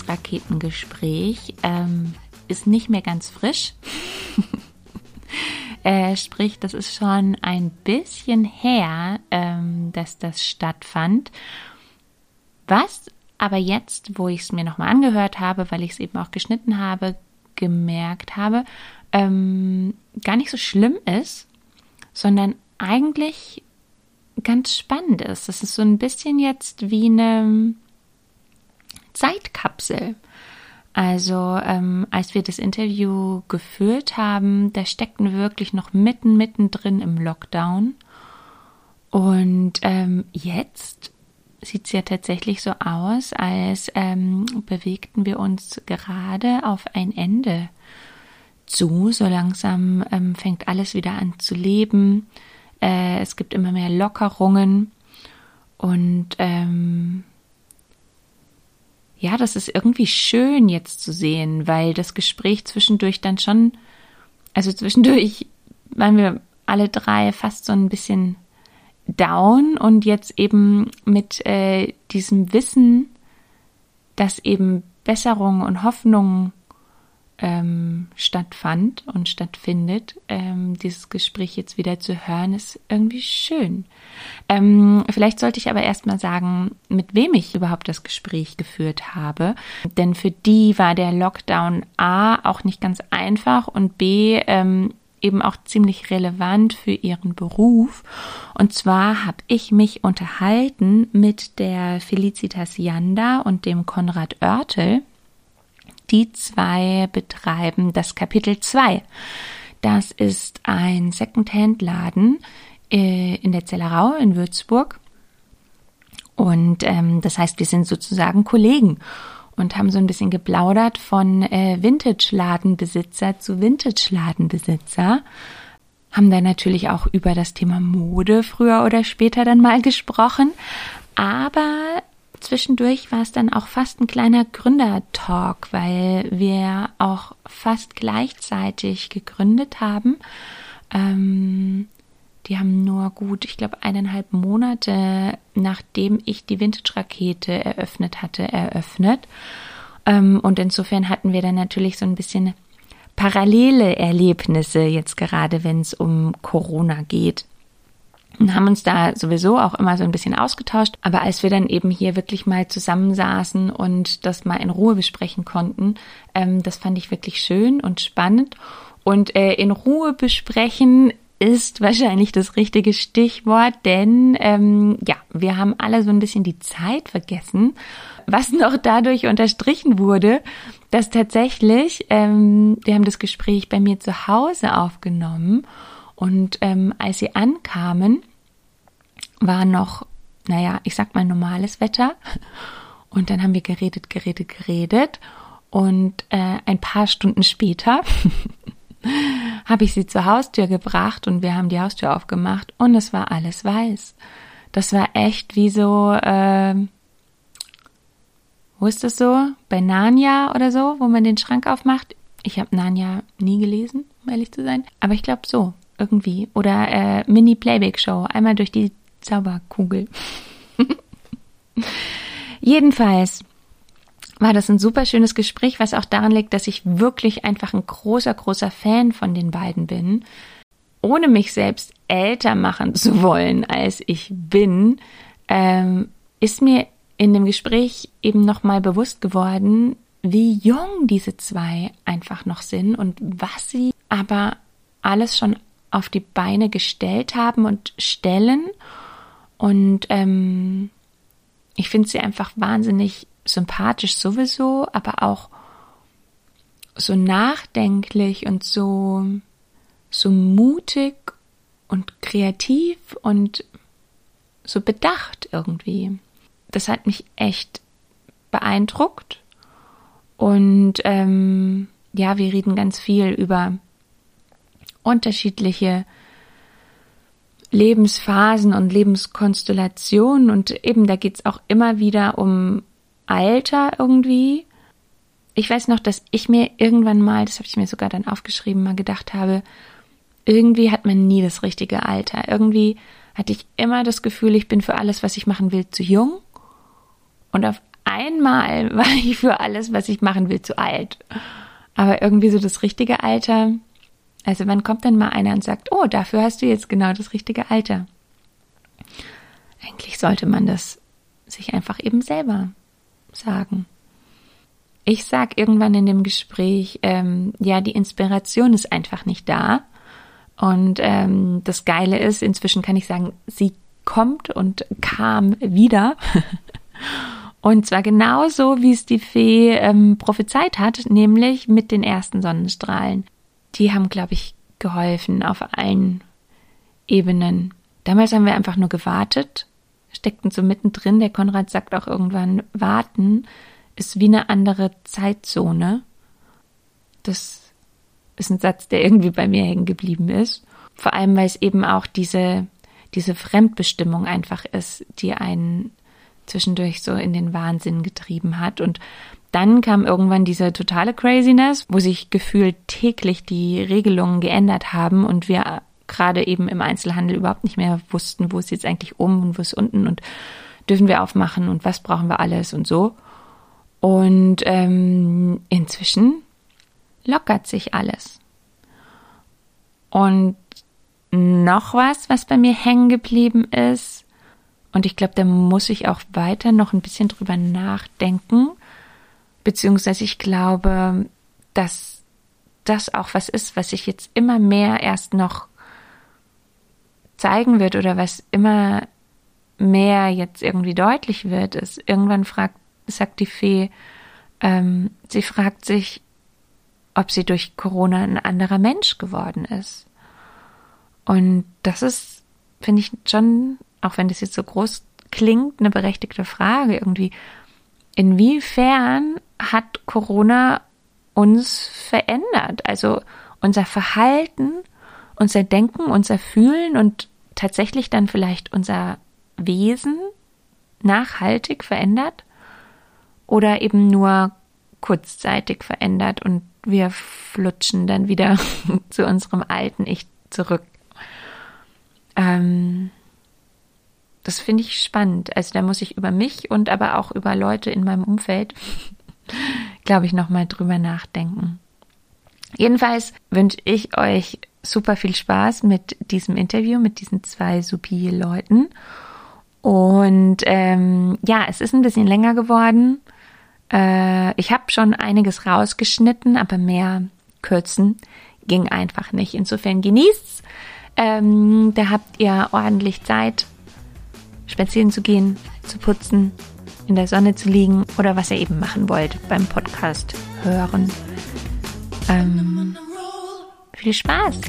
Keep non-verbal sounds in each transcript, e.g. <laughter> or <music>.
Dieses Raketengespräch ähm, ist nicht mehr ganz frisch. <laughs> äh, sprich, das ist schon ein bisschen her, ähm, dass das stattfand. Was aber jetzt, wo ich es mir nochmal angehört habe, weil ich es eben auch geschnitten habe, gemerkt habe, ähm, gar nicht so schlimm ist, sondern eigentlich ganz spannend ist. Das ist so ein bisschen jetzt wie eine Zeitkapsel. Also ähm, als wir das Interview geführt haben, da steckten wir wirklich noch mitten, mittendrin im Lockdown. Und ähm, jetzt sieht es ja tatsächlich so aus, als ähm, bewegten wir uns gerade auf ein Ende zu. So langsam ähm, fängt alles wieder an zu leben. Äh, es gibt immer mehr Lockerungen und ähm, ja, das ist irgendwie schön jetzt zu sehen, weil das Gespräch zwischendurch dann schon, also zwischendurch waren wir alle drei fast so ein bisschen down und jetzt eben mit äh, diesem Wissen, dass eben Besserung und Hoffnung ähm, stattfand und stattfindet, ähm, dieses Gespräch jetzt wieder zu hören, ist irgendwie schön. Ähm, vielleicht sollte ich aber erstmal sagen, mit wem ich überhaupt das Gespräch geführt habe. Denn für die war der Lockdown A auch nicht ganz einfach und B ähm, eben auch ziemlich relevant für ihren Beruf. Und zwar habe ich mich unterhalten mit der Felicitas Janda und dem Konrad Oertel. Die zwei betreiben das Kapitel 2. Das ist ein Secondhand-Laden äh, in der Zellerau in Würzburg. Und ähm, das heißt, wir sind sozusagen Kollegen und haben so ein bisschen geplaudert von äh, Vintage-Ladenbesitzer zu Vintage-Ladenbesitzer. Haben dann natürlich auch über das Thema Mode früher oder später dann mal gesprochen. Aber zwischendurch war es dann auch fast ein kleiner Gründertalk, weil wir auch fast gleichzeitig gegründet haben. Ähm, die haben nur gut, ich glaube, eineinhalb Monate nachdem ich die Vintage-Rakete eröffnet hatte, eröffnet. Ähm, und insofern hatten wir dann natürlich so ein bisschen parallele Erlebnisse jetzt gerade, wenn es um Corona geht und haben uns da sowieso auch immer so ein bisschen ausgetauscht. Aber als wir dann eben hier wirklich mal zusammensaßen und das mal in Ruhe besprechen konnten, ähm, das fand ich wirklich schön und spannend. Und äh, in Ruhe besprechen ist wahrscheinlich das richtige Stichwort, denn ähm, ja, wir haben alle so ein bisschen die Zeit vergessen, was noch dadurch unterstrichen wurde, dass tatsächlich, ähm, wir haben das Gespräch bei mir zu Hause aufgenommen und ähm, als sie ankamen, war noch, naja, ich sag mal normales Wetter. Und dann haben wir geredet, geredet, geredet. Und äh, ein paar Stunden später <laughs> habe ich sie zur Haustür gebracht und wir haben die Haustür aufgemacht und es war alles weiß. Das war echt wie so, äh, wo ist das so? Bei Narnia oder so, wo man den Schrank aufmacht. Ich habe Narnia nie gelesen, um ehrlich zu sein. Aber ich glaube so, irgendwie. Oder äh, Mini-Playback-Show, einmal durch die Zauberkugel. <laughs> Jedenfalls war das ein super schönes Gespräch, was auch daran liegt, dass ich wirklich einfach ein großer, großer Fan von den beiden bin. Ohne mich selbst älter machen zu wollen, als ich bin, ähm, ist mir in dem Gespräch eben nochmal bewusst geworden, wie jung diese zwei einfach noch sind und was sie aber alles schon auf die Beine gestellt haben und stellen. Und ähm, ich finde sie einfach wahnsinnig sympathisch sowieso, aber auch so nachdenklich und so, so mutig und kreativ und so bedacht irgendwie. Das hat mich echt beeindruckt. Und ähm, ja, wir reden ganz viel über unterschiedliche Lebensphasen und Lebenskonstellationen und eben da geht's auch immer wieder um Alter irgendwie. Ich weiß noch, dass ich mir irgendwann mal, das habe ich mir sogar dann aufgeschrieben, mal gedacht habe, irgendwie hat man nie das richtige Alter. Irgendwie hatte ich immer das Gefühl, ich bin für alles, was ich machen will, zu jung. Und auf einmal <laughs> war ich für alles, was ich machen will, zu alt. Aber irgendwie so das richtige Alter. Also wann kommt denn mal einer und sagt, oh, dafür hast du jetzt genau das richtige Alter? Eigentlich sollte man das sich einfach eben selber sagen. Ich sag irgendwann in dem Gespräch, ähm, ja, die Inspiration ist einfach nicht da. Und ähm, das Geile ist, inzwischen kann ich sagen, sie kommt und kam wieder. <laughs> und zwar genauso, wie es die Fee ähm, prophezeit hat, nämlich mit den ersten Sonnenstrahlen. Die haben, glaube ich, geholfen auf allen Ebenen. Damals haben wir einfach nur gewartet, steckten so mittendrin. Der Konrad sagt auch irgendwann, warten ist wie eine andere Zeitzone. Das ist ein Satz, der irgendwie bei mir hängen geblieben ist. Vor allem, weil es eben auch diese, diese Fremdbestimmung einfach ist, die einen zwischendurch so in den Wahnsinn getrieben hat. Und dann kam irgendwann diese totale Craziness, wo sich gefühlt täglich die Regelungen geändert haben und wir gerade eben im Einzelhandel überhaupt nicht mehr wussten, wo ist jetzt eigentlich oben und wo ist unten und dürfen wir aufmachen und was brauchen wir alles und so. Und ähm, inzwischen lockert sich alles. Und noch was, was bei mir hängen geblieben ist, und ich glaube, da muss ich auch weiter noch ein bisschen drüber nachdenken, beziehungsweise ich glaube, dass das auch was ist, was sich jetzt immer mehr erst noch zeigen wird oder was immer mehr jetzt irgendwie deutlich wird, ist, irgendwann fragt, sagt die Fee, ähm, sie fragt sich, ob sie durch Corona ein anderer Mensch geworden ist. Und das ist, finde ich, schon, auch wenn das jetzt so groß klingt, eine berechtigte Frage irgendwie. Inwiefern hat Corona uns verändert? Also unser Verhalten, unser Denken, unser Fühlen und tatsächlich dann vielleicht unser Wesen nachhaltig verändert? Oder eben nur kurzzeitig verändert und wir flutschen dann wieder <laughs> zu unserem alten Ich zurück. Ähm, das finde ich spannend. Also da muss ich über mich und aber auch über Leute in meinem Umfeld, glaube ich, nochmal drüber nachdenken. Jedenfalls wünsche ich euch super viel Spaß mit diesem Interview, mit diesen zwei supi Leuten. Und ähm, ja, es ist ein bisschen länger geworden. Äh, ich habe schon einiges rausgeschnitten, aber mehr kürzen ging einfach nicht. Insofern genießt's. Ähm, da habt ihr ordentlich Zeit, spazieren zu gehen, zu putzen, in der Sonne zu liegen oder was ihr eben machen wollt beim Podcast hören. Ähm, viel Spaß!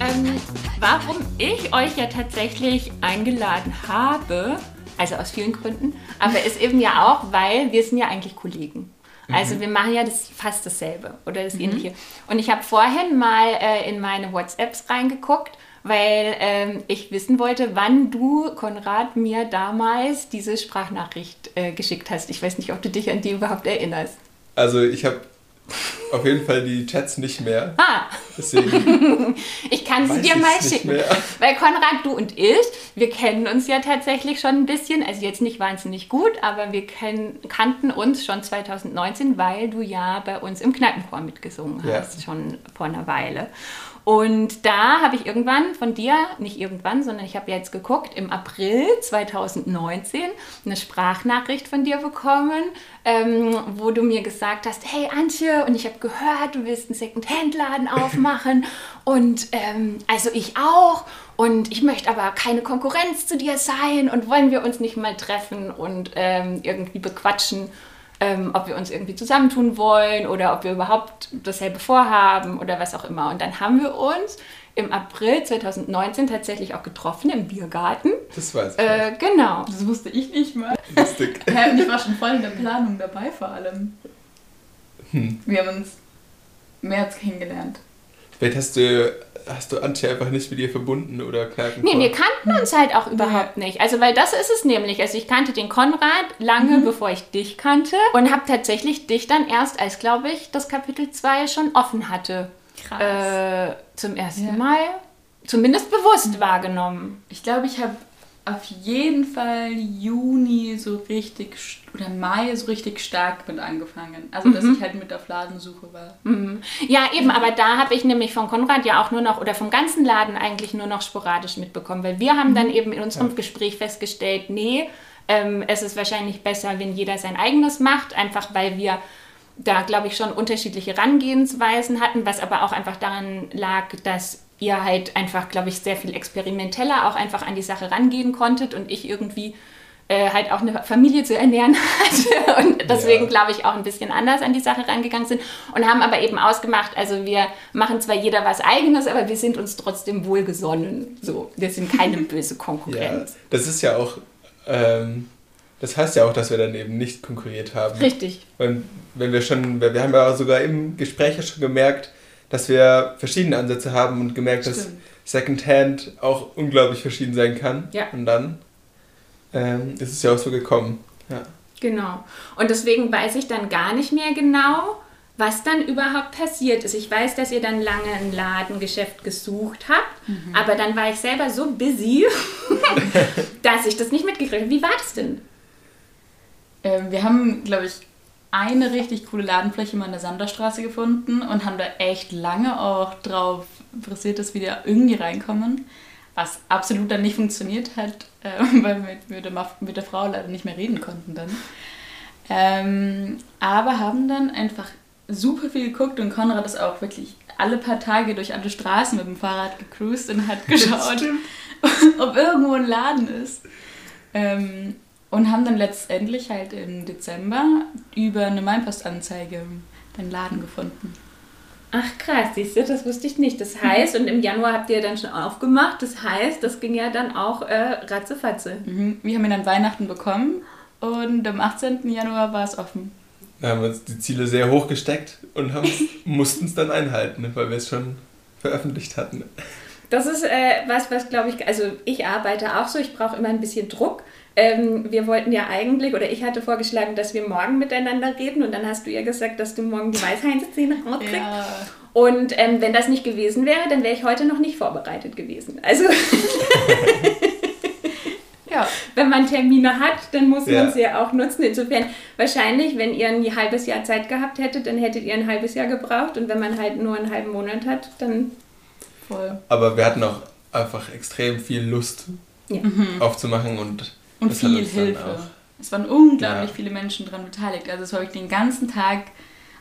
Ähm, warum ich euch ja tatsächlich eingeladen habe, also aus vielen Gründen, aber ist eben ja auch, weil wir sind ja eigentlich Kollegen. Also mhm. wir machen ja das fast dasselbe oder das mhm. ähnliche. Und ich habe vorhin mal äh, in meine WhatsApps reingeguckt, weil ähm, ich wissen wollte, wann du, Konrad, mir damals diese Sprachnachricht äh, geschickt hast. Ich weiß nicht, ob du dich an die überhaupt erinnerst. Also ich habe auf jeden Fall die Chats nicht mehr. Ah. Deswegen <laughs> ich kann sie dir mal schicken. Weil Konrad, du und ich, wir kennen uns ja tatsächlich schon ein bisschen. Also jetzt nicht wahnsinnig gut, aber wir kennen, kannten uns schon 2019, weil du ja bei uns im Kneipenchor mitgesungen hast, ja. schon vor einer Weile. Und da habe ich irgendwann von dir, nicht irgendwann, sondern ich habe jetzt geguckt, im April 2019 eine Sprachnachricht von dir bekommen, ähm, wo du mir gesagt hast, hey Antje, und ich habe gehört, du willst einen Second-Hand-Laden aufmachen. Und ähm, also ich auch. Und ich möchte aber keine Konkurrenz zu dir sein. Und wollen wir uns nicht mal treffen und ähm, irgendwie bequatschen ähm, ob wir uns irgendwie zusammentun wollen oder ob wir überhaupt dasselbe vorhaben oder was auch immer. Und dann haben wir uns im April 2019 tatsächlich auch getroffen im Biergarten. Das weiß ich. Äh, genau. Das wusste ich nicht mal. Lustig. <laughs> ja, und ich war schon voll in der Planung dabei vor allem. Hm. Wir haben uns im März kennengelernt. Vielleicht hast du hast du Antje einfach nicht mit ihr verbunden oder Knacken? Nee, wir kannten uns halt auch überhaupt nicht. Also, weil das ist es nämlich. Also, ich kannte den Konrad lange, mhm. bevor ich dich kannte und habe tatsächlich dich dann erst, als glaube ich, das Kapitel 2 schon offen hatte. Krass. Äh, zum ersten ja. Mal zumindest bewusst mhm. wahrgenommen. Ich glaube, ich habe auf jeden Fall Juni so richtig oder Mai so richtig stark mit angefangen. Also, dass mhm. ich halt mit auf Ladensuche war. Mhm. Ja, eben, aber da habe ich nämlich von Konrad ja auch nur noch oder vom ganzen Laden eigentlich nur noch sporadisch mitbekommen, weil wir haben dann mhm. eben in unserem ja. Gespräch festgestellt, nee, ähm, es ist wahrscheinlich besser, wenn jeder sein eigenes macht, einfach weil wir da, glaube ich, schon unterschiedliche Herangehensweisen hatten, was aber auch einfach daran lag, dass ihr halt einfach, glaube ich, sehr viel experimenteller auch einfach an die Sache rangehen konntet und ich irgendwie äh, halt auch eine Familie zu ernähren <laughs> hatte und deswegen, ja. glaube ich, auch ein bisschen anders an die Sache rangegangen sind und haben aber eben ausgemacht, also wir machen zwar jeder was eigenes, aber wir sind uns trotzdem wohlgesonnen. So, wir sind keine <laughs> böse Konkurrenz. Ja, das ist ja auch, ähm, das heißt ja auch, dass wir dann eben nicht konkurriert haben. Richtig. Und wenn wir schon, wir haben ja sogar im Gespräch schon gemerkt, dass wir verschiedene Ansätze haben und gemerkt, Stimmt. dass Secondhand auch unglaublich verschieden sein kann. Ja. Und dann ähm, ist es ja auch so gekommen. Ja. Genau. Und deswegen weiß ich dann gar nicht mehr genau, was dann überhaupt passiert ist. Ich weiß, dass ihr dann lange ein Ladengeschäft gesucht habt, mhm. aber dann war ich selber so busy, <laughs> dass ich das nicht mitgekriegt habe. Wie war das denn? Ähm, wir haben, glaube ich, eine richtig coole Ladenfläche mal in der Sanderstraße gefunden und haben da echt lange auch drauf interessiert, dass wir da irgendwie reinkommen. Was absolut dann nicht funktioniert hat, <laughs> äh, weil wir mit der, mit der Frau leider nicht mehr reden konnten dann. Ähm, aber haben dann einfach super viel geguckt und Konrad ist auch wirklich alle paar Tage durch alle Straßen mit dem Fahrrad gecruised und hat geschaut, <laughs> ob irgendwo ein Laden ist. Ähm, und haben dann letztendlich halt im Dezember über eine Mainpostanzeige den Laden gefunden. Ach krass, siehst du, das wusste ich nicht. Das heißt, und im Januar habt ihr dann schon aufgemacht, das heißt, das ging ja dann auch äh, ratzefatze. Mhm. Wir haben ihn an Weihnachten bekommen und am 18. Januar war es offen. Da haben wir uns die Ziele sehr hoch gesteckt und <laughs> mussten es dann einhalten, weil wir es schon veröffentlicht hatten. Das ist äh, was, was glaube ich, also ich arbeite auch so, ich brauche immer ein bisschen Druck. Ähm, wir wollten ja eigentlich, oder ich hatte vorgeschlagen, dass wir morgen miteinander reden und dann hast du ja gesagt, dass du morgen die Weißheinzähne <laughs> rauskriegst. Ja. Und ähm, wenn das nicht gewesen wäre, dann wäre ich heute noch nicht vorbereitet gewesen. Also, <laughs> ja, <laughs> wenn man Termine hat, dann muss ja. man sie ja auch nutzen. Insofern, wahrscheinlich, wenn ihr ein halbes Jahr Zeit gehabt hättet, dann hättet ihr ein halbes Jahr gebraucht. Und wenn man halt nur einen halben Monat hat, dann. Voll. Aber wir hatten auch einfach extrem viel Lust ja. aufzumachen und und das viel Hilfe. Es waren unglaublich ja. viele Menschen daran beteiligt. Also es war wirklich den ganzen Tag,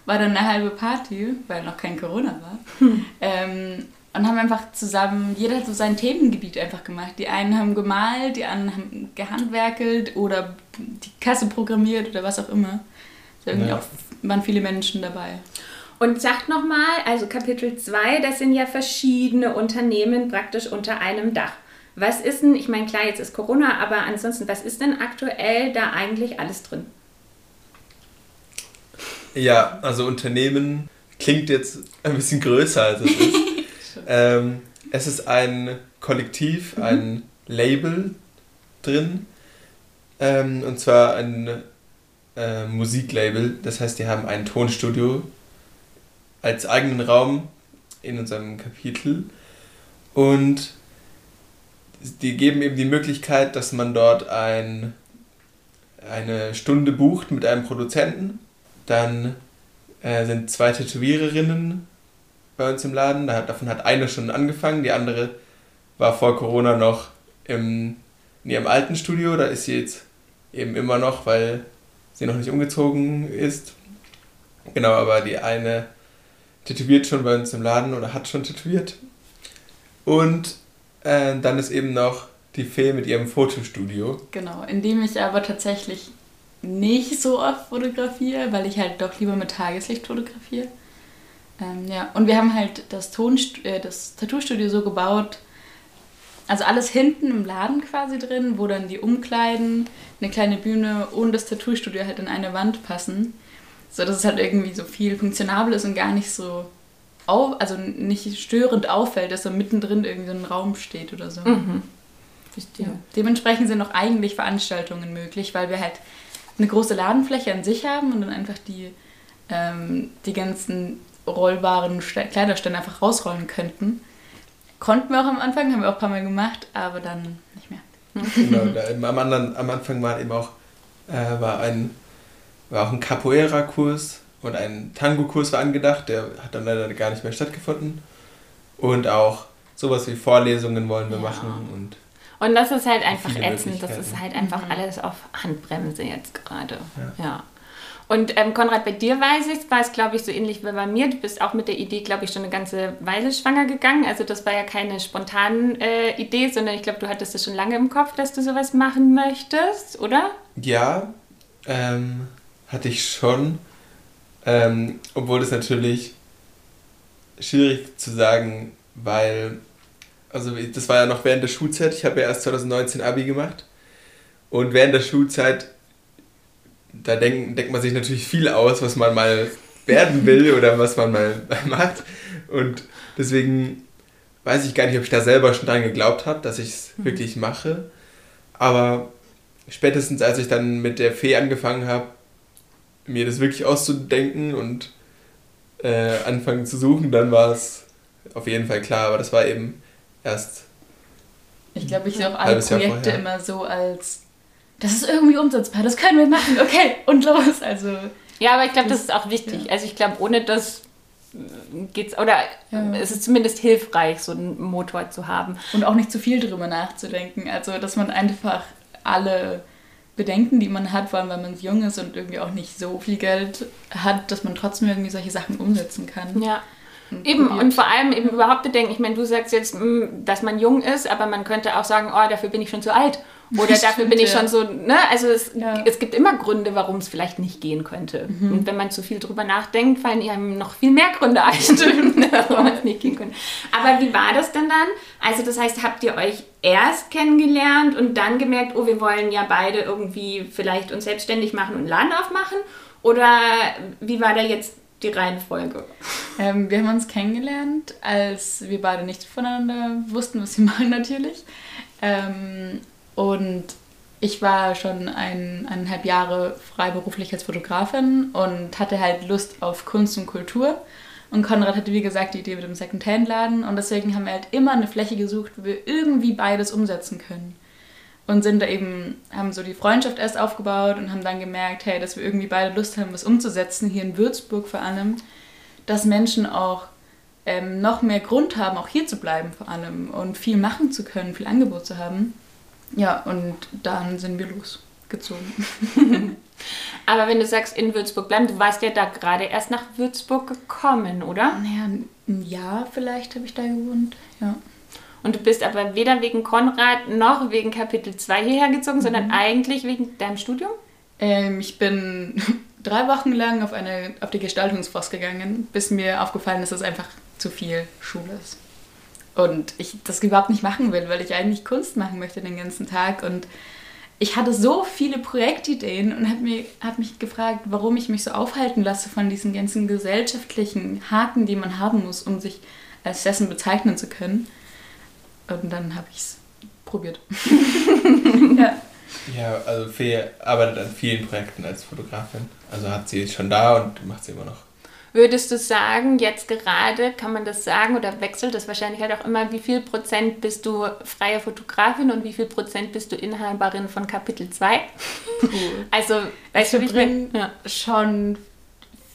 war dann eine halbe Party, weil noch kein Corona war. Hm. Ähm, und haben einfach zusammen, jeder hat so sein Themengebiet einfach gemacht. Die einen haben gemalt, die anderen haben gehandwerkelt oder die Kasse programmiert oder was auch immer. Also irgendwie ja. auch waren viele Menschen dabei. Und sagt nochmal, also Kapitel 2, das sind ja verschiedene Unternehmen praktisch unter einem Dach. Was ist denn, ich meine, klar, jetzt ist Corona, aber ansonsten, was ist denn aktuell da eigentlich alles drin? Ja, also Unternehmen klingt jetzt ein bisschen größer, als es ist. <laughs> ähm, es ist ein Kollektiv, mhm. ein Label drin. Ähm, und zwar ein äh, Musiklabel. Das heißt, die haben ein Tonstudio als eigenen Raum in unserem Kapitel. Und die geben eben die Möglichkeit, dass man dort ein, eine Stunde bucht mit einem Produzenten. Dann äh, sind zwei Tätowiererinnen bei uns im Laden. davon hat eine schon angefangen, die andere war vor Corona noch im, in ihrem alten Studio. Da ist sie jetzt eben immer noch, weil sie noch nicht umgezogen ist. Genau, aber die eine tätowiert schon bei uns im Laden oder hat schon tätowiert. Und äh, dann ist eben noch die Fee mit ihrem Fotostudio. Genau, in dem ich aber tatsächlich nicht so oft fotografiere, weil ich halt doch lieber mit Tageslicht fotografiere. Ähm, ja, und wir haben halt das, Tonst äh, das Tattoo-Studio so gebaut, also alles hinten im Laden quasi drin, wo dann die Umkleiden, eine kleine Bühne und das Tattoo-Studio halt in eine Wand passen. So dass es halt irgendwie so viel funktionabel ist und gar nicht so auf, also nicht störend auffällt, dass so mittendrin irgendwie so ein Raum steht oder so. Mhm. Ja. Dementsprechend sind auch eigentlich Veranstaltungen möglich, weil wir halt eine große Ladenfläche an sich haben und dann einfach die, ähm, die ganzen rollbaren Kleiderstände einfach rausrollen könnten. Konnten wir auch am Anfang, haben wir auch ein paar Mal gemacht, aber dann nicht mehr. Genau, am, anderen, am Anfang war eben auch, äh, war, ein, war auch ein Capoeira-Kurs und ein Tango-Kurs war angedacht, der hat dann leider gar nicht mehr stattgefunden. Und auch sowas wie Vorlesungen wollen wir ja. machen und und das ist halt einfach ätzend. Das ist halt einfach mhm. alles auf Handbremse jetzt gerade. Ja. ja. Und ähm, Konrad, bei dir weiß ich, war es, glaube ich, so ähnlich wie bei mir. Du bist auch mit der Idee, glaube ich, schon eine ganze Weile schwanger gegangen. Also das war ja keine spontane äh, Idee, sondern ich glaube, du hattest es schon lange im Kopf, dass du sowas machen möchtest, oder? Ja, ähm, hatte ich schon. Ähm, obwohl es natürlich schwierig zu sagen, weil, also das war ja noch während der Schulzeit. Ich habe ja erst 2019 Abi gemacht. Und während der Schulzeit da denk, denkt man sich natürlich viel aus, was man mal werden will oder was man mal <laughs> macht. Und deswegen weiß ich gar nicht, ob ich da selber schon dran geglaubt habe, dass ich es mhm. wirklich mache. Aber spätestens als ich dann mit der Fee angefangen habe, mir das wirklich auszudenken und äh, anfangen zu suchen, dann war es auf jeden Fall klar. Aber das war eben erst. Ich glaube, ich sehe auch alle Projekte immer so als das ist irgendwie umsetzbar, das können wir machen, okay, und los. Also, ja, aber ich glaube, das, das, ist auch wichtig. Ja. Also ich glaube, ohne das geht's, oder ja. es ist zumindest hilfreich, so einen Motor zu haben. Und auch nicht zu viel drüber nachzudenken. Also, dass man einfach alle Bedenken, die man hat, vor allem wenn man jung ist und irgendwie auch nicht so viel Geld hat, dass man trotzdem irgendwie solche Sachen umsetzen kann. Ja. Und eben, probiert. und vor allem eben überhaupt bedenken. Ich meine, du sagst jetzt, mm, dass man jung ist, aber man könnte auch sagen, oh, dafür bin ich schon zu alt. Oder dafür bin ich schon so, ne? Also es, ja. es gibt immer Gründe, warum es vielleicht nicht gehen könnte. Mhm. Und wenn man zu viel drüber nachdenkt, fallen einem noch viel mehr Gründe ein, <laughs> warum es nicht gehen könnte. Aber wie war das denn dann? Also das heißt, habt ihr euch erst kennengelernt und dann gemerkt, oh, wir wollen ja beide irgendwie vielleicht uns selbstständig machen und einen Laden aufmachen? Oder wie war da jetzt die Reihenfolge? Ähm, wir haben uns kennengelernt, als wir beide nichts voneinander wussten, was wir <laughs> machen natürlich. Ähm, und ich war schon ein, eineinhalb Jahre freiberuflich als Fotografin und hatte halt Lust auf Kunst und Kultur. Und Konrad hatte, wie gesagt, die Idee mit dem Second-Hand-Laden. Und deswegen haben wir halt immer eine Fläche gesucht, wo wir irgendwie beides umsetzen können. Und sind da eben, haben so die Freundschaft erst aufgebaut und haben dann gemerkt, hey, dass wir irgendwie beide Lust haben, was umzusetzen, hier in Würzburg vor allem. Dass Menschen auch ähm, noch mehr Grund haben, auch hier zu bleiben vor allem und viel machen zu können, viel Angebot zu haben. Ja, und dann sind wir losgezogen. <laughs> Aber wenn du sagst, in Würzburg bleiben, du warst ja da gerade erst nach Würzburg gekommen, oder? Naja, ein Jahr vielleicht habe ich da gewohnt, ja. Und du bist aber weder wegen Konrad noch wegen Kapitel 2 hierher gezogen, mhm. sondern eigentlich wegen deinem Studium? Ähm, ich bin <laughs> drei Wochen lang auf, eine, auf die Gestaltungsforst gegangen, bis mir aufgefallen ist, dass es einfach zu viel Schule ist und ich das überhaupt nicht machen will, weil ich eigentlich Kunst machen möchte den ganzen Tag und ich hatte so viele Projektideen und habe hab mich gefragt, warum ich mich so aufhalten lasse von diesen ganzen gesellschaftlichen Haken, die man haben muss, um sich als dessen bezeichnen zu können. Und dann habe ich es probiert. <laughs> ja. Ja, also Fee arbeitet an vielen Projekten als Fotografin. Also hat sie schon da und macht sie immer noch. Würdest du sagen, jetzt gerade, kann man das sagen oder wechselt das wahrscheinlich halt auch immer, wie viel Prozent bist du freie Fotografin und wie viel Prozent bist du Inhaberin von Kapitel 2? <laughs> Also, weißt ich du, ich ja. schon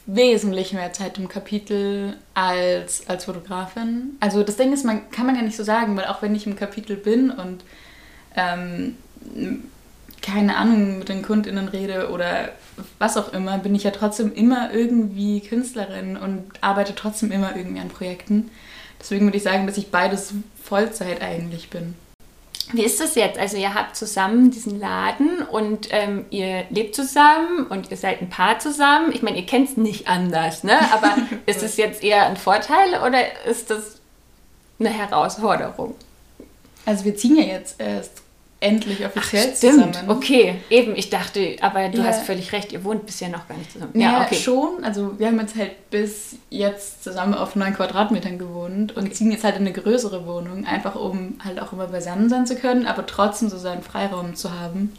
wesentlich mehr Zeit im Kapitel als als Fotografin. Also das Ding ist, man kann man ja nicht so sagen, weil auch wenn ich im Kapitel bin und ähm, keine Ahnung mit den KundInnen rede oder was auch immer, bin ich ja trotzdem immer irgendwie Künstlerin und arbeite trotzdem immer irgendwie an Projekten. Deswegen würde ich sagen, dass ich beides Vollzeit eigentlich bin. Wie ist das jetzt? Also ihr habt zusammen diesen Laden und ähm, ihr lebt zusammen und ihr seid ein Paar zusammen. Ich meine, ihr kennt es nicht anders, ne? Aber <laughs> ist es jetzt eher ein Vorteil oder ist das eine Herausforderung? Also wir ziehen ja jetzt erst endlich offiziell Ach, stimmt. zusammen. Okay, eben. Ich dachte, aber du Ja. hast völlig recht, ihr wohnt bisher noch gar nicht zusammen. Ja, okay. schon. Also wir haben jetzt halt bis jetzt zusammen auf neun Quadratmetern gewohnt und ziehen jetzt halt in eine größere Wohnung, einfach um halt auch immer beisammen sein zu können, aber trotzdem so seinen Freiraum zu haben.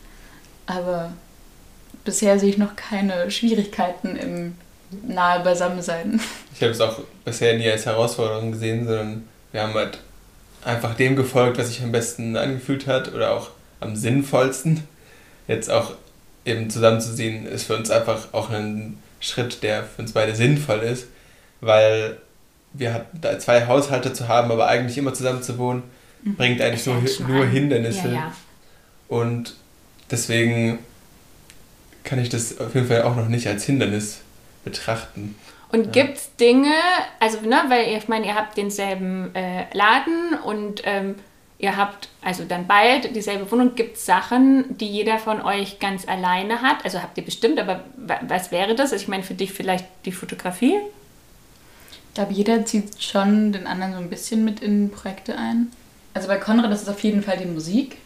Aber bisher sehe ich noch keine Schwierigkeiten im nahe Beisammensein. Ich habe es auch bisher nie als Herausforderung gesehen, sondern wir haben halt einfach dem gefolgt, was sich am besten angefühlt hat oder auch am sinnvollsten. Jetzt auch eben zusammenzusehen, ist für uns einfach auch ein Schritt, der für uns beide sinnvoll ist, weil wir hatten da zwei Haushalte zu haben, aber eigentlich immer zusammen zu wohnen, bringt eigentlich nur, nur Hindernisse. Ja, ja. Und deswegen kann ich das auf jeden Fall auch noch nicht als Hindernis betrachten. Und gibt's Dinge, also ne, weil ihr, ich meine, ihr habt denselben äh, Laden und ähm, ihr habt also dann bald dieselbe Wohnung. Gibt es Sachen, die jeder von euch ganz alleine hat? Also habt ihr bestimmt, aber wa- was wäre das? Also ich meine, für dich vielleicht die Fotografie? Ich glaube, jeder zieht schon den anderen so ein bisschen mit in Projekte ein. Also bei Konrad ist es auf jeden Fall die Musik,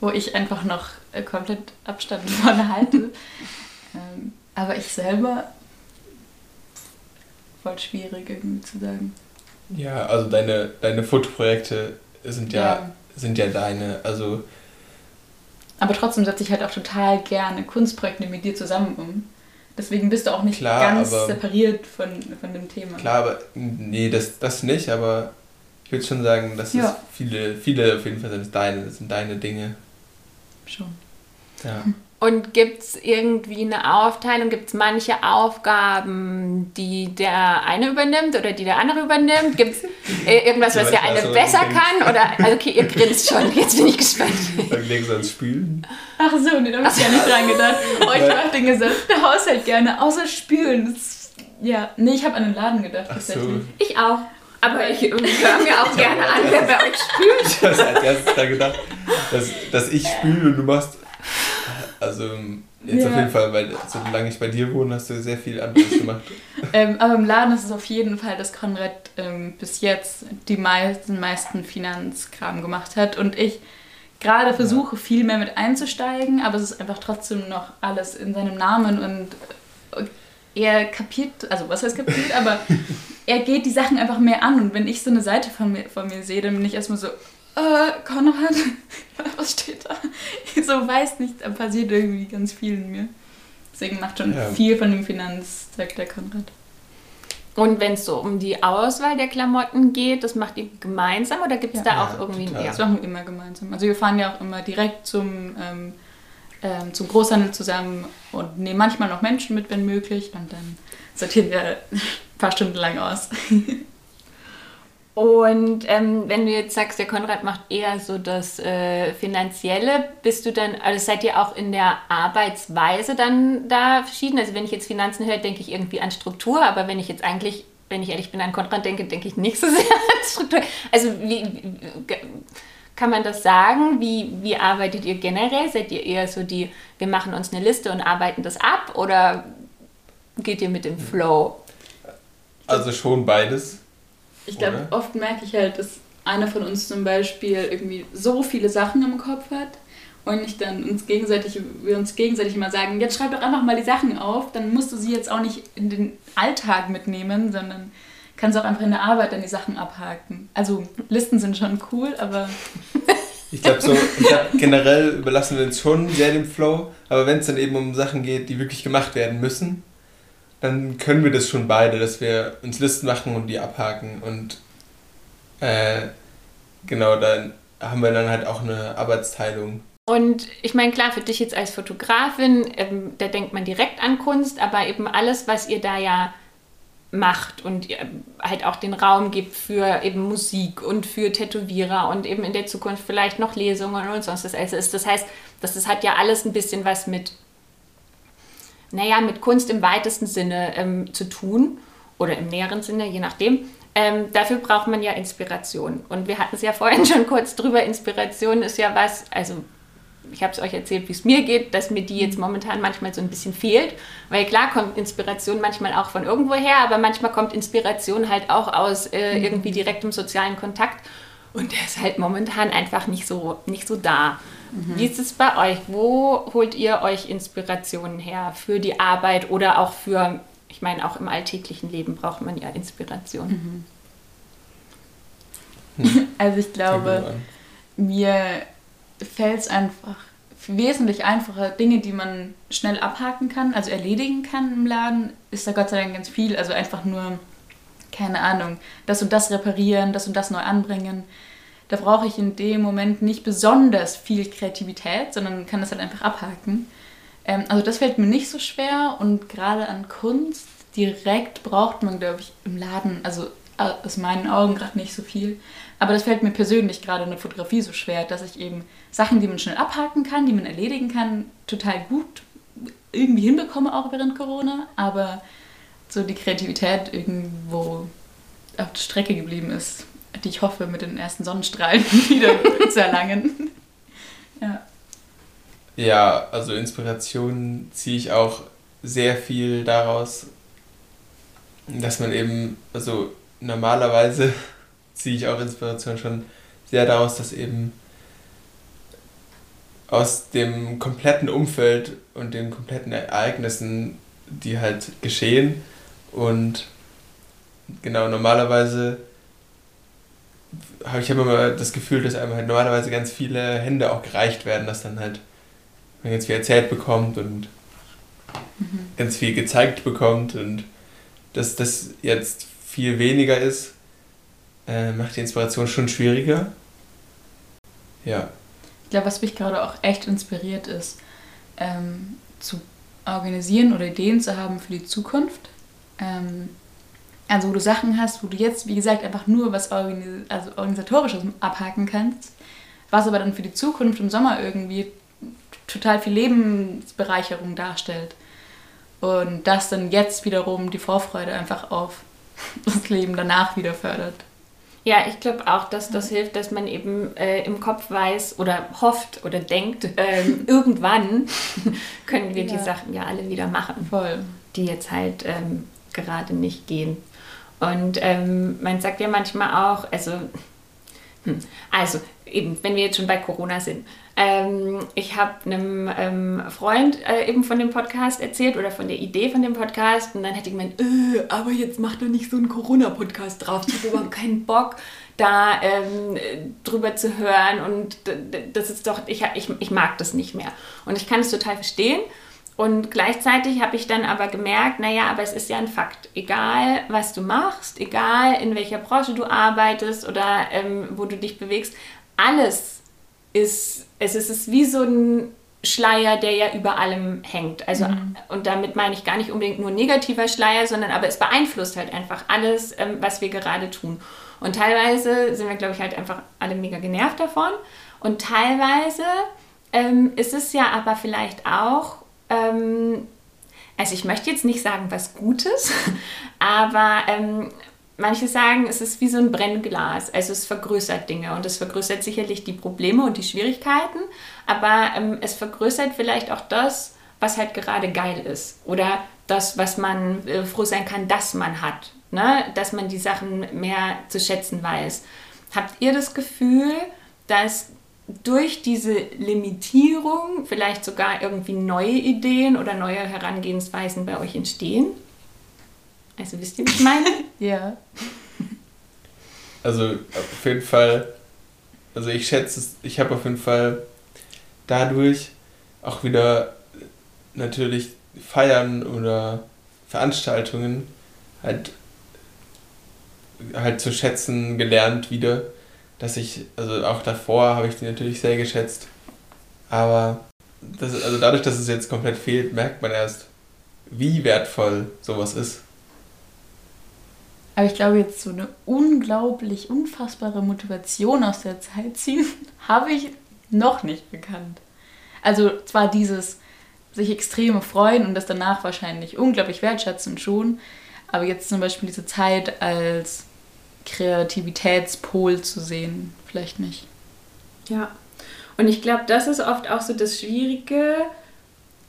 wo ich einfach noch äh, komplett Abstand <laughs> von halte. ähm, aber ich selber voll schwierig irgendwie zu sagen. Ja, also deine, deine Fotoprojekte sind ja, Ja. sind ja deine. Also Aber trotzdem setze ich halt auch total gerne Kunstprojekte mit dir zusammen um. Deswegen bist du auch nicht Klar, ganz aber- separiert von, von dem Thema. klar, aber nee, das, das nicht, aber ich würde schon sagen, dass Ja. es viele, viele auf jeden Fall sind deine, sind deine Dinge. Schon. Ja. Und gibt es irgendwie eine Aufteilung? Gibt es manche Aufgaben, die der eine übernimmt oder die der andere übernimmt? Gibt es <laughs> äh, irgendwas, was Ja, der eine besser kann? Oder, also okay, ihr grinst schon, jetzt bin ich gespannt. Dann legst du ans Spülen. Ach so, nee, da hab ich gar nicht dran gedacht. Oh, ich mach den gesamten Haushalt gerne, außer spülen. Das, ja, nee, ich habe an den Laden gedacht Ach so. tatsächlich. Ich auch. Aber ich höre mir auch <laughs> gerne an, wer bei euch spült. Ich habe als erstes da gedacht, dass, dass ich spüle und du machst. Also jetzt Ja. auf jeden Fall, weil solange ich bei dir wohne, hast du sehr viel anderes gemacht. <laughs> Ähm, aber im Laden ist es auf jeden Fall, dass Konrad ähm, bis jetzt die meisten, meisten Finanzkram gemacht hat und ich gerade versuche, viel mehr mit einzusteigen, aber es ist einfach trotzdem noch alles in seinem Namen und äh, er kapiert, also was heißt kapiert, aber <laughs> er geht die Sachen einfach mehr an und wenn ich so eine Seite von mir, von mir sehe, dann bin ich erstmal so, äh, Konrad, <laughs> was steht da? Ich so weiß nicht, da passiert irgendwie ganz viel in mir. Deswegen macht schon Ja. viel von dem Finanzzeug der Konrad. Und wenn es so um die Auswahl der Klamotten geht, das macht ihr gemeinsam oder gibt es Ja. da auch Ja, irgendwie total. Das machen wir immer gemeinsam. Also wir fahren ja auch immer direkt zum, ähm, ähm, zum Großhandel zusammen und nehmen manchmal noch Menschen mit, wenn möglich. Und dann sortieren wir <laughs> ein paar Stunden lang aus. <laughs> Und ähm, wenn du jetzt sagst, der Konrad macht eher so das äh, Finanzielle, bist du dann, also seid ihr auch in der Arbeitsweise dann da verschieden? Also wenn ich jetzt Finanzen höre, denke ich irgendwie an Struktur, aber wenn ich jetzt eigentlich, wenn ich ehrlich bin, an Konrad denke, denke ich nicht so <laughs> sehr an Struktur. Also wie, wie kann man das sagen? Wie, wie arbeitet ihr generell? Seid ihr eher so die, wir machen uns eine Liste und arbeiten das ab oder geht ihr mit dem Flow? Also schon beides. Ich glaube, oft merke ich halt, dass einer von uns zum Beispiel irgendwie so viele Sachen im Kopf hat und ich dann uns gegenseitig, wir uns gegenseitig immer sagen, jetzt schreib doch einfach mal die Sachen auf, dann musst du sie jetzt auch nicht in den Alltag mitnehmen, sondern kannst auch einfach in der Arbeit dann die Sachen abhaken. Also Listen sind schon cool, aber Ich glaube so, ich glaub, generell überlassen wir uns schon sehr dem Flow, aber wenn es dann eben um Sachen geht, die wirklich gemacht werden müssen, dann können wir das schon beide, dass wir uns Listen machen und die abhaken und äh, genau, dann haben wir dann halt auch eine Arbeitsteilung. Und ich meine, klar, für dich jetzt als Fotografin, ähm, da denkt man direkt an Kunst, aber eben alles, was ihr da ja macht und ihr halt auch den Raum gibt für eben Musik und für Tätowierer und eben in der Zukunft vielleicht noch Lesungen und sonst was. Also ist, das heißt, das, das hat ja alles ein bisschen was mit, naja, mit Kunst im weitesten Sinne ähm, zu tun oder im näheren Sinne, je nachdem. Ähm, dafür braucht man ja Inspiration. Und wir hatten es ja vorhin <laughs> schon kurz drüber. Inspiration ist ja was, also ich habe es euch erzählt, wie es mir geht, dass mir die jetzt momentan manchmal so ein bisschen fehlt. Weil klar kommt Inspiration manchmal auch von irgendwo her, aber manchmal kommt Inspiration halt auch aus äh, irgendwie direktem sozialen Kontakt. Und der ist halt momentan einfach nicht so, nicht so da. Mhm. Wie ist es bei euch? Wo holt ihr euch Inspirationen her für die Arbeit oder auch für, ich meine, auch im alltäglichen Leben braucht man ja Inspiration. Mhm. <laughs> Also ich glaube, mir fällt es einfach wesentlich einfacher, Dinge, die man schnell abhaken kann, also erledigen kann im Laden, ist da Gott sei Dank ganz viel. Also einfach nur, keine Ahnung, das und das reparieren, das und das neu anbringen. Da brauche ich in dem Moment nicht besonders viel Kreativität, sondern kann das halt einfach abhaken. Ähm, also das fällt mir nicht so schwer und gerade an Kunst direkt braucht man, glaube ich, im Laden, also aus meinen Augen gerade nicht so viel. Aber das fällt mir persönlich gerade in der Fotografie so schwer, dass ich eben Sachen, die man schnell abhaken kann, die man erledigen kann, total gut irgendwie hinbekomme, auch während Corona. Aber so die Kreativität irgendwo auf der Strecke geblieben ist, die ich hoffe, mit den ersten Sonnenstrahlen <laughs> wieder zu erlangen. Ja. Ja, also Inspiration ziehe ich auch sehr viel daraus, dass man eben, also normalerweise <laughs> ziehe ich auch Inspiration schon sehr daraus, dass eben aus dem kompletten Umfeld und den kompletten Ereignissen, die halt geschehen und genau normalerweise habe ich immer das Gefühl, dass einem halt normalerweise ganz viele Hände auch gereicht werden, dass dann halt man ganz viel erzählt bekommt und mhm. ganz viel gezeigt bekommt und dass das jetzt viel weniger ist, äh, macht die Inspiration schon schwieriger. Ja. Ich glaube, was mich gerade auch echt inspiriert ist, ähm, zu organisieren oder Ideen zu haben für die Zukunft. Ähm, also wo du Sachen hast, wo du jetzt, wie gesagt, einfach nur was Organis also Organisatorisches abhaken kannst, was aber dann für die Zukunft im Sommer irgendwie total viel Lebensbereicherung darstellt. Und das dann jetzt wiederum die Vorfreude einfach auf <laughs> das Leben danach wieder fördert. Ja, ich glaube auch, dass das hilft, dass man eben äh, im Kopf weiß oder hofft oder denkt, äh, <laughs> irgendwann <laughs> können wir ja. die Sachen ja alle wieder machen, Voll. die jetzt halt ähm, gerade nicht gehen. Und ähm, man sagt ja manchmal auch, also, hm, also eben, wenn wir jetzt schon bei Corona sind, ähm, ich habe einem ähm, Freund äh, eben von dem Podcast erzählt oder von der Idee von dem Podcast und dann hätte ich gemeint, äh, aber jetzt mach doch nicht so einen Corona-Podcast drauf. Ich habe überhaupt <laughs> keinen Bock, da ähm, drüber zu hören und das ist doch, ich, ich, ich mag das nicht mehr. Und ich kann es total verstehen. Und gleichzeitig habe ich dann aber gemerkt, naja, aber es ist ja ein Fakt. Egal, was du machst, egal in welcher Branche du arbeitest oder ähm, wo du dich bewegst, alles ist, es ist wie so ein Schleier, der ja über allem hängt. Also, mhm. und damit meine ich gar nicht unbedingt nur negativer Schleier, sondern aber es beeinflusst halt einfach alles, ähm, was wir gerade tun. Und teilweise sind wir, glaube ich, halt einfach alle mega genervt davon. Und teilweise ähm, ist es ja aber vielleicht auch, ähm, also ich möchte jetzt nicht sagen was Gutes, <laughs> aber ähm, Manche sagen, es ist wie so ein Brennglas, also es vergrößert Dinge und es vergrößert sicherlich die Probleme und die Schwierigkeiten, aber ähm, es vergrößert vielleicht auch das, was halt gerade geil ist oder das, was man äh, froh sein kann, dass man hat, ne? dass man die Sachen mehr zu schätzen weiß. Habt ihr das Gefühl, dass durch diese Limitierung vielleicht sogar irgendwie neue Ideen oder neue Herangehensweisen bei euch entstehen? Also wisst ihr, was ich meine? <laughs> ja. Also auf jeden Fall, also ich schätze es, ich habe auf jeden Fall dadurch auch wieder natürlich Feiern oder Veranstaltungen halt, halt zu schätzen gelernt wieder. Dass ich, also auch davor habe ich die natürlich sehr geschätzt. Aber das, also dadurch, dass es jetzt komplett fehlt, merkt man erst, wie wertvoll sowas ist. Aber ich glaube, jetzt so eine unglaublich, unfassbare Motivation aus der Zeit ziehen, <laughs> habe ich noch nicht gekannt. Also zwar dieses sich extreme freuen und das danach wahrscheinlich unglaublich wertschätzen schon, aber jetzt zum Beispiel diese Zeit als Kreativitätspol zu sehen, vielleicht nicht. Ja, und ich glaube, das ist oft auch so das Schwierige,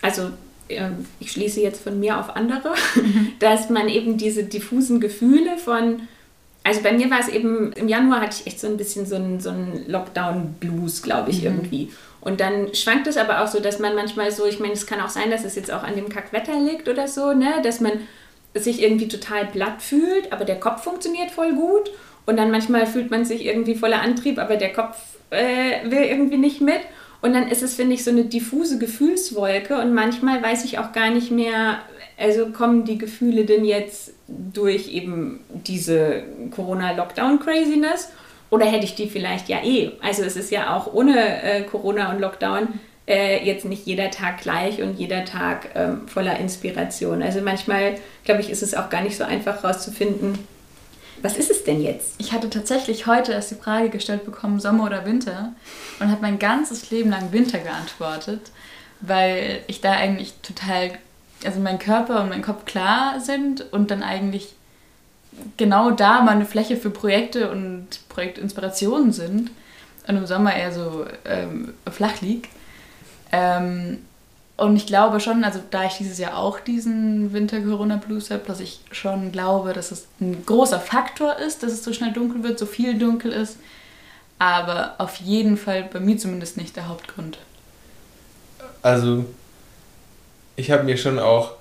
also ähm, ich schließe jetzt von mir auf andere, mhm. <laughs> dass man eben diese diffusen Gefühle von, also bei mir war es eben, im Januar hatte ich echt so ein bisschen so einen, so einen Lockdown-Blues, glaube ich, mhm. irgendwie. Und dann schwankt es aber auch so, dass man manchmal so, ich meine, es kann auch sein, dass es jetzt auch an dem Kackwetter liegt oder so, ne? dass man sich irgendwie total platt fühlt, aber der Kopf funktioniert voll gut. Und dann manchmal fühlt man sich irgendwie voller Antrieb, aber der Kopf äh, will irgendwie nicht mit. Und dann ist es, finde ich, so eine diffuse Gefühlswolke. Und manchmal weiß ich auch gar nicht mehr, also kommen die Gefühle denn jetzt durch eben diese Corona-Lockdown-Craziness oder hätte ich die vielleicht ja eh? Also es ist ja auch ohne äh, Corona und Lockdown äh, jetzt nicht jeder Tag gleich und jeder Tag ähm, voller Inspiration. Also manchmal, glaube ich, ist es auch gar nicht so einfach herauszufinden, was ist es denn jetzt? Ich hatte tatsächlich heute erst die Frage gestellt bekommen, Sommer oder Winter und habe mein ganzes Leben lang Winter geantwortet, weil ich da eigentlich total also mein Körper und mein Kopf klar sind und dann eigentlich genau da meine Fläche für Projekte und Projektinspirationen sind und im Sommer eher so ähm, flach liegt. Ähm, und ich glaube schon, also da ich dieses Jahr auch diesen Winter-Corona-Blues habe, dass ich schon glaube, dass es ein großer Faktor ist, dass es so schnell dunkel wird, so viel dunkel ist. Aber auf jeden Fall bei mir zumindest nicht der Hauptgrund. Also ich habe mir schon auch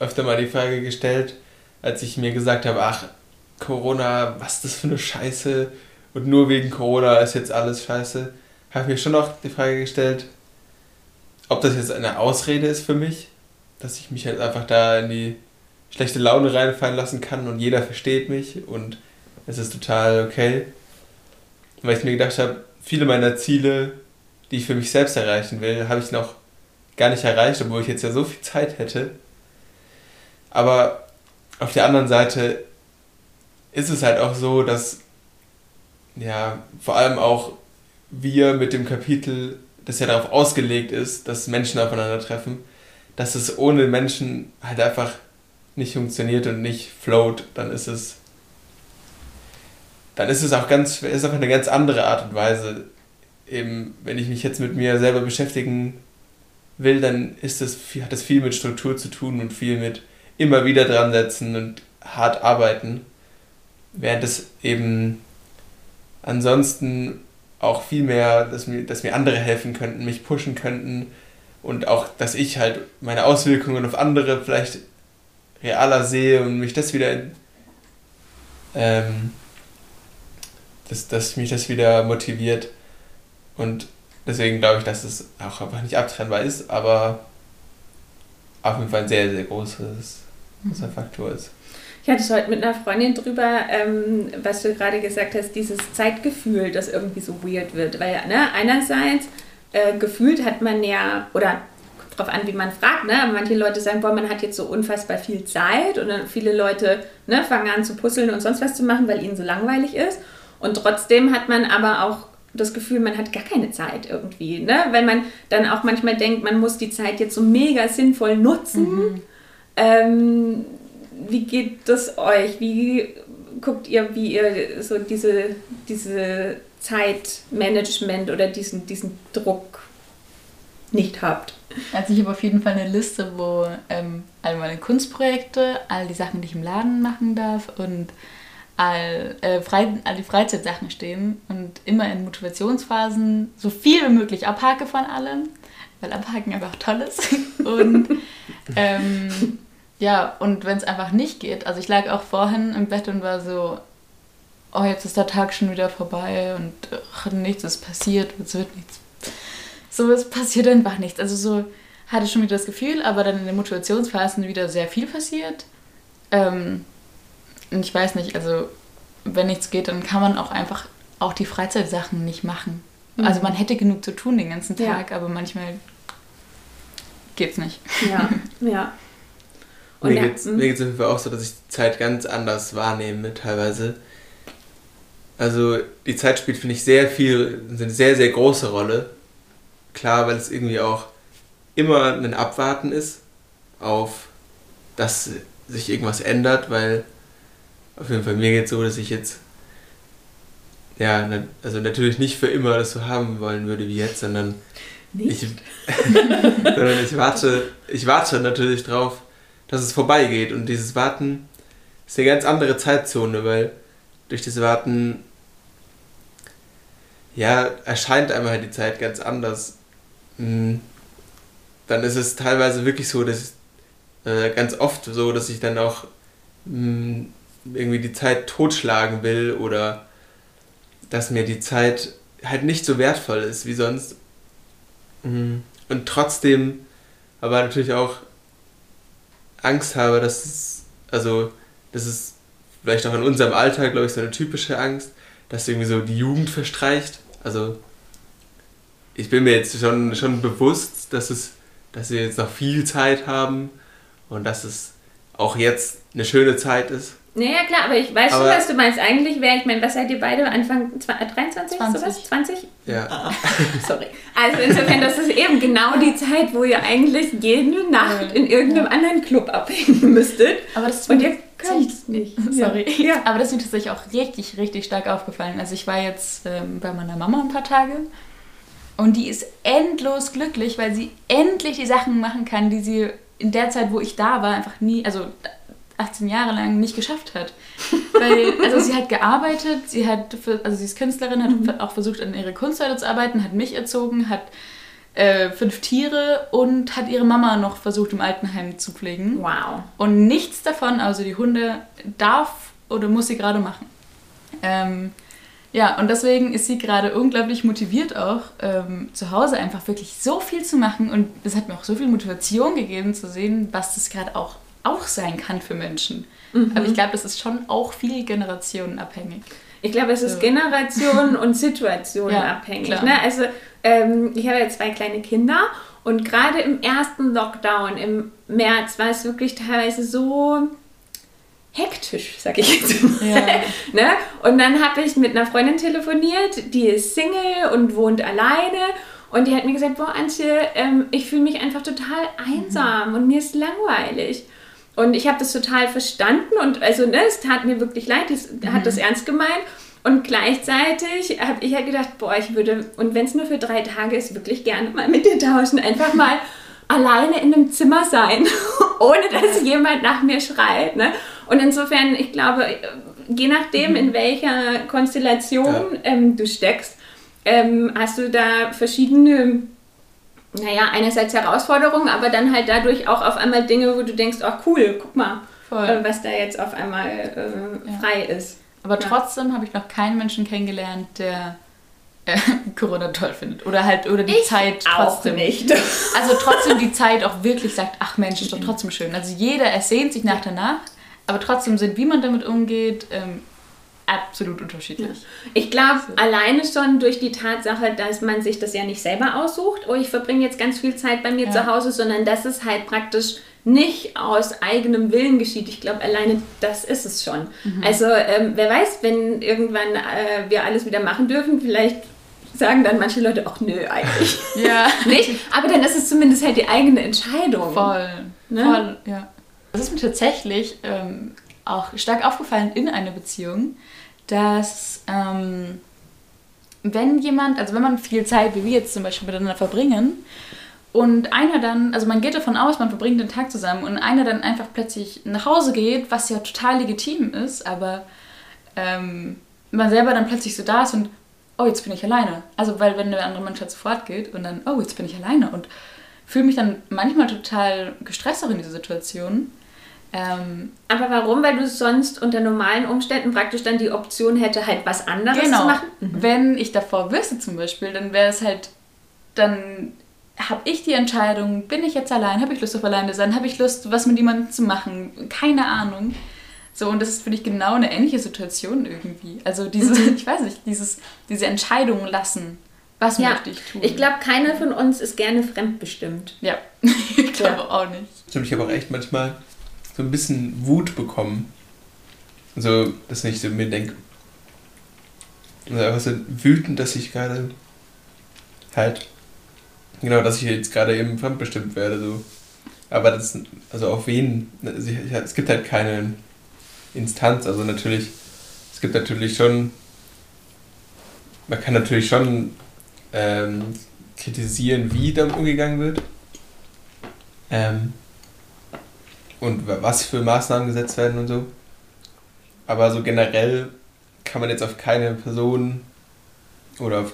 öfter mal die Frage gestellt, als ich mir gesagt habe, ach, Corona, was ist das für eine Scheiße und nur wegen Corona ist jetzt alles scheiße, habe ich mir schon auch die Frage gestellt, ob das jetzt eine Ausrede ist für mich, dass ich mich halt einfach da in die schlechte Laune reinfallen lassen kann und jeder versteht mich und es ist total okay. Weil ich mir gedacht habe, viele meiner Ziele, die ich für mich selbst erreichen will, habe ich noch gar nicht erreicht, obwohl ich jetzt ja so viel Zeit hätte. Aber auf der anderen Seite ist es halt auch so, dass ja, vor allem auch wir mit dem Kapitel, das ja darauf ausgelegt ist, dass Menschen aufeinandertreffen, dass es ohne Menschen halt einfach nicht funktioniert und nicht float, dann ist es dann ist es auch ganz ist auch eine ganz andere Art und Weise eben wenn ich mich jetzt mit mir selber beschäftigen will, dann ist das, hat das viel mit Struktur zu tun und viel mit immer wieder dran setzen und hart arbeiten. Während es eben ansonsten auch viel mehr, dass mir, dass mir andere helfen könnten, mich pushen könnten und auch, dass ich halt meine Auswirkungen auf andere vielleicht realer sehe und mich das wieder ähm, dass, dass mich das wieder motiviert und Deswegen glaube ich, dass es auch einfach nicht abtrennbar ist, aber auf jeden Fall ein sehr, sehr großes, großer mhm. Faktor ist. Ich hatte es heute mit einer Freundin drüber, ähm, was du gerade gesagt hast, dieses Zeitgefühl, das irgendwie so weird wird. Weil ne, einerseits äh, gefühlt hat man ja, oder kommt drauf an, wie man fragt, ne? manche Leute sagen, boah, man hat jetzt so unfassbar viel Zeit und dann viele Leute ne, fangen an zu puzzeln und sonst was zu machen, weil ihnen so langweilig ist. Und trotzdem hat man aber auch das Gefühl, man hat gar keine Zeit irgendwie. Ne? Wenn man dann auch manchmal denkt, man muss die Zeit jetzt so mega sinnvoll nutzen. Mhm. Ähm, wie geht das euch? Wie guckt ihr, wie ihr so diese, diese Zeitmanagement oder diesen, diesen Druck nicht habt? Also ich habe auf jeden Fall eine Liste, wo ähm, all meine Kunstprojekte, all die Sachen, die ich im Laden machen darf und all, äh, frei, all die Freizeitsachen stehen und immer in Motivationsphasen so viel wie möglich abhake von allem, weil abhaken einfach toll ist. <laughs> Und ähm, ja, und wenn es einfach nicht geht, also ich lag auch vorhin im Bett und war so, oh, jetzt ist der Tag schon wieder vorbei und ach, nichts ist passiert, es wird nichts. So, es passiert einfach nichts. Also so hatte ich schon wieder das Gefühl, aber dann in den Motivationsphasen wieder sehr viel passiert. Ähm, und ich weiß nicht, also wenn nichts geht, dann kann man auch einfach auch die Freizeitsachen nicht machen. Mhm. Also man hätte genug zu tun den ganzen Tag, ja. aber manchmal geht's nicht. Ja, <laughs> ja. Und mir geht es auf jeden Fall auch so, dass ich die Zeit ganz anders wahrnehme teilweise. Also die Zeit spielt, finde ich, sehr viel, eine sehr, sehr große Rolle. Klar, weil es irgendwie auch immer ein Abwarten ist auf, dass sich irgendwas ändert, weil auf jeden Fall, mir geht es so, dass ich jetzt, ja, also natürlich nicht für immer das so haben wollen würde wie jetzt, sondern ich, <laughs> sondern ich warte, ich warte natürlich drauf, dass es vorbeigeht und dieses Warten ist eine ganz andere Zeitzone, weil durch das Warten, ja, erscheint einmal die Zeit ganz anders. Hm. Dann ist es teilweise wirklich so, dass äh, ganz oft so, dass ich dann auch mh, irgendwie die Zeit totschlagen will oder dass mir die Zeit halt nicht so wertvoll ist wie sonst. Mhm. Und trotzdem aber natürlich auch Angst habe, dass es, also, das ist vielleicht auch in unserem Alter, glaube ich, so eine typische Angst, dass irgendwie so die Jugend verstreicht. Also, ich bin mir jetzt schon, schon bewusst, dass, es, dass wir jetzt noch viel Zeit haben und dass es auch jetzt eine schöne Zeit ist. Naja, klar, aber ich weiß aber schon, was du meinst. Eigentlich wäre, ich meine, was seid ihr beide? Anfang 23? 20. Sowas? 20? Ja. Ah, <laughs> sorry. Also insofern, das ist eben genau die Zeit, wo ihr eigentlich jede Nacht in irgendeinem ja. anderen Club abhängen <laughs> müsstet. Aber das ist Und ihr könnt nicht. Sorry. Ja. Aber das ist mir tatsächlich auch richtig, richtig stark aufgefallen. Also ich war jetzt ähm, bei meiner Mama ein paar Tage. Und die ist endlos glücklich, weil sie endlich die Sachen machen kann, die sie in der Zeit, wo ich da war, einfach nie, also 18 Jahre lang nicht geschafft hat. Weil, also sie hat gearbeitet, sie hat, für, also sie ist Künstlerin, hat mhm. auch versucht, an ihre Kunst weiterzuarbeiten, hat mich erzogen, hat äh, fünf Tiere und hat ihre Mama noch versucht, im Altenheim zu pflegen. Wow. Und nichts davon, also die Hunde, darf oder muss sie gerade machen. Ähm, ja, und deswegen ist sie gerade unglaublich motiviert auch, ähm, zu Hause einfach wirklich so viel zu machen. Und das hat mir auch so viel Motivation gegeben zu sehen, was das gerade auch auch sein kann für Menschen. Mhm. Aber ich glaube, das ist schon auch viel generationenabhängig. Ich glaube, es ist so. Generationen <laughs> und Situationen ja, abhängig. Ne? Also ähm, ich habe ja zwei kleine Kinder und gerade im ersten Lockdown im März war es wirklich teilweise so hektisch, sag ich jetzt mal. Ja. <laughs> ne? Und dann habe ich mit einer Freundin telefoniert, die ist Single und wohnt alleine und die hat mir gesagt, boah, Antje, ähm, ich fühle mich einfach total einsam mhm. und mir ist langweilig. Und ich habe das total verstanden und also ne, es tat mir wirklich leid, die mhm. hat das ernst gemeint. Und gleichzeitig habe ich ja gedacht, boah, ich würde, und wenn es nur für drei Tage ist, wirklich gerne mal mit dir tauschen. Einfach mal <laughs> alleine in einem Zimmer sein, <laughs> ohne dass jemand nach mir schreit. Ne? Und insofern, ich glaube, je nachdem, in mhm. welcher Konstellation ja. ähm, du steckst, ähm, hast du da verschiedene naja, einerseits Herausforderungen, aber dann halt dadurch auch auf einmal Dinge, wo du denkst, ach cool, guck mal, äh, was da jetzt auf einmal äh, ja. frei ist. Aber ja. trotzdem habe ich noch keinen Menschen kennengelernt, der äh, <laughs> Corona toll findet. Oder halt, oder die ich Zeit trotzdem. nicht. <laughs> Also trotzdem die <laughs> Zeit auch wirklich sagt, ach Mensch, ist doch trotzdem schön. Also jeder ersehnt sich nach der Nacht, aber trotzdem sind, wie man damit umgeht, ähm, absolut unterschiedlich. Ich glaube, so. alleine schon durch die Tatsache, dass man sich das ja nicht selber aussucht, oh, ich verbringe jetzt ganz viel Zeit bei mir ja. zu Hause, sondern dass es halt praktisch nicht aus eigenem Willen geschieht. Ich glaube, alleine das ist es schon. Mhm. Also, ähm, wer weiß, wenn irgendwann äh, wir alles wieder machen dürfen, vielleicht sagen dann manche Leute, ach nö, eigentlich. <laughs> ja. <laughs> nicht? Aber dann ist es zumindest halt die eigene Entscheidung. Voll. Ne? Voll, ja. Das ist mir tatsächlich ähm, auch stark aufgefallen in einer Beziehung, dass ähm, wenn jemand, also wenn man viel Zeit, wie wir jetzt zum Beispiel miteinander verbringen, und einer dann, also man geht davon aus, man verbringt den Tag zusammen und einer dann einfach plötzlich nach Hause geht, was ja total legitim ist, aber ähm, man selber dann plötzlich so da ist und, oh, jetzt bin ich alleine. Also, weil wenn der andere Mensch halt sofort geht und dann, oh, jetzt bin ich alleine und fühle mich dann manchmal total gestresst auch in dieser Situation. Ähm, aber warum? Weil du sonst unter normalen Umständen praktisch dann die Option hätte, halt was anderes genau. zu machen? Mhm. Wenn ich davor wüsste zum Beispiel, dann wäre es halt, dann habe ich die Entscheidung, bin ich jetzt allein, habe ich Lust auf alleine sein, habe ich Lust, was mit jemandem zu machen, keine Ahnung. So, und das ist für dich genau eine ähnliche Situation irgendwie. Also diese, mhm. <laughs> ich weiß nicht, dieses, diese Entscheidung lassen. Was ja. möchte ich tun? Ich glaube, keiner von uns ist gerne fremdbestimmt. Ja, <laughs> ich glaube ja. auch nicht. Stimmt, ich habe auch echt manchmal so ein bisschen Wut bekommen. So, dass ich so mir denke, also einfach so wütend, dass ich gerade halt, genau, dass ich jetzt gerade eben fremdbestimmt werde. So. Aber das, also auf wen, also es gibt halt keine Instanz, also natürlich, es gibt natürlich schon, man kann natürlich schon ähm, kritisieren, wie damit umgegangen wird. Ähm, und was für Maßnahmen gesetzt werden und so. Aber so generell kann man jetzt auf keine Person oder auf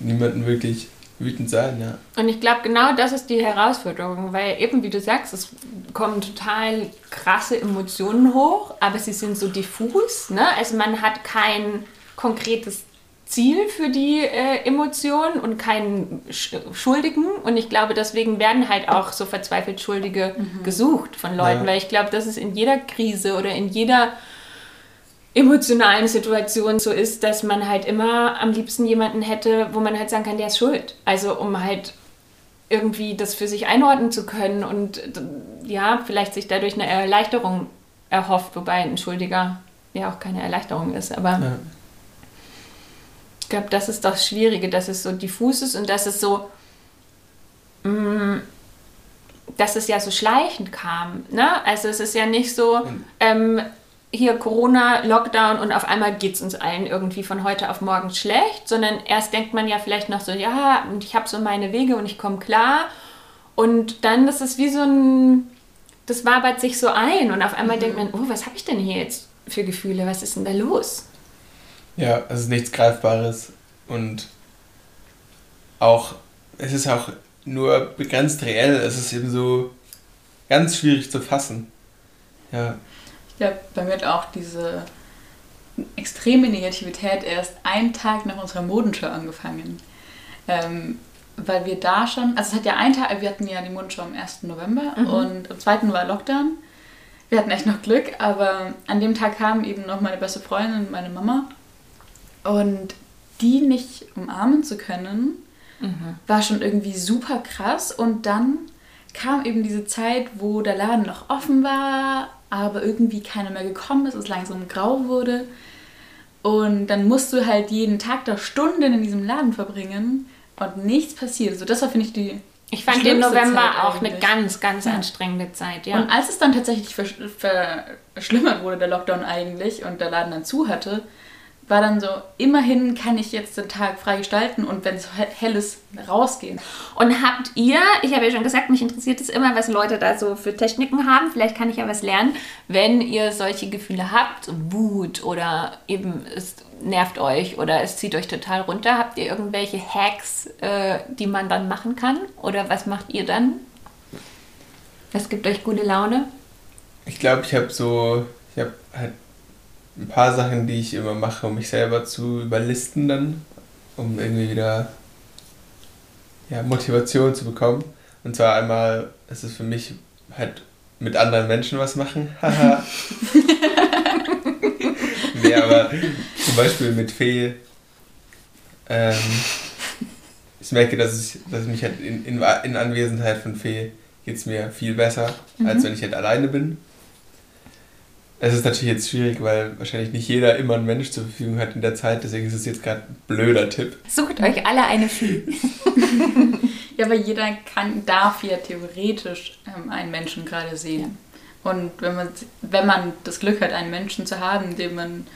niemanden wirklich wütend sein, ja. Und ich glaube, genau das ist die Herausforderung, weil eben, wie du sagst, es kommen total krasse Emotionen hoch, aber sie sind so diffus. Ne? Also man hat kein konkretes Ziel für die äh, Emotionen und keinen Sch Schuldigen. Und ich glaube, deswegen werden halt auch so verzweifelt Schuldige mhm. gesucht von Leuten, ja. weil ich glaube, dass es in jeder Krise oder in jeder emotionalen Situation so ist, dass man halt immer am liebsten jemanden hätte, wo man halt sagen kann, der ist schuld. Also um halt irgendwie das für sich einordnen zu können und ja, vielleicht sich dadurch eine Erleichterung erhofft, wobei ein Schuldiger ja auch keine Erleichterung ist. Aber ja. Ich glaube, das ist das Schwierige, dass es so diffus ist und dass es so, mh, mm, dass es ja so schleichend kam. Ne? Also es ist ja nicht so, ähm, hier Corona, Lockdown und auf einmal geht es uns allen irgendwie von heute auf morgen schlecht, sondern erst denkt man ja vielleicht noch so, ja, und ich habe so meine Wege und ich komme klar. Und dann ist es wie so ein, das wabert sich so ein und auf einmal mhm. denkt man, oh, was habe ich denn hier jetzt für Gefühle? Was ist denn da los? Ja, es ist nichts Greifbares und auch, es ist auch nur begrenzt reell. Es ist eben so ganz schwierig zu fassen. Ja. Ich glaube, bei mir hat auch diese extreme Negativität erst einen Tag nach unserer Modenschau angefangen. Ähm, weil wir da schon, also es hat ja einen Tag, wir hatten ja die Modenschau am 1. November mhm. und am 2. war Lockdown. Wir hatten echt noch Glück, aber an dem Tag kam eben noch meine beste Freundin und meine Mama. Und die nicht umarmen zu können, mhm. war schon irgendwie super krass. Und dann kam eben diese Zeit, wo der Laden noch offen war, aber irgendwie keiner mehr gekommen ist, es langsam grau wurde. Und dann musst du halt jeden Tag da Stunden in diesem Laden verbringen und nichts passiert. Also das war, finde ich, die. Ich fand den November auch eine ganz, ganz ja. anstrengende Zeit, ja. Und als es dann tatsächlich verschlimmert wurde, der Lockdown eigentlich, und der Laden dann zu hatte, war dann so, immerhin kann ich jetzt den Tag frei gestalten und wenn es hell ist, rausgehen. Und habt ihr, ich habe ja schon gesagt, mich interessiert es immer, was Leute da so für Techniken haben. Vielleicht kann ich ja was lernen. Wenn ihr solche Gefühle habt, Wut oder eben es nervt euch oder es zieht euch total runter, habt ihr irgendwelche Hacks, äh, die man dann machen kann? Oder was macht ihr dann? Was gibt euch gute Laune? Ich glaube, ich habe so, ich habe halt ein paar Sachen, die ich immer mache, um mich selber zu überlisten dann, um irgendwie wieder ja, Motivation zu bekommen. Und zwar einmal ist es für mich halt mit anderen Menschen was machen. <laughs> Haha. nee, aber zum Beispiel mit Fee. Ähm, ich merke, dass ich, dass ich mich halt in, in, in Anwesenheit von Fee geht es mir viel besser, mhm. als wenn ich halt alleine bin. Es ist natürlich jetzt schwierig, weil wahrscheinlich nicht jeder immer einen Mensch zur Verfügung hat in der Zeit, deswegen ist es jetzt gerade ein blöder Tipp. Sucht euch alle eine Fee. <laughs> ja, aber jeder kann, darf ja theoretisch ähm, einen Menschen gerade sehen. Ja. Und wenn man, wenn man das Glück hat, einen Menschen zu haben, den man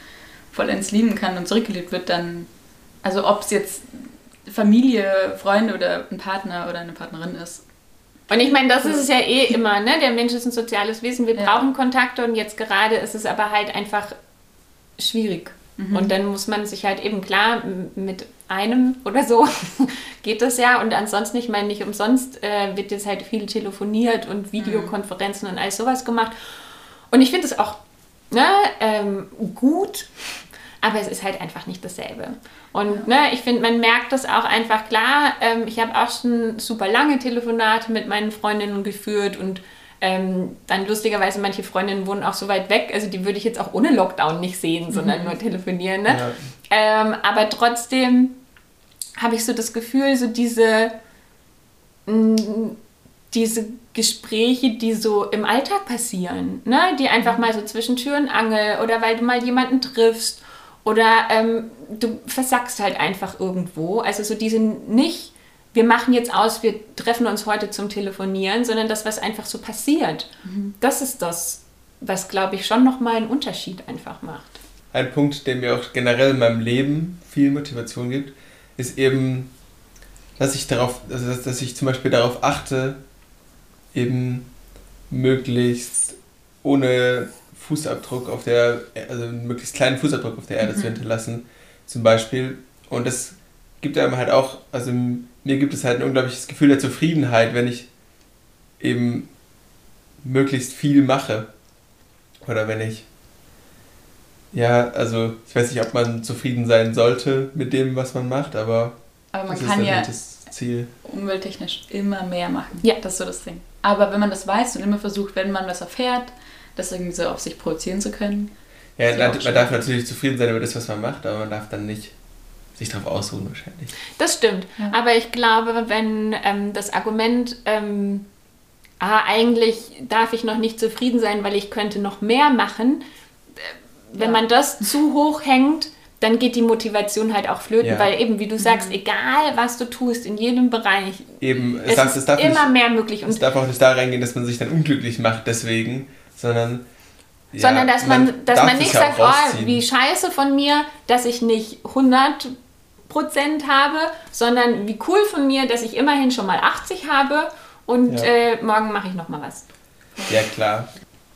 vollends lieben kann und zurückgeliebt wird, dann, also ob es jetzt Familie, Freunde oder ein Partner oder eine Partnerin ist, und ich meine, das ist es ja eh immer, ne? Der Mensch ist ein soziales Wesen, wir ja. brauchen Kontakte und jetzt gerade ist es aber halt einfach schwierig. Mhm. Und dann muss man sich halt eben klar mit einem oder so <laughs> geht das ja. Und ansonsten, ich meine, nicht umsonst äh, wird jetzt halt viel telefoniert und Videokonferenzen mhm. und alles sowas gemacht. Und ich finde es auch ne, ähm, gut, aber es ist halt einfach nicht dasselbe. Und ne, ich finde, man merkt das auch einfach klar. Ähm, ich habe auch schon super lange Telefonate mit meinen Freundinnen geführt und ähm, dann lustigerweise, manche Freundinnen wohnen auch so weit weg, also die würde ich jetzt auch ohne Lockdown nicht sehen, sondern mhm. nur telefonieren. Ne? Ja. Ähm, aber trotzdem habe ich so das Gefühl, so diese, mh, diese Gespräche, die so im Alltag passieren, ne? die einfach mhm. mal so zwischen Tür und Angel oder weil du mal jemanden triffst oder ähm, du versackst halt einfach irgendwo. Also so diese nicht, wir machen jetzt aus, wir treffen uns heute zum Telefonieren, sondern das, was einfach so passiert. Mhm. Das ist das, was, glaube ich, schon nochmal einen Unterschied einfach macht. Ein Punkt, der mir auch generell in meinem Leben viel Motivation gibt, ist eben, dass ich darauf, also dass, dass ich zum Beispiel darauf achte, eben möglichst ohne Fußabdruck auf der, also einen möglichst kleinen Fußabdruck auf der Erde mhm. zu hinterlassen, zum Beispiel. Und das gibt einem halt auch, also mir gibt es halt ein unglaubliches Gefühl der Zufriedenheit, wenn ich eben möglichst viel mache. Oder wenn ich, ja, also ich weiß nicht, ob man zufrieden sein sollte mit dem, was man macht, aber, aber man kann ja das Ziel. umwelttechnisch immer mehr machen. Ja. Das ist so das Ding. Aber wenn man das weiß und immer versucht, wenn man das erfährt, das irgendwie so auf sich produzieren zu können. Ja, man, man darf natürlich zufrieden sein über das, was man macht, aber man darf dann nicht sich darauf ausruhen wahrscheinlich. Das stimmt. Ja. Aber ich glaube, wenn ähm, das Argument, ähm, ah, eigentlich darf ich noch nicht zufrieden sein, weil ich könnte noch mehr machen, äh, wenn ja. man das zu hoch hängt, dann geht die Motivation halt auch flöten, ja. weil eben, wie du sagst, mhm. egal was du tust, in jedem Bereich, eben, es, es darf, ist es darf immer nicht, mehr möglich. Und es darf auch nicht da reingehen, dass man sich dann unglücklich macht deswegen, sondern... Ja, sondern dass man, man dass man nicht sagt, oh, wie scheiße von mir, dass ich nicht 100 Prozent habe, sondern wie cool von mir, dass ich immerhin schon mal 80 habe und ja. äh, morgen mache ich noch mal was. Ja, klar.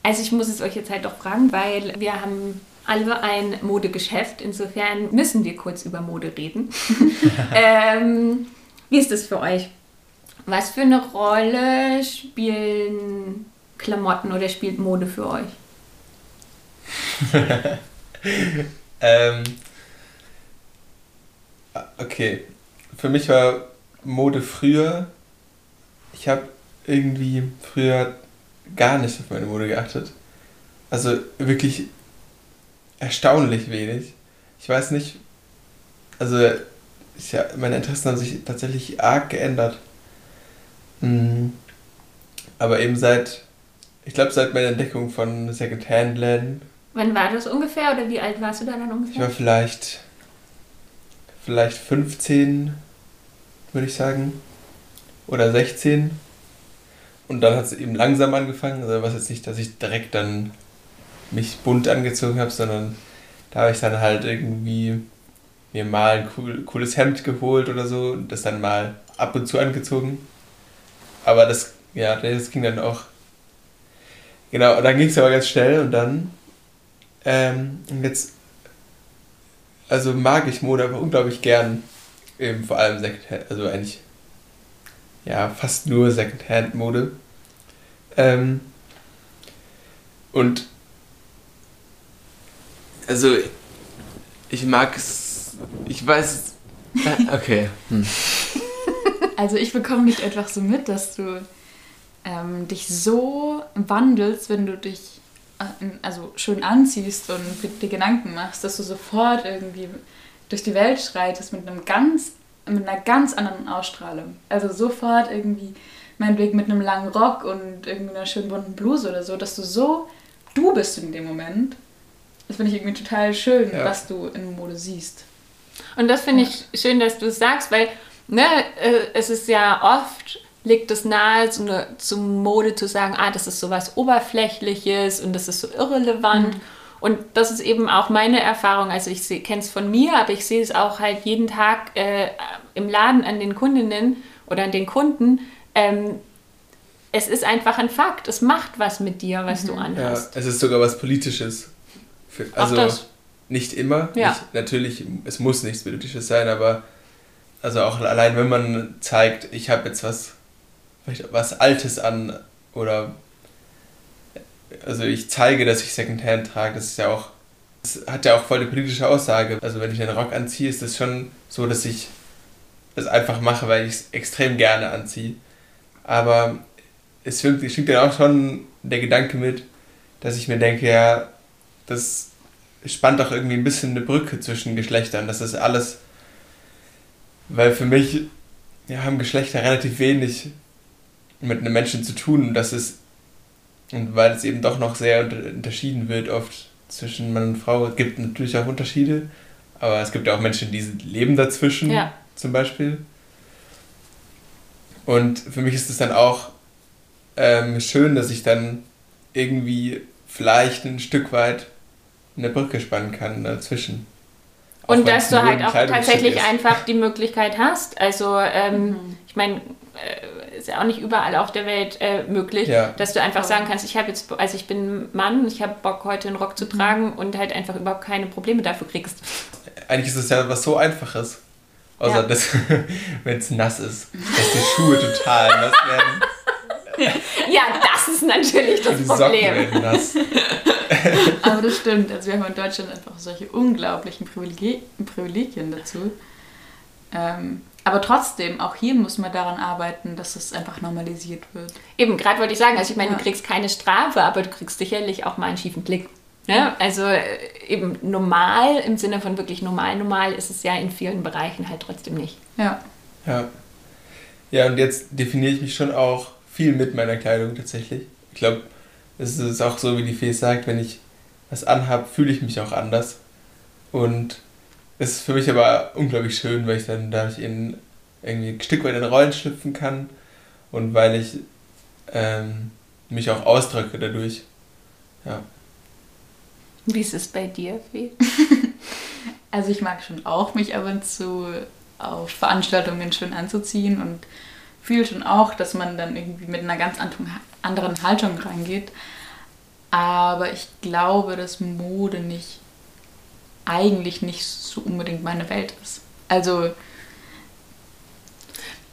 Also ich muss es euch jetzt halt doch fragen, weil wir haben alle ein Modegeschäft. Insofern müssen wir kurz über Mode reden. <laughs> ähm, wie ist das für euch? Was für eine Rolle spielen Klamotten oder spielt Mode für euch? <laughs> ähm, okay. Für mich war Mode früher. Ich habe irgendwie früher gar nicht auf meine Mode geachtet. Also wirklich erstaunlich wenig. Ich weiß nicht, also ja, meine Interessen haben sich tatsächlich arg geändert. Mhm. Aber eben seit, ich glaube seit meiner Entdeckung von Secondhand-Läden. Wann war das ungefähr oder wie alt warst du da dann ungefähr? Ich war vielleicht, vielleicht 15, würde ich sagen. Oder 16. Und dann hat es eben langsam angefangen. Also was jetzt nicht, dass ich direkt dann mich bunt angezogen habe, sondern da habe ich dann halt irgendwie mir mal ein cool, cooles Hemd geholt oder so und das dann mal ab und zu angezogen. Aber das, ja, das ging dann auch. Genau, und dann ging es aber ganz schnell und dann, ähm, jetzt, also mag ich Mode aber unglaublich gern. Eben vor allem Secondhand, also eigentlich, ja, fast nur Secondhand-Mode. Ähm, und also ich mag es, ich weiß, okay. Hm. <laughs> Also ich bekomme nicht einfach so mit, dass du ähm, dich so wandelst, wenn du dich äh, also schön anziehst und dir Gedanken machst, dass du sofort irgendwie durch die Welt schreitest mit einem ganz mit einer ganz anderen Ausstrahlung. Also sofort irgendwie meinetwegen mit einem langen Rock und irgendwie einer schönen bunten Bluse oder so, dass du so du bist in dem Moment das finde ich irgendwie total schön, ja. was du in Mode siehst. Und das finde ich schön, dass du es sagst, weil ne, äh, es ist ja oft, liegt es nahe, so eine, zum Mode zu sagen, ah, das ist so was Oberflächliches und das ist so irrelevant. Mhm. Und das ist eben auch meine Erfahrung. Also ich kenne es von mir, aber ich sehe es auch halt jeden Tag äh, im Laden an den Kundinnen oder an den Kunden. Ähm, es ist einfach ein Fakt. Es macht was mit dir, was mhm. du anhast. Ja, es ist sogar was Politisches. Für, also nicht immer. Ja. Nicht, natürlich, es muss nichts Politisches sein, aber also auch allein wenn man zeigt, ich habe jetzt was, was Altes an oder also ich zeige, dass ich Secondhand trage, das ist ja auch, das hat ja auch voll die politische Aussage. Also wenn ich einen Rock anziehe, ist das schon so, dass ich das einfach mache, weil ich es extrem gerne anziehe. Aber es schwingt dann auch schon der Gedanke mit, dass ich mir denke, ja, das spannt auch irgendwie ein bisschen eine Brücke zwischen Geschlechtern. Das ist alles, weil für mich ja, haben Geschlechter relativ wenig mit einem Menschen zu tun. Das ist, und weil es eben doch noch sehr unterschieden wird oft zwischen Mann und Frau. Es gibt natürlich auch Unterschiede, aber es gibt ja auch Menschen, die leben dazwischen, ja. zum Beispiel. Und für mich ist es dann auch ähm, schön, dass ich dann irgendwie vielleicht ein Stück weit eine Brücke spannen kann dazwischen. Und dass du halt auch tatsächlich einfach die Möglichkeit hast. Also, ähm, mhm. ich meine, äh, ist ja auch nicht überall auf der Welt äh, möglich, Ja. dass du einfach sagen kannst, ich habe jetzt, also ich bin Mann, ich habe Bock heute einen Rock zu tragen und halt einfach überhaupt keine Probleme dafür kriegst. Eigentlich ist es ja was so Einfaches. Außer, Ja. dass, <laughs> wenn es nass ist, dass die Schuhe total nass werden <laughs> Ja, das ist natürlich das und die Socken Problem. werden nass. <laughs> <laughs> Aber das stimmt. Also wir haben in Deutschland einfach solche unglaublichen Privilegien, Privilegien dazu. Ähm, aber trotzdem, auch hier muss man daran arbeiten, dass es einfach normalisiert wird. Eben, gerade wollte ich sagen, also ich meine, Ja. du kriegst keine Strafe, aber du kriegst sicherlich auch mal einen schiefen Blick. Ne? Also äh, eben normal, im Sinne von wirklich normal, normal ist es ja in vielen Bereichen halt trotzdem nicht. Ja. Ja. Ja, und jetzt definiere ich mich schon auch viel mit meiner Kleidung tatsächlich. Ich glaube, es ist auch so, wie die Fee sagt, wenn ich was anhab, fühle ich mich auch anders. Und es ist für mich aber unglaublich schön, weil ich dann dadurch in irgendwie ein Stück weit in Rollen schlüpfen kann und weil ich ähm, mich auch ausdrücke dadurch. Ja. Wie ist es bei dir, Fee? <laughs> Also ich mag schon auch, mich ab und zu auf Veranstaltungen schön anzuziehen und fühle schon auch, dass man dann irgendwie mit einer ganz anderen- Haltung rangeht. Aber ich glaube, dass Mode nicht eigentlich nicht so unbedingt meine Welt ist. Also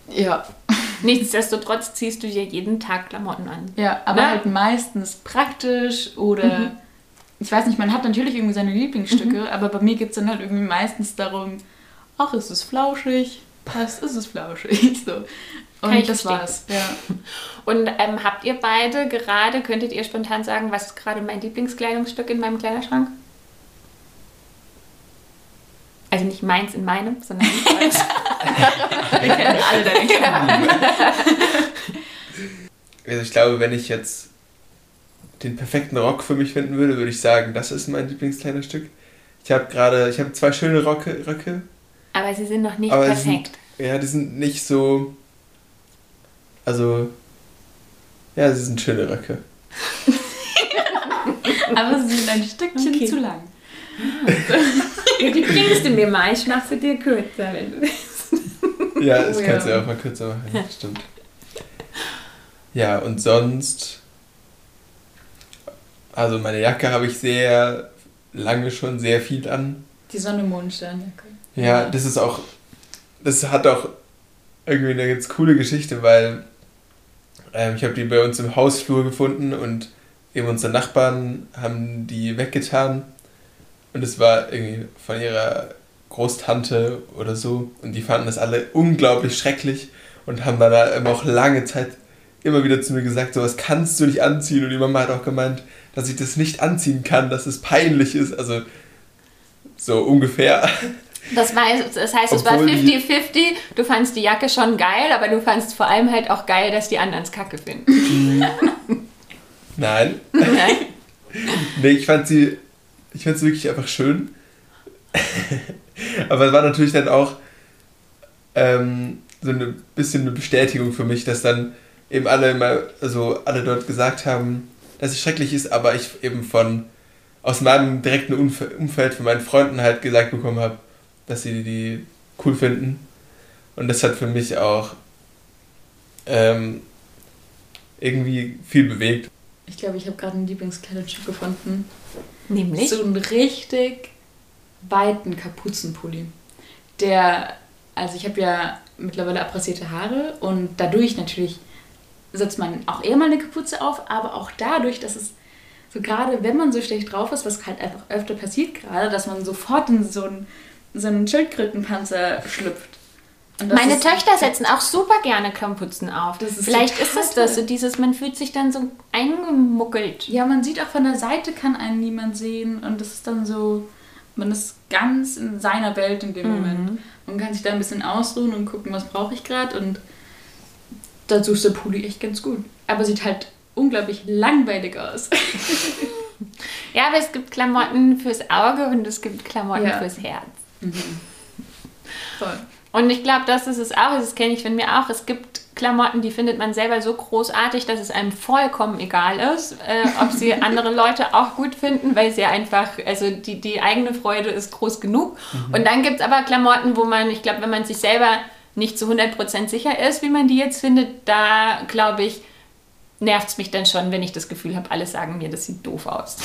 ja, <laughs> Nichtsdestotrotz ziehst du dir jeden Tag Klamotten an. ja, aber Ne? halt meistens praktisch oder Mhm. ich weiß nicht, man hat natürlich irgendwie seine Lieblingsstücke, aber bei mir geht es dann halt irgendwie meistens darum, ach, ist es flauschig, passt, ist es flauschig, <laughs> so. Kann Und ich das verstehen. war's, ja. Und ähm, habt ihr beide gerade, könntet ihr spontan sagen, was ist gerade mein Lieblingskleidungsstück in meinem Kleiderschrank? Also nicht meins in meinem, sondern. <laughs> Wir kennen alle deine Klamotten. Also ich glaube, wenn ich jetzt den perfekten Rock für mich finden würde, würde ich sagen, das ist mein Lieblingskleiderstück. Ich habe gerade, ich habe zwei schöne Rocke, Röcke. Aber sie sind noch nicht perfekt. sind, ja, die sind nicht so, also, ja, sie sind schöne Röcke. <laughs> Aber sie sind ein Stückchen Okay. zu lang. Die bringst <laughs> du mir mal, ich mach sie dir kürzer. Wenn du willst. Ja, das Oh, kannst du ja. auch mal kürzer machen, ja, stimmt. Ja, und sonst, also meine Jacke habe ich sehr lange schon sehr viel an. Die Sonne Mondsternjacke. Ja, das ist auch, das hat auch irgendwie eine ganz coole Geschichte, weil ähm, ich habe die bei uns im Hausflur gefunden und eben unsere Nachbarn haben die weggetan. Und es war irgendwie von ihrer Großtante oder so. Und die fanden das alle unglaublich schrecklich und haben dann eben auch lange Zeit immer wieder zu mir gesagt, sowas kannst du nicht anziehen. Und die Mama hat auch gemeint, dass ich das nicht anziehen kann, dass es peinlich ist, also so ungefähr. <laughs> Das, war, das heißt, es war Obwohl die- 50-50. Du fandst die Jacke schon geil, aber du fandst vor allem halt auch geil, dass die anderen es kacke finden. <laughs> Nein. Nein? <laughs> Nee, ich fand sie, ich fand sie wirklich einfach schön. <laughs> Aber es war natürlich dann auch ähm, so ein bisschen eine Bestätigung für mich, dass dann eben alle immer, also alle dort gesagt haben, dass es schrecklich ist, aber ich eben von aus meinem direkten Umf- Umfeld von meinen Freunden halt gesagt bekommen habe, dass sie die cool finden. Und das hat für mich auch ähm, irgendwie viel bewegt. Ich glaube, ich habe gerade ein Lieblingskleidungsstück gefunden. Nämlich? So einen richtig weiten Kapuzenpulli. Der, also ich habe ja mittlerweile abrasierte Haare und dadurch natürlich setzt man auch eher mal eine Kapuze auf, aber auch dadurch, dass es so gerade, wenn man so schlecht drauf ist, was halt einfach öfter passiert gerade, dass man sofort in so einen, so einen Schildkrötenpanzer schlüpft. Meine ist- Töchter setzen auch super gerne Kapuzen auf. Das ist Vielleicht ist es das, so dieses, man fühlt sich dann so eingemuckelt. Ja, man sieht auch von der Seite kann einen niemand sehen und das ist dann so, man ist ganz in seiner Welt in dem Mhm. Moment. Man kann sich da ein bisschen ausruhen und gucken, was brauche ich gerade und dazu ist der Pulli echt ganz gut. Aber sieht halt unglaublich langweilig aus. <laughs> Ja, aber es gibt Klamotten fürs Auge und es gibt Klamotten Ja. fürs Herz. Voll. Und ich glaube, das ist es auch, das kenne ich von mir auch. Es gibt Klamotten, die findet man selber so großartig, dass es einem vollkommen egal ist, äh, ob sie <laughs> andere Leute auch gut finden, weil sie einfach, also die, die eigene Freude ist groß genug. Und dann gibt es aber Klamotten, wo man, ich glaube, wenn man sich selber nicht zu 100% sicher ist, wie man die jetzt findet, da glaube ich, nervt es mich dann schon, wenn ich das Gefühl habe, alle sagen mir, das sieht doof aus.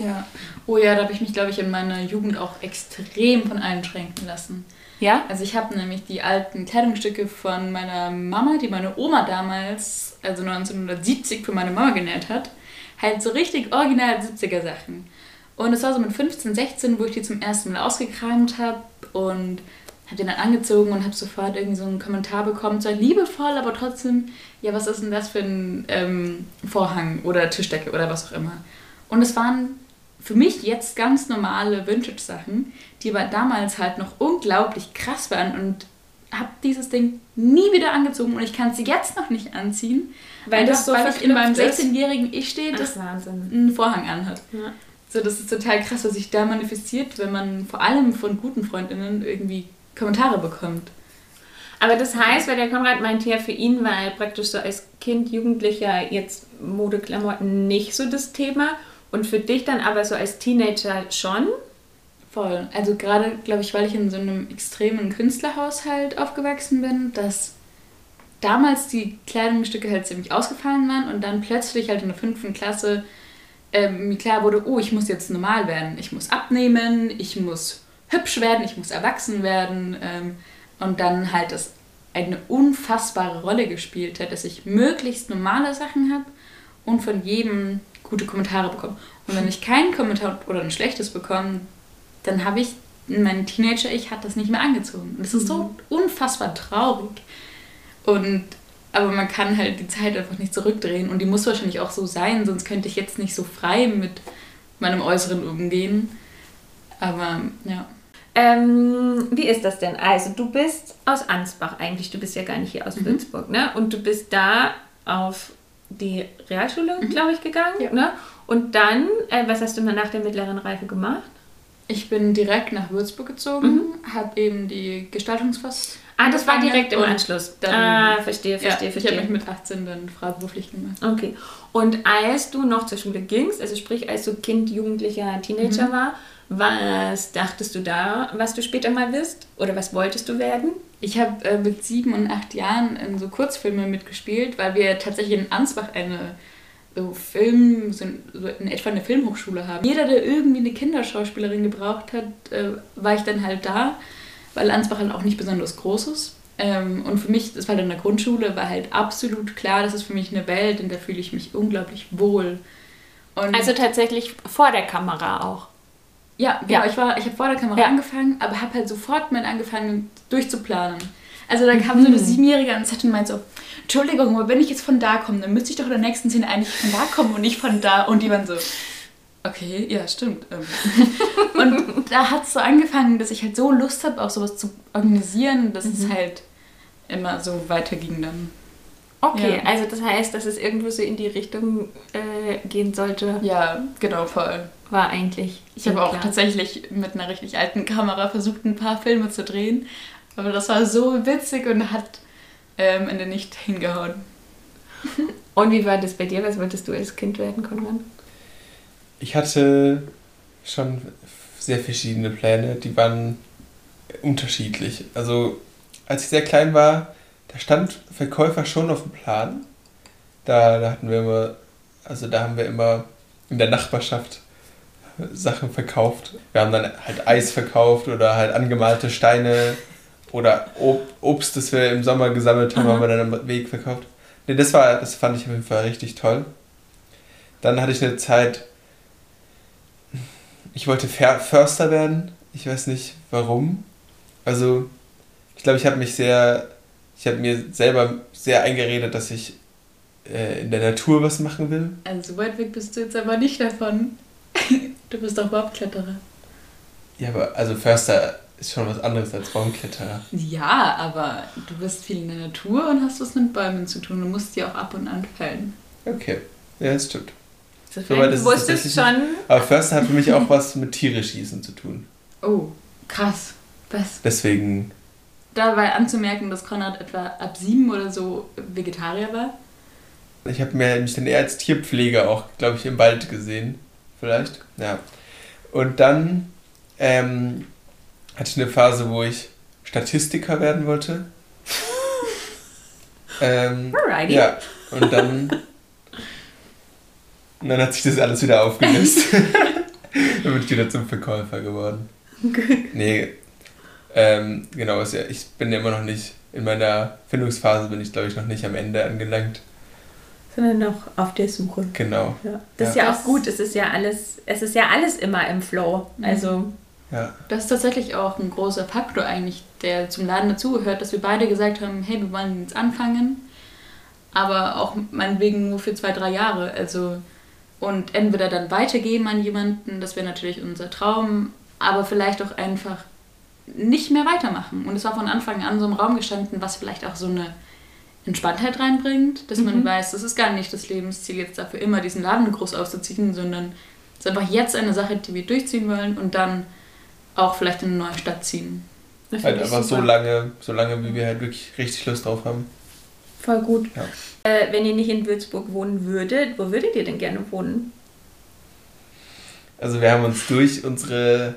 Ja. Oh ja, da habe ich mich, glaube ich, in meiner Jugend auch extrem von einschränken lassen. Ja? Also ich habe nämlich die alten Kleidungsstücke von meiner Mama, die meine Oma damals, also 1970 für meine Mama genäht hat, halt so richtig original 70er Sachen. Und es war so mit 15, 16, wo ich die zum ersten Mal ausgekramt habe und habe den dann angezogen und habe sofort irgendwie so einen Kommentar bekommen, zwar liebevoll, aber trotzdem, ja, was ist denn das für ein ähm, Vorhang oder Tischdecke oder was auch immer. Und es waren für mich jetzt ganz normale Vintage-Sachen, die aber damals halt noch unglaublich krass waren und habe dieses Ding nie wieder angezogen und ich kann es jetzt noch nicht anziehen, weil, das so weil ich in meinem 16-jährigen Ich stehe, das Wahnsinn. einen Vorhang anhat. Ja. So, das ist total krass, was sich da manifestiert, wenn man vor allem von guten Freundinnen irgendwie Kommentare bekommt. Aber das heißt, weil der Konrad meinte ja, für ihn war praktisch so als Kind, Jugendlicher jetzt Modeklamotten nicht so das Thema und für dich dann aber so als Teenager schon? Voll. Also gerade, glaube ich, weil ich in so einem extremen Künstlerhaushalt aufgewachsen bin, dass damals die Kleidungsstücke halt ziemlich ausgefallen waren und dann plötzlich halt in der fünften Klasse ähm, mir klar wurde, oh, ich muss jetzt normal werden. Ich muss abnehmen, ich muss hübsch werden, ich muss erwachsen werden. Ähm, und dann halt das eine unfassbare Rolle gespielt hat, dass ich möglichst normale Sachen habe und von jedem gute Kommentare bekomme. Und wenn ich keinen Kommentar oder ein schlechtes bekomme, dann habe ich, mein Teenager-Ich hat das nicht mehr angezogen. Und das ist so mhm. unfassbar traurig. Und aber man kann halt die Zeit einfach nicht zurückdrehen und die muss wahrscheinlich auch so sein, sonst könnte ich jetzt nicht so frei mit meinem Äußeren umgehen. Aber ja. Ähm, wie ist das denn? Also du bist aus Ansbach eigentlich, du bist ja gar nicht hier aus mhm. Würzburg, ne? Und du bist da auf die Realschule, mhm. glaube ich, gegangen, ja. ne? Und dann, äh, was hast du nach der mittleren Reife gemacht? Ich bin direkt nach Würzburg gezogen, mhm. habe eben die Gestaltungsfast. Ah, das war direkt im Anschluss. Dann, ah, verstehe, verstehe, ja, verstehe. Ich habe mich mit 18 dann freiberuflich gemacht. Okay. Und als du noch zur Schule gingst, also sprich, als du Kind, Jugendlicher, Teenager mhm. war, was dachtest du da, was du später mal wirst? Oder was wolltest du werden? Ich habe äh, mit sieben und acht Jahren in so Kurzfilme mitgespielt, weil wir tatsächlich in Ansbach eine so Film, so in etwa eine Filmhochschule haben. Jeder, der irgendwie eine Kinderschauspielerin gebraucht hat, äh, war ich dann halt da, weil Ansbach halt auch nicht besonders groß ist. Ähm, und für mich, das war dann in der Grundschule, war halt absolut klar, das ist für mich eine Welt, in der fühle ich mich unglaublich wohl. Und also tatsächlich vor der Kamera auch. Ja, genau. Ja. Ich, ich habe vor der Kamera ja. angefangen, aber habe halt sofort mal angefangen durchzuplanen. Also da kam mhm. so eine mhm. Siebenjährige an und meinte so, Entschuldigung, aber wenn ich jetzt von da komme, dann müsste ich doch in der nächsten Szene eigentlich von da kommen und nicht von da. Und die waren so, okay, ja, stimmt. Ähm. <laughs> und da hat es so angefangen, dass ich halt so Lust habe, auch sowas zu organisieren, dass mhm. es halt immer so weiterging dann. Okay, ja. also das heißt, dass es irgendwo so in die Richtung äh, gehen sollte. Ja, genau, voll. War eigentlich. Ich habe auch tatsächlich mit einer richtig alten Kamera versucht, ein paar Filme zu drehen. Aber das war so witzig und hat ähm, am Ende nicht hingehauen. <laughs> Und wie war das bei dir? Was wolltest du als Kind werden, Konrad? Ich hatte schon sehr verschiedene Pläne, die waren unterschiedlich. Also als ich sehr klein war, da stand Verkäufer schon auf dem Plan. Da, da hatten wir immer, also da haben wir immer in der Nachbarschaft Sachen verkauft. Wir haben dann halt Eis verkauft oder halt angemalte Steine oder Ob Obst, das wir im Sommer gesammelt haben, Aha. haben wir dann am Weg verkauft. Nee, das war, das fand ich auf jeden Fall richtig toll. Dann hatte ich eine Zeit, ich wollte Förster werden. Ich weiß nicht warum. Also, ich glaube, ich habe mich sehr, ich habe mir selber sehr eingeredet, dass ich äh, in der Natur was machen will. Also, so weit weg bist du jetzt aber nicht davon. <laughs> Du bist doch Baumkletterer. Ja, aber also Förster ist schon was anderes als Baumkletterer. Ja, aber du bist viel in der Natur und hast was mit Bäumen zu tun. Du musst die auch ab und an fällen. Okay, ja, das stimmt. So, so du wusstest schon. Aber Förster hat für mich auch was mit Tiere schießen zu tun. Oh, krass. Was? Deswegen. Dabei anzumerken, dass Konrad etwa ab sieben oder so Vegetarier war. Ich habe mich dann eher als Tierpfleger auch, glaube ich, im Wald gesehen. Vielleicht. Ja. Und dann ähm, hatte ich eine Phase, wo ich Statistiker werden wollte. <laughs> ähm, Alrighty. Ja, und dann, und dann hat sich das alles wieder aufgelöst. <laughs> dann bin ich wieder zum Verkäufer geworden. Gut. Nee, ähm, genau, ja, ich bin ja immer noch nicht, in meiner Findungsphase bin ich glaube ich noch nicht am Ende angelangt. Sondern noch auf der Suche. Genau. Ja. Das ja. ist ja auch gut, es ist ja alles, es ist ja alles immer im Flow. Mhm. Also. Ja. Das ist tatsächlich auch ein großer Faktor eigentlich, der zum Laden dazugehört, dass wir beide gesagt haben, hey, wir wollen jetzt anfangen, aber auch meinetwegen nur für zwei, drei Jahre. Also und entweder dann weitergeben an jemanden, das wäre natürlich unser Traum, aber vielleicht auch einfach nicht mehr weitermachen. Und es war von Anfang an so im Raum gestanden, was vielleicht auch so eine Entspanntheit reinbringt, dass mhm. man weiß, das ist gar nicht das Lebensziel, jetzt dafür immer diesen Laden groß auszuziehen, sondern es ist einfach jetzt eine Sache, die wir durchziehen wollen und dann auch vielleicht in eine neue Stadt ziehen. Halt einfach so lange, so lange, wie wir halt wirklich richtig Lust drauf haben. Voll gut. Ja. Äh, wenn ihr nicht in Würzburg wohnen würdet, wo würdet ihr denn gerne wohnen? Also wir haben uns durch unsere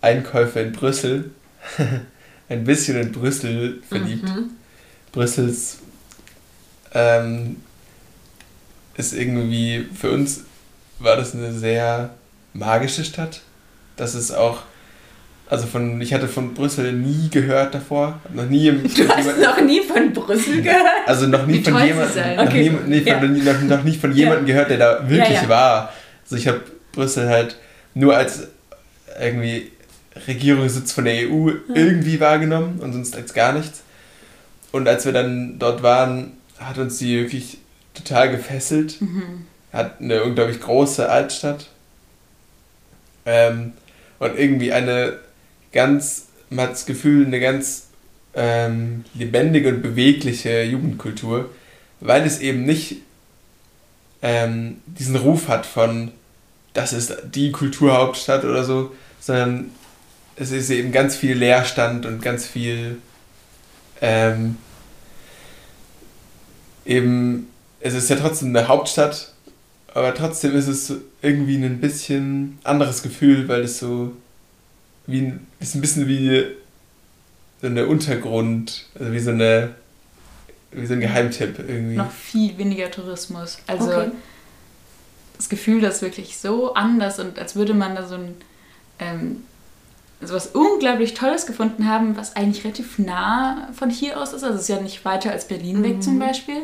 Einkäufe in Brüssel <laughs> ein bisschen in Brüssel verliebt. Mhm. Brüssels ähm, ist irgendwie, für uns war das eine sehr magische Stadt. Das ist auch, also von, ich hatte von Brüssel nie gehört davor. Noch nie im, <laughs> du hast jemand, noch nie von Brüssel gehört? Also noch nie Wie von jemandem, noch, okay. nie, nee, ja. noch, noch, nicht von jemandem ja. gehört, der da wirklich ja, war. Also ich habe Brüssel halt nur als irgendwie Regierungssitz von der EU irgendwie wahrgenommen und sonst als gar nichts. Und als wir dann dort waren, hat uns die wirklich total gefesselt. Mhm. Hat eine unglaublich große Altstadt. Ähm, und irgendwie eine ganz, man hat das Gefühl, eine ganz ähm, lebendige und bewegliche Jugendkultur, weil es eben nicht ähm, diesen Ruf hat von, das ist die Kulturhauptstadt oder so, sondern es ist eben ganz viel Leerstand und ganz viel ähm, eben, es ist ja trotzdem eine Hauptstadt, aber trotzdem ist es irgendwie ein bisschen anderes Gefühl, weil es so wie ist ein bisschen wie so eine Untergrund, also wie so eine wie so ein Geheimtipp irgendwie. Noch viel weniger Tourismus. Also okay. das Gefühl, das ist wirklich so anders und als würde man da so ein ähm, also was unglaublich Tolles gefunden haben, was eigentlich relativ nah von hier aus ist. Also es ist ja nicht weiter als Berlin weg mhm. zum Beispiel,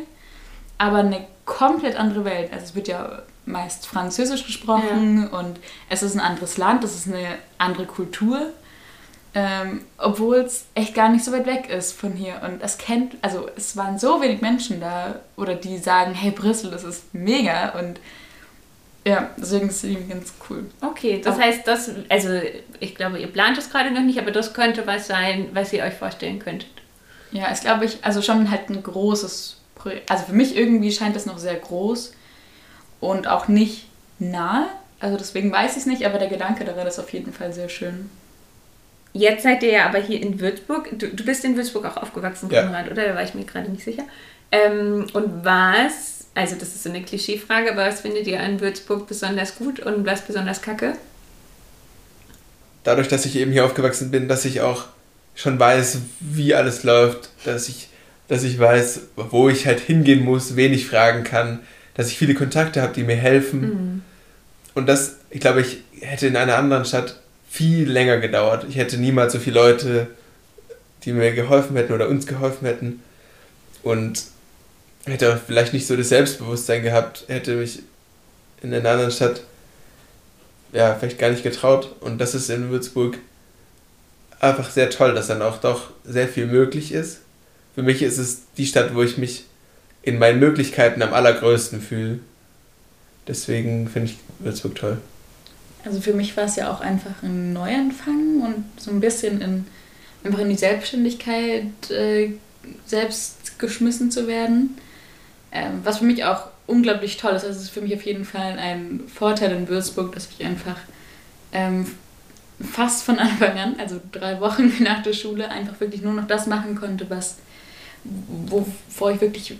aber eine komplett andere Welt. Also es wird ja meist Französisch gesprochen ja. und es ist ein anderes Land, es ist eine andere Kultur. Ähm, Obwohl es echt gar nicht so weit weg ist von hier. Und es kennt, also es waren so wenig Menschen da, oder die sagen, hey Brüssel, das ist mega. Und ja, deswegen ist es irgendwie ganz cool. Okay, das aber heißt, das, also ich glaube, ihr plant es gerade noch nicht, aber das könnte was sein, was ihr euch vorstellen könntet. Ja, es glaube ich, also schon halt ein großes Projekt. Also für mich irgendwie scheint das noch sehr groß und auch nicht nahe. Also deswegen weiß ich es nicht, aber der Gedanke daran ist auf jeden Fall sehr schön. Jetzt seid ihr ja aber hier in Würzburg. Du, du bist in Würzburg auch aufgewachsen, Konrad, ja. oder? Da war ich mir gerade nicht sicher. Ähm, und was also das ist so eine Klischeefrage, aber was findet ihr an Würzburg besonders gut und was besonders kacke? Dadurch, dass ich eben hier aufgewachsen bin, dass ich auch schon weiß, wie alles läuft, dass ich, dass ich weiß, wo ich halt hingehen muss, wen ich fragen kann, dass ich viele Kontakte habe, die mir helfen. Mhm. Und das, ich glaube, ich hätte in einer anderen Stadt viel länger gedauert. Ich hätte niemals so viele Leute, die mir geholfen hätten oder uns geholfen hätten. Und hätte vielleicht nicht so das Selbstbewusstsein gehabt, hätte mich in einer anderen Stadt ja, vielleicht gar nicht getraut. Und das ist in Würzburg einfach sehr toll, dass dann auch doch sehr viel möglich ist. Für mich ist es die Stadt, wo ich mich in meinen Möglichkeiten am allergrößten fühle. Deswegen finde ich Würzburg toll. Also für mich war es ja auch einfach ein Neuanfang und so ein bisschen in, einfach in die Selbstständigkeit äh, selbst geschmissen zu werden. Ähm, was für mich auch unglaublich toll ist. Also es ist für mich auf jeden Fall ein Vorteil in Würzburg, dass ich einfach ähm, fast von Anfang an, also drei Wochen <laughs> nach der Schule, einfach wirklich nur noch das machen konnte, was wovor ich wirklich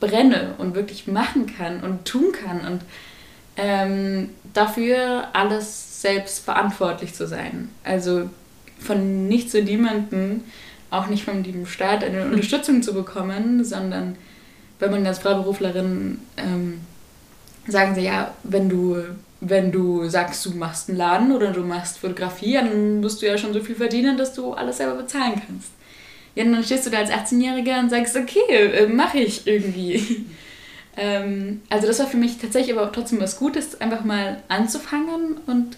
brenne und wirklich machen kann und tun kann und ähm, dafür alles selbst verantwortlich zu sein. Also von nichts und niemanden auch nicht vom lieben Staat eine Unterstützung zu bekommen, sondern wenn man als Freiberuflerin ähm, sagen sie ja, wenn du wenn du sagst, du machst einen Laden oder du machst Fotografie, dann musst du ja schon so viel verdienen, dass du alles selber bezahlen kannst. Ja, dann stehst du da als 18-Jähriger und sagst, okay, äh, mache ich irgendwie. <laughs> ähm, also das war für mich tatsächlich aber trotzdem was Gutes, einfach mal anzufangen und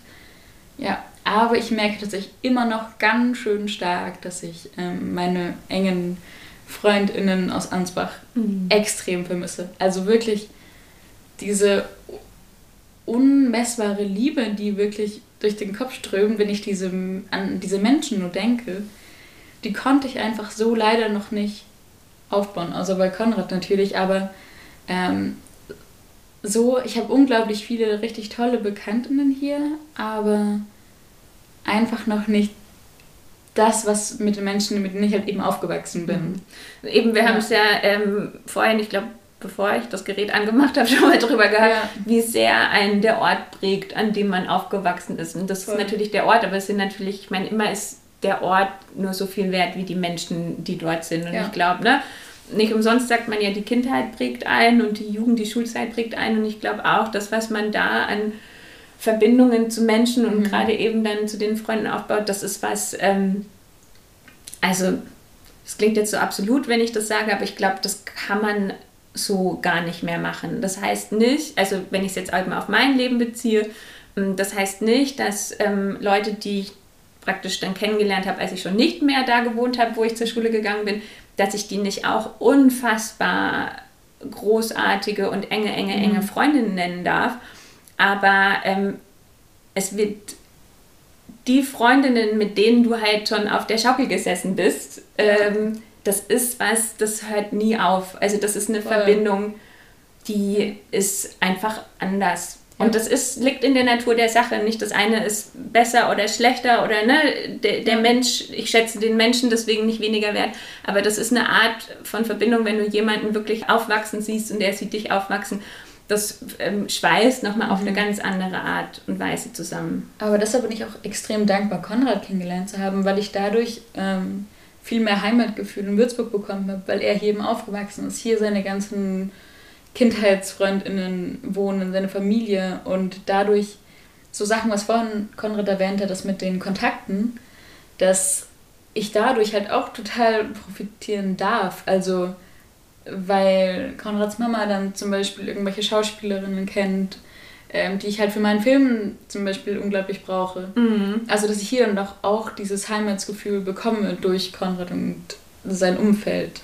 ja, aber ich merke tatsächlich immer noch ganz schön stark, dass ich ähm, meine engen FreundInnen aus Ansbach mhm. extrem vermisse. Also wirklich diese unmessbare Liebe, die wirklich durch den Kopf strömt, wenn ich diese, an diese Menschen nur denke, die konnte ich einfach so leider noch nicht aufbauen. Also bei Konrad natürlich, aber ähm, so, ich habe unglaublich viele richtig tolle Bekanntinnen hier, aber einfach noch nicht das, was mit den Menschen, mit denen ich halt eben aufgewachsen bin. Mhm. Eben, wir ja. haben es ja ähm, vorhin, ich glaube, bevor ich das Gerät angemacht habe, <laughs> schon mal drüber gehabt, ja. wie sehr einen der Ort prägt, an dem man aufgewachsen ist. Und das Voll. ist natürlich der Ort, aber es sind natürlich, ich meine, immer ist der Ort nur so viel wert wie die Menschen, die dort sind. Und ja. ich glaube, ne, nicht umsonst sagt man ja, die Kindheit prägt ein und die Jugend, die Schulzeit prägt ein. Und ich glaube auch, das, was man da an Verbindungen zu Menschen und mhm. gerade eben dann zu den Freunden aufbaut, das ist was, ähm, also es klingt jetzt so absolut, wenn ich das sage, aber ich glaube, das kann man so gar nicht mehr machen. Das heißt nicht, also wenn ich es jetzt halt mal auf mein Leben beziehe, ähm, das heißt nicht, dass ähm, Leute, die ich praktisch dann kennengelernt habe, als ich schon nicht mehr da gewohnt habe, wo ich zur Schule gegangen bin, dass ich die nicht auch unfassbar großartige und enge, enge, enge mhm. Freundinnen nennen darf. Aber ähm, es wird die Freundinnen, mit denen du halt schon auf der Schaukel gesessen bist, ähm, das ist was, das hört nie auf. Also das ist eine Voll. Verbindung, die ist einfach anders. Und das ist, liegt in der Natur der Sache. Nicht das eine ist besser oder schlechter oder ne, der, der Mensch, ich schätze den Menschen deswegen nicht weniger wert. Aber das ist eine Art von Verbindung, wenn du jemanden wirklich aufwachsen siehst und der sieht dich aufwachsen. Das ähm, schweißt nochmal mhm. auf eine mhm. ganz andere Art und Weise zusammen. Aber deshalb bin ich auch extrem dankbar, Konrad kennengelernt zu haben, weil ich dadurch ähm, viel mehr Heimatgefühl in Würzburg bekommen habe, weil er hier eben aufgewachsen ist, hier seine ganzen KindheitsfreundInnen wohnen, seine Familie und dadurch so Sachen, was vorhin Konrad erwähnte, das mit den Kontakten, dass ich dadurch halt auch total profitieren darf. Also, weil Konrads Mama dann zum Beispiel irgendwelche Schauspielerinnen kennt, ähm, die ich halt für meinen Film zum Beispiel unglaublich brauche. Mhm. Also, dass ich hier dann doch auch dieses Heimatsgefühl bekomme durch Konrad und sein Umfeld.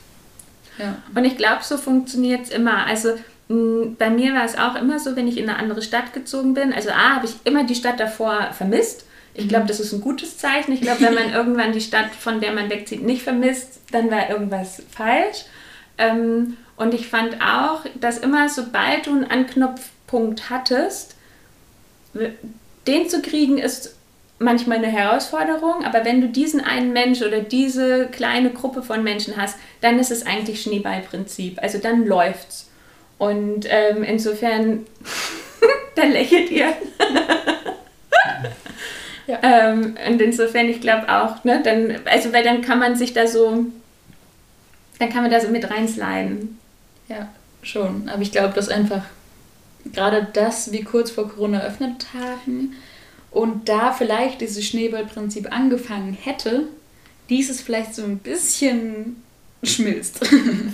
Ja. Und ich glaube, so funktioniert es immer. Also bei mir war es auch immer so, wenn ich in eine andere Stadt gezogen bin. Also A, habe ich immer die Stadt davor vermisst. Ich glaube, mhm. das ist ein gutes Zeichen. Ich glaube, wenn man <laughs> irgendwann die Stadt, von der man wegzieht, nicht vermisst, dann war irgendwas falsch. Ähm, und ich fand auch, dass immer, sobald du einen Anknopfpunkt hattest, den zu kriegen, ist manchmal eine Herausforderung, aber wenn du diesen einen Mensch oder diese kleine Gruppe von Menschen hast, dann ist es eigentlich Schneeballprinzip. Also dann läuft's. Und ähm, insofern, <laughs> da lächelt ihr. ja. <laughs> ähm, und insofern, ich glaube auch, ne, dann, also weil dann kann man sich da so, dann kann man da so mit reinsliden. Ja, schon. Aber ich glaube, dass einfach gerade das, wie kurz vor Corona eröffnet haben, und da vielleicht dieses Schneeballprinzip angefangen hätte, dieses vielleicht so ein bisschen <laughs> schmilzt.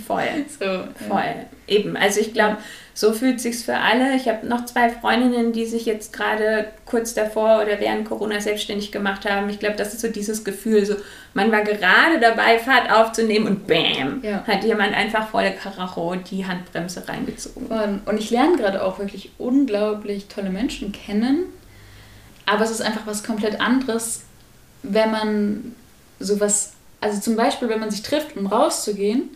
Voll. so, Voll. Ja. Eben. Also ich glaube, so fühlt sich's für alle. Ich habe noch zwei Freundinnen, die sich jetzt gerade kurz davor oder während Corona selbstständig gemacht haben. Ich glaube, das ist so dieses Gefühl, so man war gerade dabei, Fahrt aufzunehmen und bam, ja. hat jemand einfach volle Karacho die Handbremse reingezogen. Und ich lerne gerade auch wirklich unglaublich tolle Menschen kennen aber es ist einfach was komplett anderes, wenn man sowas, also zum Beispiel, wenn man sich trifft, um rauszugehen,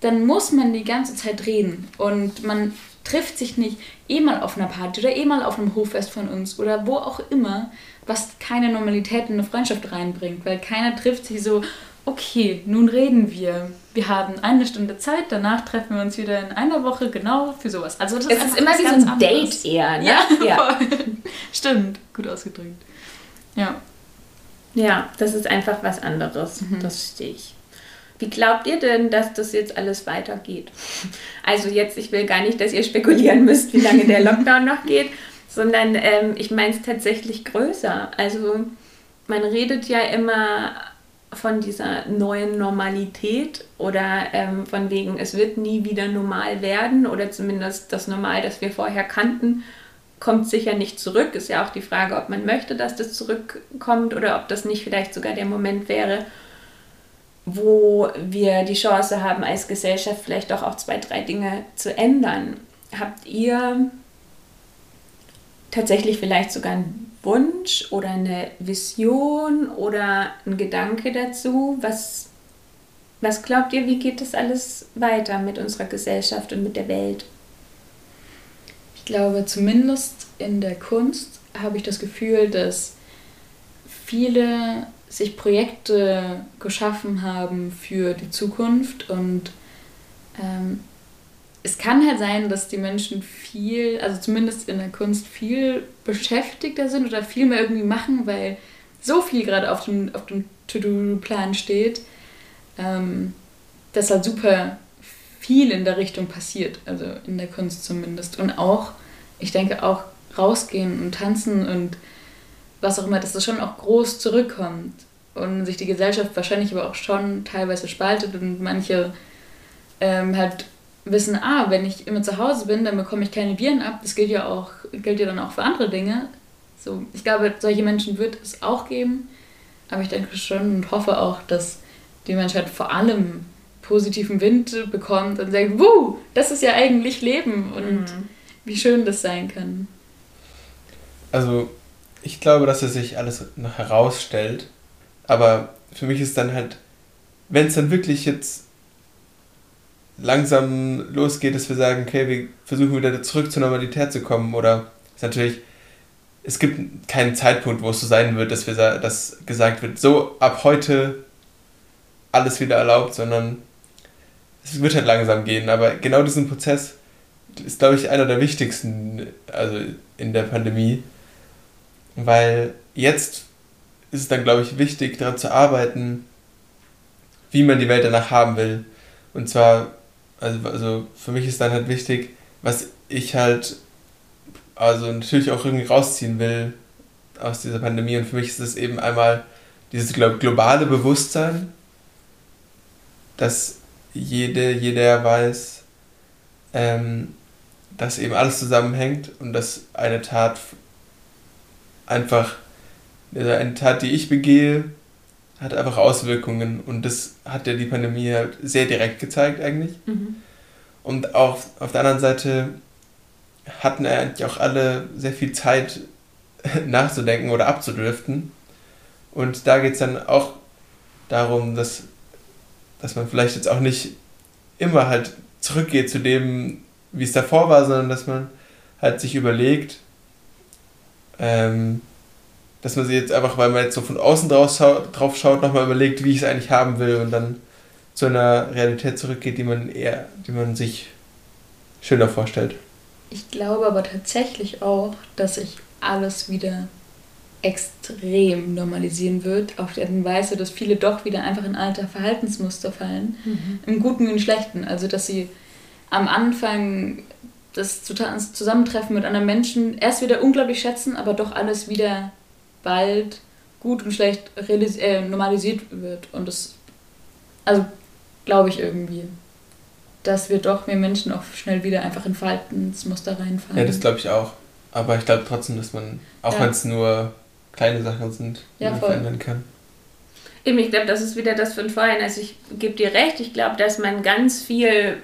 dann muss man die ganze Zeit reden und man trifft sich nicht eh mal auf einer Party oder eh mal auf einem Hoffest von uns oder wo auch immer, was keine Normalität in eine Freundschaft reinbringt, weil keiner trifft sich so, okay, nun reden wir. Wir haben eine Stunde Zeit, danach treffen wir uns wieder in einer Woche genau für sowas. Also das es ist, immer wie so ein anderes. Date eher, ne? Ja, ja. <laughs> Stimmt, gut ausgedrückt. Ja. Ja, das ist einfach was anderes. Mhm. Das verstehe ich. Wie glaubt ihr denn, dass das jetzt alles weitergeht? Also jetzt, ich will gar nicht, dass ihr spekulieren müsst, wie lange der <laughs> Lockdown noch geht, sondern ähm, ich meine es tatsächlich größer. Also man redet ja immer von dieser neuen Normalität oder ähm, von wegen, es wird nie wieder normal werden oder zumindest das Normal, das wir vorher kannten, kommt sicher nicht zurück. Ist ja auch die Frage, ob man möchte, dass das zurückkommt oder ob das nicht vielleicht sogar der Moment wäre, wo wir die Chance haben, als Gesellschaft vielleicht doch auch zwei, drei Dinge zu ändern. Habt ihr tatsächlich vielleicht sogar einen Wunsch oder eine Vision oder einen Gedanke dazu? Was, was glaubt ihr, wie geht das alles weiter mit unserer Gesellschaft und mit der Welt? Ich glaube, zumindest in der Kunst habe ich das Gefühl, dass viele sich Projekte geschaffen haben für die Zukunft und ähm, es kann halt sein, dass die Menschen viel, also zumindest in der Kunst, viel beschäftigter sind oder viel mehr irgendwie machen, weil so viel gerade auf dem, auf dem To-Do-Plan steht, ähm, dass halt super viel in der Richtung passiert, also in der Kunst zumindest. Und auch, ich denke, auch rausgehen und tanzen und was auch immer, dass das schon auch groß zurückkommt und sich die Gesellschaft wahrscheinlich aber auch schon teilweise spaltet und manche ähm, halt wissen, ah, wenn ich immer zu Hause bin, dann bekomme ich keine Viren ab. Das gilt ja auch, gilt ja dann auch für andere Dinge. So, ich glaube, solche Menschen wird es auch geben, aber ich denke schon und hoffe auch, dass die Menschheit vor allem positiven Wind bekommt und sagt, wuh, das ist ja eigentlich Leben und mhm. wie schön das sein kann. Also ich glaube, dass es sich alles noch herausstellt. Aber für mich ist dann halt, wenn es dann wirklich jetzt langsam losgeht, dass wir sagen, okay, wir versuchen wieder zurück zur Normalität zu kommen. Oder ist natürlich, es gibt keinen Zeitpunkt, wo es so sein wird, dass wir dass gesagt wird, so ab heute alles wieder erlaubt, sondern es wird halt langsam gehen. Aber genau diesen Prozess ist, glaube ich, einer der wichtigsten, also in der Pandemie, weil jetzt ist es dann, glaube ich, wichtig, daran zu arbeiten, wie man die Welt danach haben will. Und zwar, also, also für mich ist dann halt wichtig, was ich halt, also natürlich auch irgendwie rausziehen will aus dieser Pandemie. Und für mich ist es eben einmal dieses globale Bewusstsein, dass jede, jeder weiß, ähm, dass eben alles zusammenhängt und dass eine Tat einfach, eine Tat, die ich begehe, hat einfach Auswirkungen und das hat ja die Pandemie halt sehr direkt gezeigt eigentlich. Mhm. Und auch auf der anderen Seite hatten eigentlich auch alle sehr viel Zeit <laughs> nachzudenken oder abzudriften. Und da geht es dann auch darum, dass, dass man vielleicht jetzt auch nicht immer halt zurückgeht zu dem, wie es davor war, sondern dass man halt sich überlegt, ähm, dass man sich jetzt einfach, weil man jetzt so von außen drauf schaut, drauf schaut nochmal überlegt, wie ich es eigentlich haben will und dann zu einer Realität zurückgeht, die man eher, die man sich schöner vorstellt. Ich glaube aber tatsächlich auch, dass sich alles wieder extrem normalisieren wird, auf die Art und Weise, dass viele doch wieder einfach in alte Verhaltensmuster fallen, mhm. im Guten wie im Schlechten. Also, dass sie am Anfang das Zusammentreffen mit anderen Menschen erst wieder unglaublich schätzen, aber doch alles wieder bald gut und schlecht äh, normalisiert wird. Und das, also glaube ich irgendwie, dass wir doch mehr Menschen auch schnell wieder einfach in Verhaltensmuster reinfallen. Ja, das glaube ich auch. Aber ich glaube trotzdem, dass man, auch ja. wenn es nur kleine Sachen sind, ja, man verändern kann. Eben, ich glaube, das ist wieder das von vorhin. Also ich gebe dir recht, ich glaube, dass man ganz viel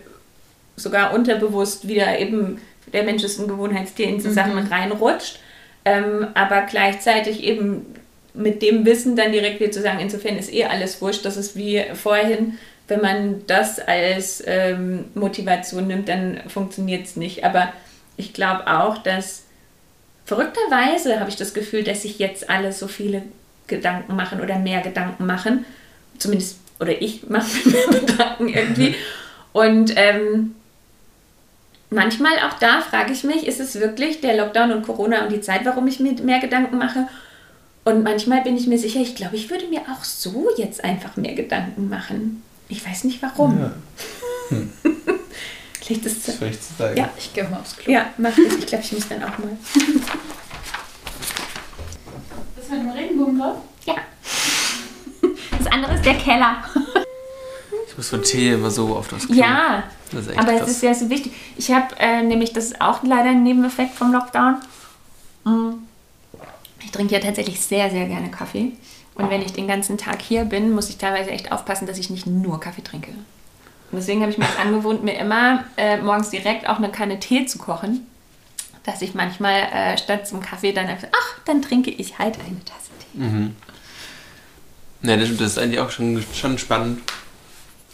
sogar unterbewusst wieder eben, der Mensch ist ein Gewohnheitstier, in so mhm. Sachen reinrutscht. Ähm, aber gleichzeitig eben mit dem Wissen dann direkt wieder zu sagen, insofern ist eh alles wurscht, das ist wie vorhin, wenn man das als ähm, Motivation nimmt, dann funktioniert es nicht. Aber ich glaube auch, dass verrückterweise habe ich das Gefühl, dass sich jetzt alle so viele Gedanken machen oder mehr Gedanken machen. Zumindest, oder ich mache mir <laughs> mehr Gedanken irgendwie. Und ähm, manchmal auch da frage ich mich, ist es wirklich der Lockdown und Corona und die Zeit, warum ich mir mehr Gedanken mache? Und manchmal bin ich mir sicher, ich glaube, ich würde mir auch so jetzt einfach mehr Gedanken machen. Ich weiß nicht warum. Ja. Hm. <laughs> Vielleicht ist es. Vielleicht zu. Ja, ich gehe mal aufs Klo. Ja, mach das. Ich glaube, ich muss dann auch mal. Das mit dem Regenbogen drauf? Ja. Das andere ist der Keller. Muss von Tee immer so oft aufs Klo. Ja, aber es ist sehr, sehr wichtig. Ich habe äh, nämlich, das ist auch leider ein Nebeneffekt vom Lockdown. Mm. Ich trinke ja tatsächlich sehr, sehr gerne Kaffee. Und wenn ich den ganzen Tag hier bin, muss ich teilweise echt aufpassen, dass ich nicht nur Kaffee trinke. Und deswegen habe ich mir angewohnt, mir immer äh, morgens direkt auch eine Kanne Tee zu kochen. Dass ich manchmal äh, statt zum Kaffee dann einfach, ach, dann trinke ich halt eine Tasse Tee. Mhm. Ja, das ist eigentlich auch schon, schon spannend.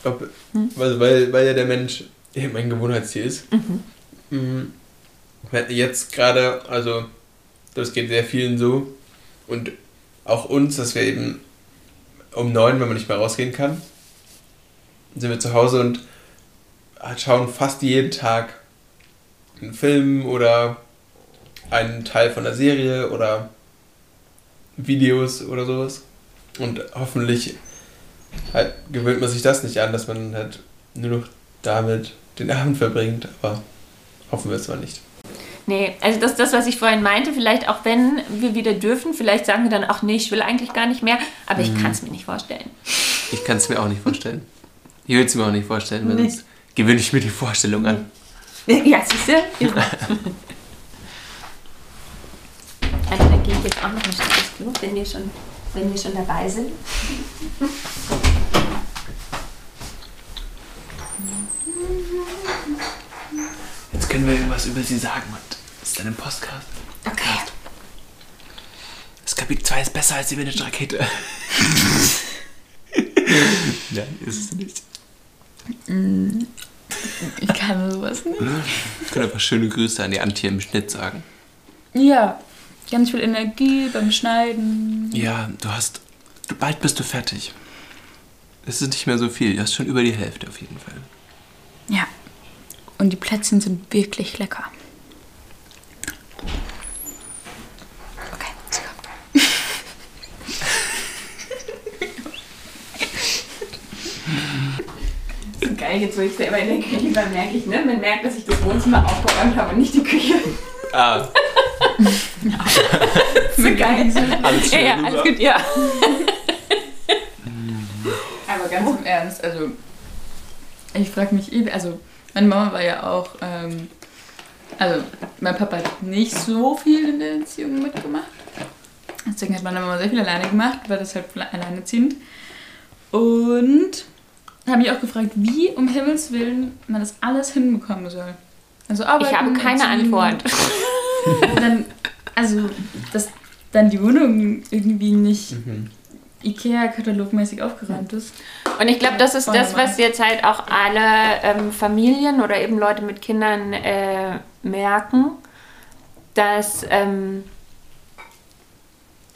Ob, hm? also weil, weil ja der Mensch eben ein Gewohnheitstier ist. Mhm. Mhm. Jetzt gerade, also das geht sehr vielen so. Und auch uns, dass wir eben um neun, wenn man nicht mehr rausgehen kann, sind wir zu Hause und schauen fast jeden Tag einen Film oder einen Teil von der Serie oder Videos oder sowas. Und hoffentlich halt gewöhnt man sich das nicht an, dass man halt nur noch damit den Abend verbringt, aber hoffen wir es mal nicht. Nee, also das ist das, was ich vorhin meinte. Vielleicht auch wenn wir wieder dürfen, vielleicht sagen wir dann auch, nee, ich will eigentlich gar nicht mehr, aber mhm. ich kann es mir nicht vorstellen. Ich kann es mir auch nicht vorstellen. Ich will es mir auch nicht vorstellen, weil nee. sonst gewöhne ich mir die Vorstellung an. Ja, siehst du? <laughs> also da gehe ich jetzt auch noch ein Stück Klo, wenn wir schon, wenn wir schon dabei sind. Jetzt können wir irgendwas über sie sagen und das ist dann im Postcast. Okay. Das Kapitel 2 ist besser als die Vintage-Rakete. Nein, <laughs> ist es nicht. Ich kann sowas nicht. Ich kann einfach schöne Grüße an die Antje im Schnitt sagen. Ja, ganz viel Energie beim Schneiden. Ja, du hast. Du, bald bist du fertig. Es ist nicht mehr so viel. Du hast schon über die Hälfte auf jeden Fall. Ja. Und die Plätzchen sind wirklich lecker. Okay, sie kommt. <laughs> so geil, jetzt wo ich selber in der Küche war, merke ich, ne? Man merkt, dass ich das Wohnzimmer aufgeräumt habe und nicht die Küche. Ah. <laughs> ja. so geil. Alles ja, ja, alles gut, ja. Aber ganz im Ernst, also ich frage mich, eh, also meine Mama war ja auch, ähm, also mein Papa hat nicht so viel in der Erziehung mitgemacht. Deswegen hat meine Mama sehr viel alleine gemacht, war das halt alleineziehend. Und habe mich auch gefragt, wie um Himmels Willen man das alles hinbekommen soll. Also arbeiten, ich habe keine Antwort. Dann, also, dass dann die Wohnung irgendwie nicht mhm. Ikea-katalogmäßig aufgeräumt ist. Und ich glaube, das ist das, was jetzt halt auch alle ähm, Familien oder eben Leute mit Kindern äh, merken, dass ähm,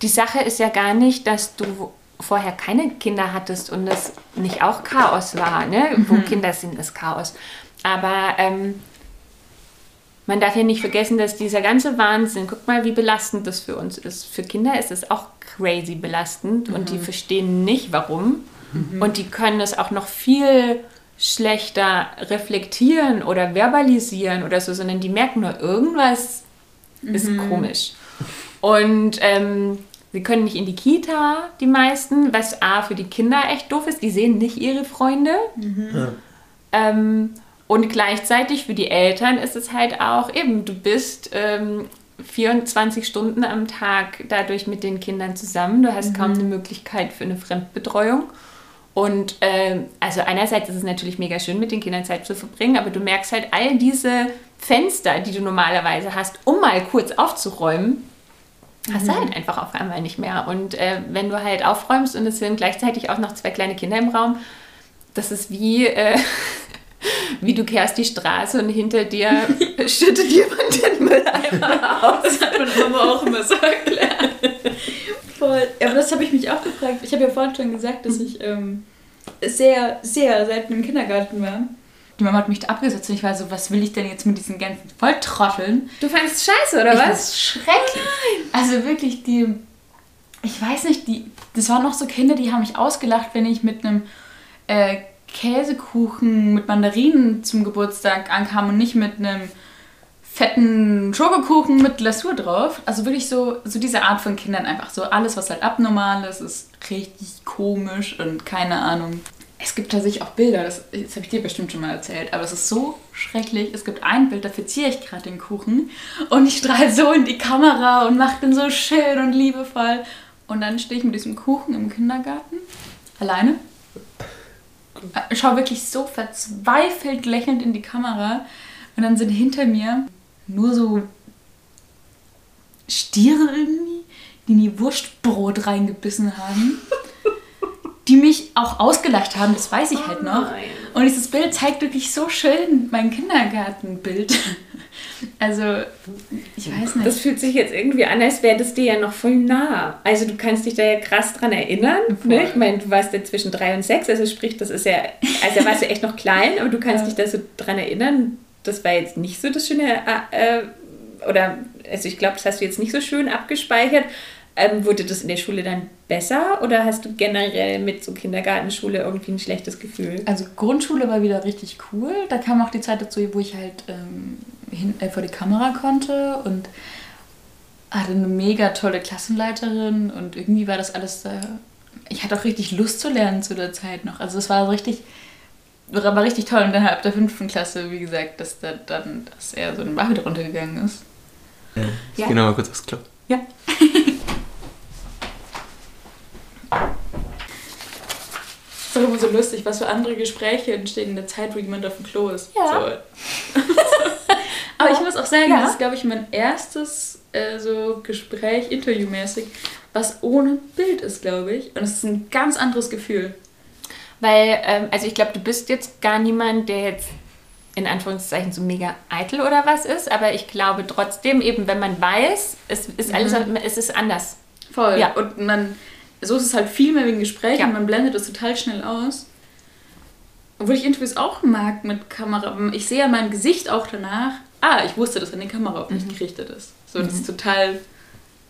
die Sache ist ja gar nicht, dass du vorher keine Kinder hattest und das nicht auch Chaos war. Ne? Mhm. Wo Kinder sind, ist Chaos. Aber ähm, man darf ja nicht vergessen, dass dieser ganze Wahnsinn, guck mal, wie belastend das für uns ist. Für Kinder ist es auch crazy belastend mhm. und die mhm. verstehen nicht, warum. Mhm. Und die können es auch noch viel schlechter reflektieren oder verbalisieren oder so, sondern die merken nur, irgendwas mhm. ist komisch. Und ähm, sie können nicht in die Kita, die meisten, was A für die Kinder echt doof ist. Die sehen nicht ihre Freunde. Mhm. Ja. Ähm, und gleichzeitig für die Eltern ist es halt auch eben, du bist ähm, 24 Stunden am Tag dadurch mit den Kindern zusammen. Du hast mhm. kaum eine Möglichkeit für eine Fremdbetreuung. Und äh, also einerseits ist es natürlich mega schön, mit den Kindern Zeit zu verbringen, aber du merkst halt all diese Fenster, die du normalerweise hast, um mal kurz aufzuräumen, hast du mhm. halt einfach auf einmal nicht mehr. Und äh, wenn du halt aufräumst und es sind gleichzeitig auch noch zwei kleine Kinder im Raum, das ist wie, äh, <laughs> wie du kehrst die Straße und hinter dir <laughs> schüttet jemand den Mülleimer aus. Das hat meine Mama auch immer so erklärt. Voll. Aber das habe ich mich auch gefragt. Ich habe ja vorhin schon gesagt, dass ich ähm, sehr, sehr selten im Kindergarten war. Die Mama hat mich da abgesetzt und ich war so, was will ich denn jetzt mit diesen ganzen Volltrotteln? Du fandest scheiße, oder ich was? schrecklich. Nein. Also wirklich, die, ich weiß nicht, die, das waren noch so Kinder, die haben mich ausgelacht, wenn ich mit einem äh, Käsekuchen mit Mandarinen zum Geburtstag ankam und nicht mit einem fetten Schokokuchen mit Glasur drauf. Also wirklich so, so diese Art von Kindern einfach so. Alles, was halt abnormal ist, ist richtig komisch und keine Ahnung. Es gibt tatsächlich auch Bilder, das, das habe ich dir bestimmt schon mal erzählt, aber es ist so schrecklich. Es gibt ein Bild, da verziehe ich gerade den Kuchen und ich strahle so in die Kamera und mache den so schön und liebevoll. Und dann stehe ich mit diesem Kuchen im Kindergarten, alleine. Schau wirklich so verzweifelt lächelnd in die Kamera und dann sind hinter mir nur so Stiere irgendwie, die in die Wurstbrot reingebissen haben. <laughs> die mich auch ausgelacht haben, das weiß ich halt noch. Und dieses Bild zeigt wirklich so schön mein Kindergartenbild. Also, ich weiß nicht. Das fühlt sich jetzt irgendwie an, als wäre das dir ja noch voll nah. Also, du kannst dich da ja krass dran erinnern. Ne? Ich meine, du warst ja zwischen drei und sechs, also sprich, das ist ja, also da warst du echt noch klein, aber du kannst ja. dich da so dran erinnern. Das war jetzt nicht so das schöne, äh, oder, also ich glaube, das hast du jetzt nicht so schön abgespeichert. Ähm, wurde das in der Schule dann besser oder hast du generell mit so Kindergartenschule irgendwie ein schlechtes Gefühl? Also Grundschule war wieder richtig cool. Da kam auch die Zeit dazu, wo ich halt ähm, hin, äh, vor die Kamera konnte und hatte eine mega tolle Klassenleiterin und irgendwie war das alles da. Ich hatte auch richtig Lust zu lernen zu der Zeit noch. Also es war richtig, war richtig toll. Und dann ab der fünften Klasse, wie gesagt, dass da dann dass er so ein Bach wieder runtergegangen ist. Ja, ich ja. gehe nochmal kurz aufs Klo. Ja. <laughs> ist doch immer so lustig, was für andere Gespräche entstehen in der Zeit, wo jemand auf dem Klo ist. Ja. So. <laughs> Aber ich muss auch sagen, ja. das ist, glaube ich, mein erstes äh, so Gespräch, interviewmäßig, was ohne Bild ist, glaube ich. Und es ist ein ganz anderes Gefühl. Weil, ähm, also ich glaube, du bist jetzt gar niemand, der jetzt in Anführungszeichen so mega eitel oder was ist, aber ich glaube trotzdem, eben wenn man weiß, es ist alles, mhm. es ist anders. Voll. Ja. Und man, so ist es halt viel mehr wegen Gespräch ja. und man blendet das total schnell aus. Obwohl ich Interviews auch mag mit Kamera. Ich sehe ja mein Gesicht auch danach. Ah, ich wusste, dass eine Kamera auf mich mhm. gerichtet ist. So, das mhm. ist total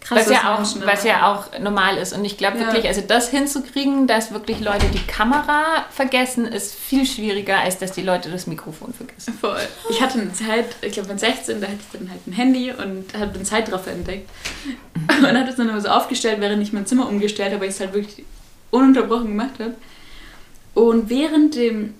krass. Was ja, auch, was ja auch normal ist. Und ich glaube ja. wirklich, also das hinzukriegen, dass wirklich Leute die Kamera vergessen, ist viel schwieriger, als dass die Leute das Mikrofon vergessen. Voll. Ich hatte eine Zeit, ich glaube mit 16, da hatte ich dann halt ein Handy und habe den Zeitraffer entdeckt. Mhm. Und habe es dann immer so aufgestellt, während ich mein Zimmer umgestellt habe, weil ich es halt wirklich ununterbrochen gemacht habe. Und während dem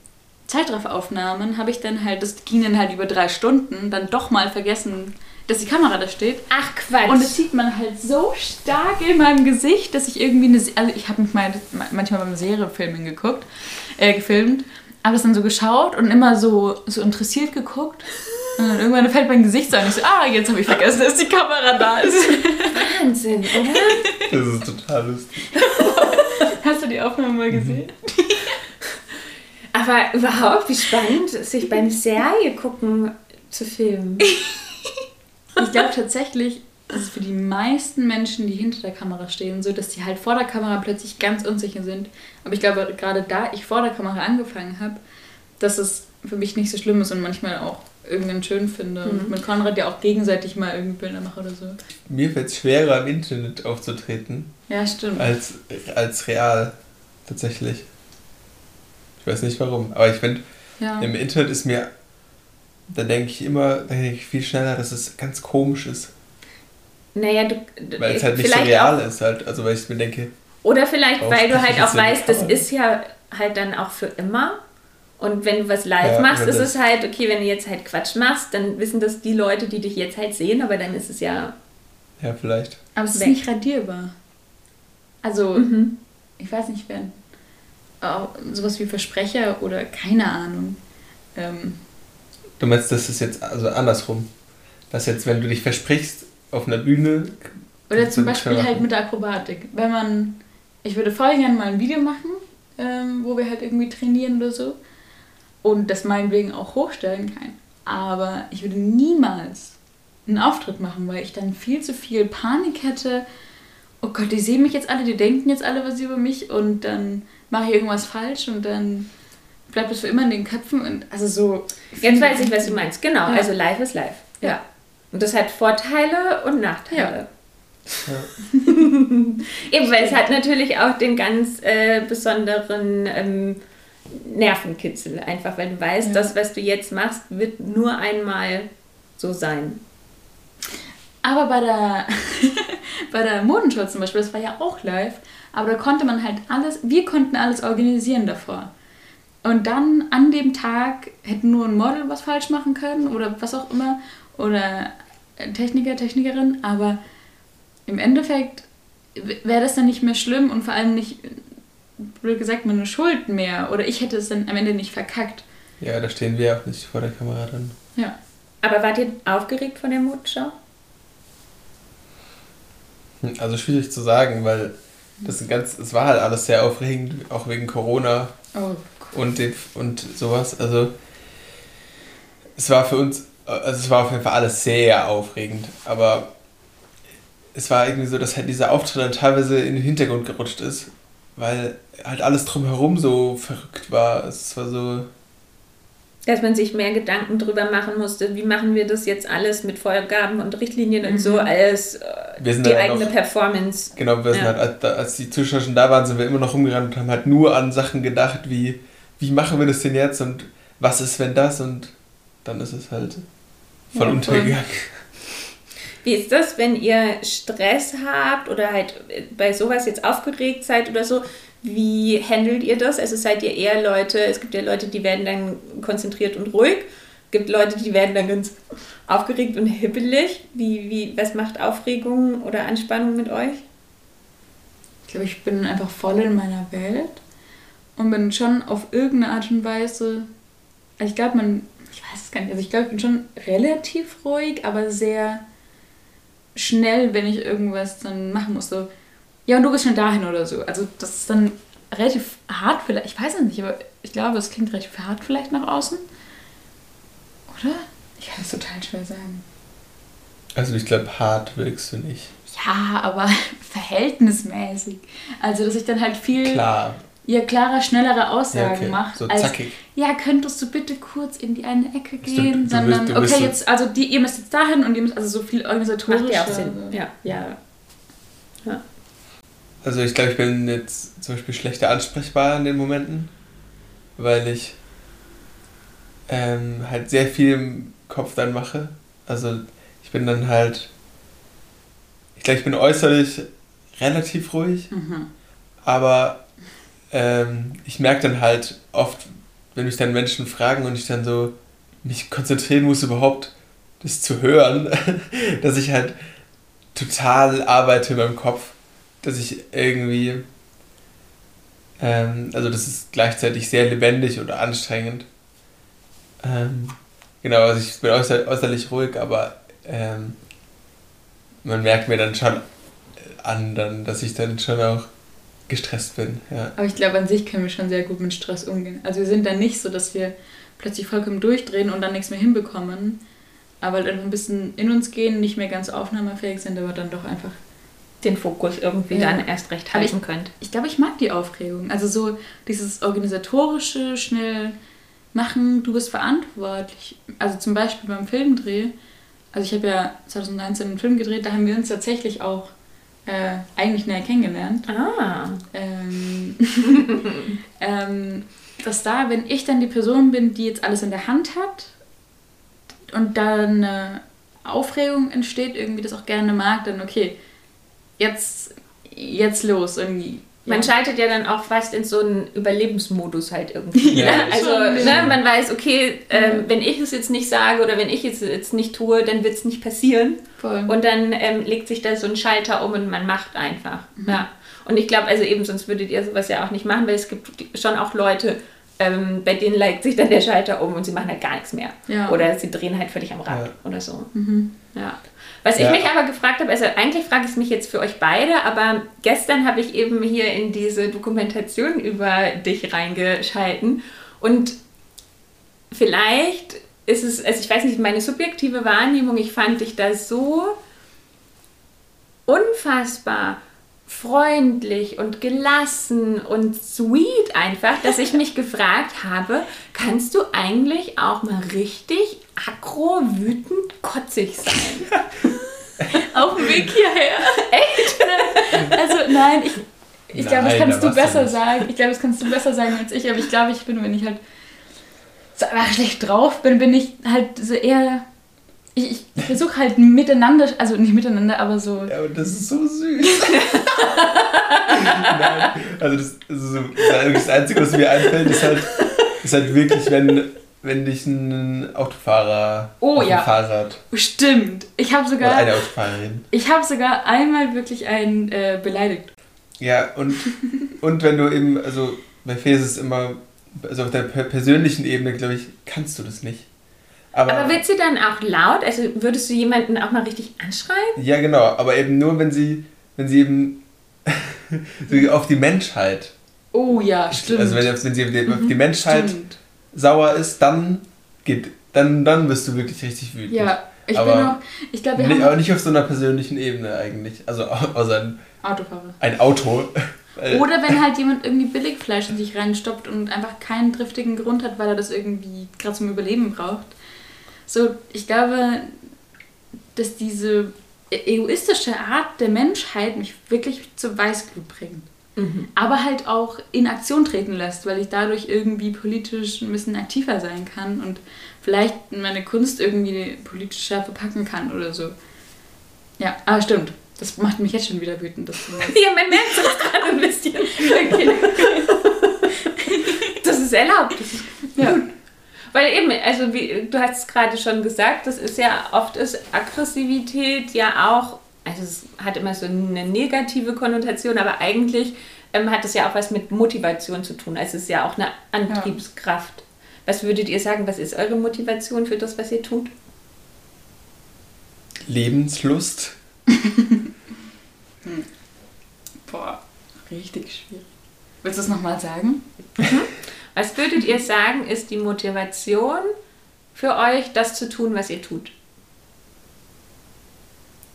Zeitrafferaufnahmen habe ich dann halt, das ging dann halt über drei Stunden, dann doch mal vergessen, dass die Kamera da steht. Ach Quatsch. Und das sieht man halt so stark in meinem Gesicht, dass ich irgendwie eine, also ich habe mich mal manchmal beim Seriefilmen geguckt, äh, gefilmt, habe das dann so geschaut und immer so, so interessiert geguckt. Und dann irgendwann fällt mein Gesicht so an. Ich so, ah, jetzt habe ich vergessen, dass die Kamera da ist. Wahnsinn, oder? Das ist total lustig. Hast du die Aufnahme mal gesehen? Aber überhaupt, wie spannend, sich bei einer Serie gucken zu filmen. <laughs> ich glaube tatsächlich, ist es für die meisten Menschen, die hinter der Kamera stehen, so, dass die halt vor der Kamera plötzlich ganz unsicher sind. Aber ich glaube, gerade da ich vor der Kamera angefangen habe, dass es für mich nicht so schlimm ist und manchmal auch irgendwann schön finde. Mhm. Und mit Konrad ja auch gegenseitig mal irgendwie Bilder mache oder so. Mir fällt es schwerer, im Internet aufzutreten. Ja, stimmt. Als, als real, tatsächlich. Ich weiß nicht warum. Aber ich finde, ja. im Internet ist mir, da denke ich immer, da denke ich viel schneller, dass es ganz komisch ist. Naja, du. Weil es halt nicht so real auch, ist, halt. Also, weil ich mir denke. Oder vielleicht, weil du halt auch weißt, das ist ja halt dann auch für immer. Und wenn du was live ja, machst, ist es halt, okay, wenn du jetzt halt Quatsch machst, dann wissen das die Leute, die dich jetzt halt sehen, aber dann ist es ja. Ja, vielleicht. Aber es ist weg. nicht radierbar. Also, mhm. ich weiß nicht, wer sowas wie Versprecher oder keine Ahnung. Ähm, du meinst, das ist jetzt also andersrum? Dass jetzt, wenn du dich versprichst auf einer Bühne. Oder zum Beispiel halt mit der Akrobatik. Wenn man. Ich würde voll gerne mal ein Video machen, ähm, wo wir halt irgendwie trainieren oder so. Und das meinetwegen auch hochstellen kann. Aber ich würde niemals einen Auftritt machen, weil ich dann viel zu viel Panik hätte. Oh Gott, die sehen mich jetzt alle, die denken jetzt alle was über mich und dann mache ich irgendwas falsch und dann bleibt es für immer in den Köpfen und also so. Jetzt weiß ich, was du meinst. Genau, ja. also live ist live. Ja. ja. Und das hat Vorteile und Nachteile. Ja. <laughs> Eben, weil es hat natürlich auch den ganz äh, besonderen ähm, Nervenkitzel, einfach weil du weißt, Ja. das, was du jetzt machst, wird nur einmal so sein. Aber bei der, <laughs> bei der Modenshow zum Beispiel, das war ja auch live, aber da konnte man halt alles, wir konnten alles organisieren davor. Und dann an dem Tag hätte nur ein Model was falsch machen können oder was auch immer oder ein Techniker, Technikerin, aber im Endeffekt wäre das dann nicht mehr schlimm und vor allem nicht, blöd gesagt, meine Schuld mehr oder ich hätte es dann am Ende nicht verkackt. Ja, da stehen wir auch nicht vor der Kamera dann. Ja. Aber wart ihr aufgeregt von der Modenschau? Hm, Also schwierig zu sagen, weil das ein ganz, es war halt alles sehr aufregend, auch wegen Corona Oh, und den, und sowas. Also es war für uns, also es war auf jeden Fall alles sehr aufregend, aber es war irgendwie so, dass halt dieser Auftritt dann teilweise in den Hintergrund gerutscht ist, weil halt alles drumherum so verrückt war. Es war so, Dass man sich mehr Gedanken drüber machen musste, wie machen wir das jetzt alles mit Vorgaben und Richtlinien und so, als äh, wir sind die eigene noch, Performance. genau, wir sind Ja. halt, als, als die Zuschauer schon da waren, sind wir immer noch rumgerannt und haben halt nur an Sachen gedacht, wie, wie machen wir das denn jetzt und was ist, wenn das und dann ist es halt voll Ja, untergegangen. <laughs> Wie ist das, wenn ihr Stress habt oder halt bei sowas jetzt aufgeregt seid oder so? Wie handelt ihr das? Also seid ihr eher Leute, es gibt ja Leute, die werden dann konzentriert und ruhig. Es gibt Leute, die werden dann ganz aufgeregt und hibbelig. Wie, wie, was macht Aufregung oder Anspannung mit euch? Ich glaube, ich bin einfach voll in meiner Welt und bin schon auf irgendeine Art und Weise. Also ich glaube, man, ich weiß es gar nicht, also ich glaube, ich bin schon relativ ruhig, aber sehr schnell, wenn ich irgendwas dann machen muss. So, ja, und du bist schon dahin oder so. Also das ist dann relativ hart vielleicht, ich weiß es nicht, aber ich glaube, es klingt relativ hart vielleicht nach außen. Oder? Ich kann es total schwer sagen. Also ich glaube, hart wirkst du nicht. Ja, aber <laughs> verhältnismäßig. Also, dass ich dann halt viel Klar. Ja, klarer, schnellere Ja, Aussagen okay. macht. So als, zackig. ja, könntest du bitte kurz in die eine Ecke gehen, du sondern, bist- okay, so- jetzt, also die, ihr müsst jetzt dahin und ihr müsst, also so viel organisatorisch. Macht ja auch Sinn. Ja. ja. Also ich glaube, ich bin jetzt zum Beispiel schlechter ansprechbar in den Momenten, weil ich ähm, halt sehr viel im Kopf dann mache. Also ich bin dann halt, ich glaube, ich bin äußerlich relativ ruhig, Mhm. aber ähm, ich merke dann halt oft, wenn mich dann Menschen fragen und ich dann so mich konzentrieren muss überhaupt das zu hören, <laughs> dass ich halt total arbeite in meinem Kopf, dass ich irgendwie, ähm, also das ist gleichzeitig sehr lebendig oder anstrengend. Ähm, genau, also ich bin äußer, äußerlich ruhig, aber ähm, man merkt mir dann schon an, dann, dass ich dann schon auch gestresst bin. Ja. Aber ich glaube, an sich können wir schon sehr gut mit Stress umgehen. Also wir sind dann nicht so, dass wir plötzlich vollkommen durchdrehen und dann nichts mehr hinbekommen, aber halt einfach ein bisschen in uns gehen, nicht mehr ganz aufnahmefähig sind, aber dann doch einfach Den Fokus irgendwie Ja. dann erst recht Aber ich- halten könnt. ich glaube, ich mag die Aufregung. Also so dieses organisatorische, schnell machen, du bist verantwortlich. Also zum Beispiel beim Filmdreh. Also ich habe ja 2019 einen Film gedreht, da haben wir uns tatsächlich auch äh, eigentlich näher kennengelernt. Ah. Ähm, <laughs> ähm, dass da, wenn ich dann die Person bin, die jetzt alles in der Hand hat und dann eine Aufregung entsteht, irgendwie das auch gerne mag, dann okay, jetzt, jetzt los irgendwie. Man schaltet ja dann auch fast in so einen Überlebensmodus halt irgendwie. Ja, ne? Also ne, man weiß, okay, ähm, wenn ich es jetzt nicht sage oder wenn ich es jetzt nicht tue, dann wird es nicht passieren. Voll. Und dann ähm, legt sich da so ein Schalter um und man macht einfach. Mhm. Ja. Und ich glaube, also eben, sonst würdet ihr sowas ja auch nicht machen, weil es gibt schon auch Leute, ähm, bei denen legt sich dann der Schalter um und sie machen halt gar nichts mehr. Ja. Oder sie drehen halt völlig am Rad Ja. oder so. Mhm. Ja. Was ich Ja. mich aber gefragt habe, also eigentlich frage ich es mich jetzt für euch beide, aber gestern habe ich eben hier in diese Dokumentation über dich reingeschalten und vielleicht ist es, also ich weiß nicht, meine subjektive Wahrnehmung, ich fand dich da so unfassbar freundlich und gelassen und sweet einfach, dass ich mich <laughs> gefragt habe, kannst du eigentlich auch mal richtig aggro, wütend, kotzig sein? <laughs> Auf dem Weg hierher. Echt? <laughs> Also nein, ich, Ich glaube, das kannst du besser sagen. Ich glaube, das kannst du besser sagen als ich. Aber ich glaube, ich bin, wenn ich halt so schlecht drauf bin, bin ich halt so eher. Ich, ich versuche halt miteinander, also nicht miteinander, aber so. Ja, aber das ist so süß. <laughs> Nein, also das, also das Einzige, was mir einfällt, ist halt, ist halt wirklich, wenn, wenn dich ein Autofahrer oh, auf ja. dem Fahrrad. Stimmt. Ich habe sogar. Oder eine Autofahrerin. <laughs> Ich habe sogar einmal wirklich einen äh, beleidigt. Ja, und, und wenn du eben, also bei Fee ist immer, also auf der persönlichen Ebene, glaube ich, kannst du das nicht. Aber, aber wird sie dann auch laut? Also würdest du jemanden auch mal richtig anschreien? Ja, genau, aber eben nur, wenn sie, wenn sie eben <laughs> so auf die Menschheit. Oh ja, stimmt. Also wenn, wenn sie auf die mhm, Menschheit stimmt. sauer ist, dann geht, dann, dann bist du wirklich richtig wütend. Ja, ich aber bin auch, ich glaube, wir haben... Aber nicht auf so einer persönlichen Ebene eigentlich. Also außer ein... Autofahrer. Ein Auto. <laughs> Oder wenn halt jemand irgendwie Billigfleisch in sich reinstoppt und einfach keinen triftigen Grund hat, weil er das irgendwie gerade zum Überleben braucht. So, ich glaube, dass diese egoistische Art der Menschheit mich wirklich zur Weißglut bringt. Mhm. Aber halt auch in Aktion treten lässt, weil ich dadurch irgendwie politisch ein bisschen aktiver sein kann und vielleicht meine Kunst irgendwie politischer verpacken kann oder so. Ja, aber stimmt. Das macht mich jetzt schon wieder wütend. Dass du <laughs> ja, man merkt es gerade ein bisschen. <laughs> Okay. <laughs> Das ist erlaubt. Das ist ja. gut. Weil eben, also wie du hast es gerade schon gesagt, das ist ja oft ist Aggressivität ja auch, also es hat immer so eine negative Konnotation, aber eigentlich ähm, hat es ja auch was mit Motivation zu tun. Also es ist ja auch eine Antriebskraft. Ja. Was würdet ihr sagen, was ist eure Motivation für das, was ihr tut? Lebenslust. hm. Boah, richtig schwierig. Willst du es nochmal sagen? Was würdet ihr sagen, ist die Motivation für euch, das zu tun, was ihr tut?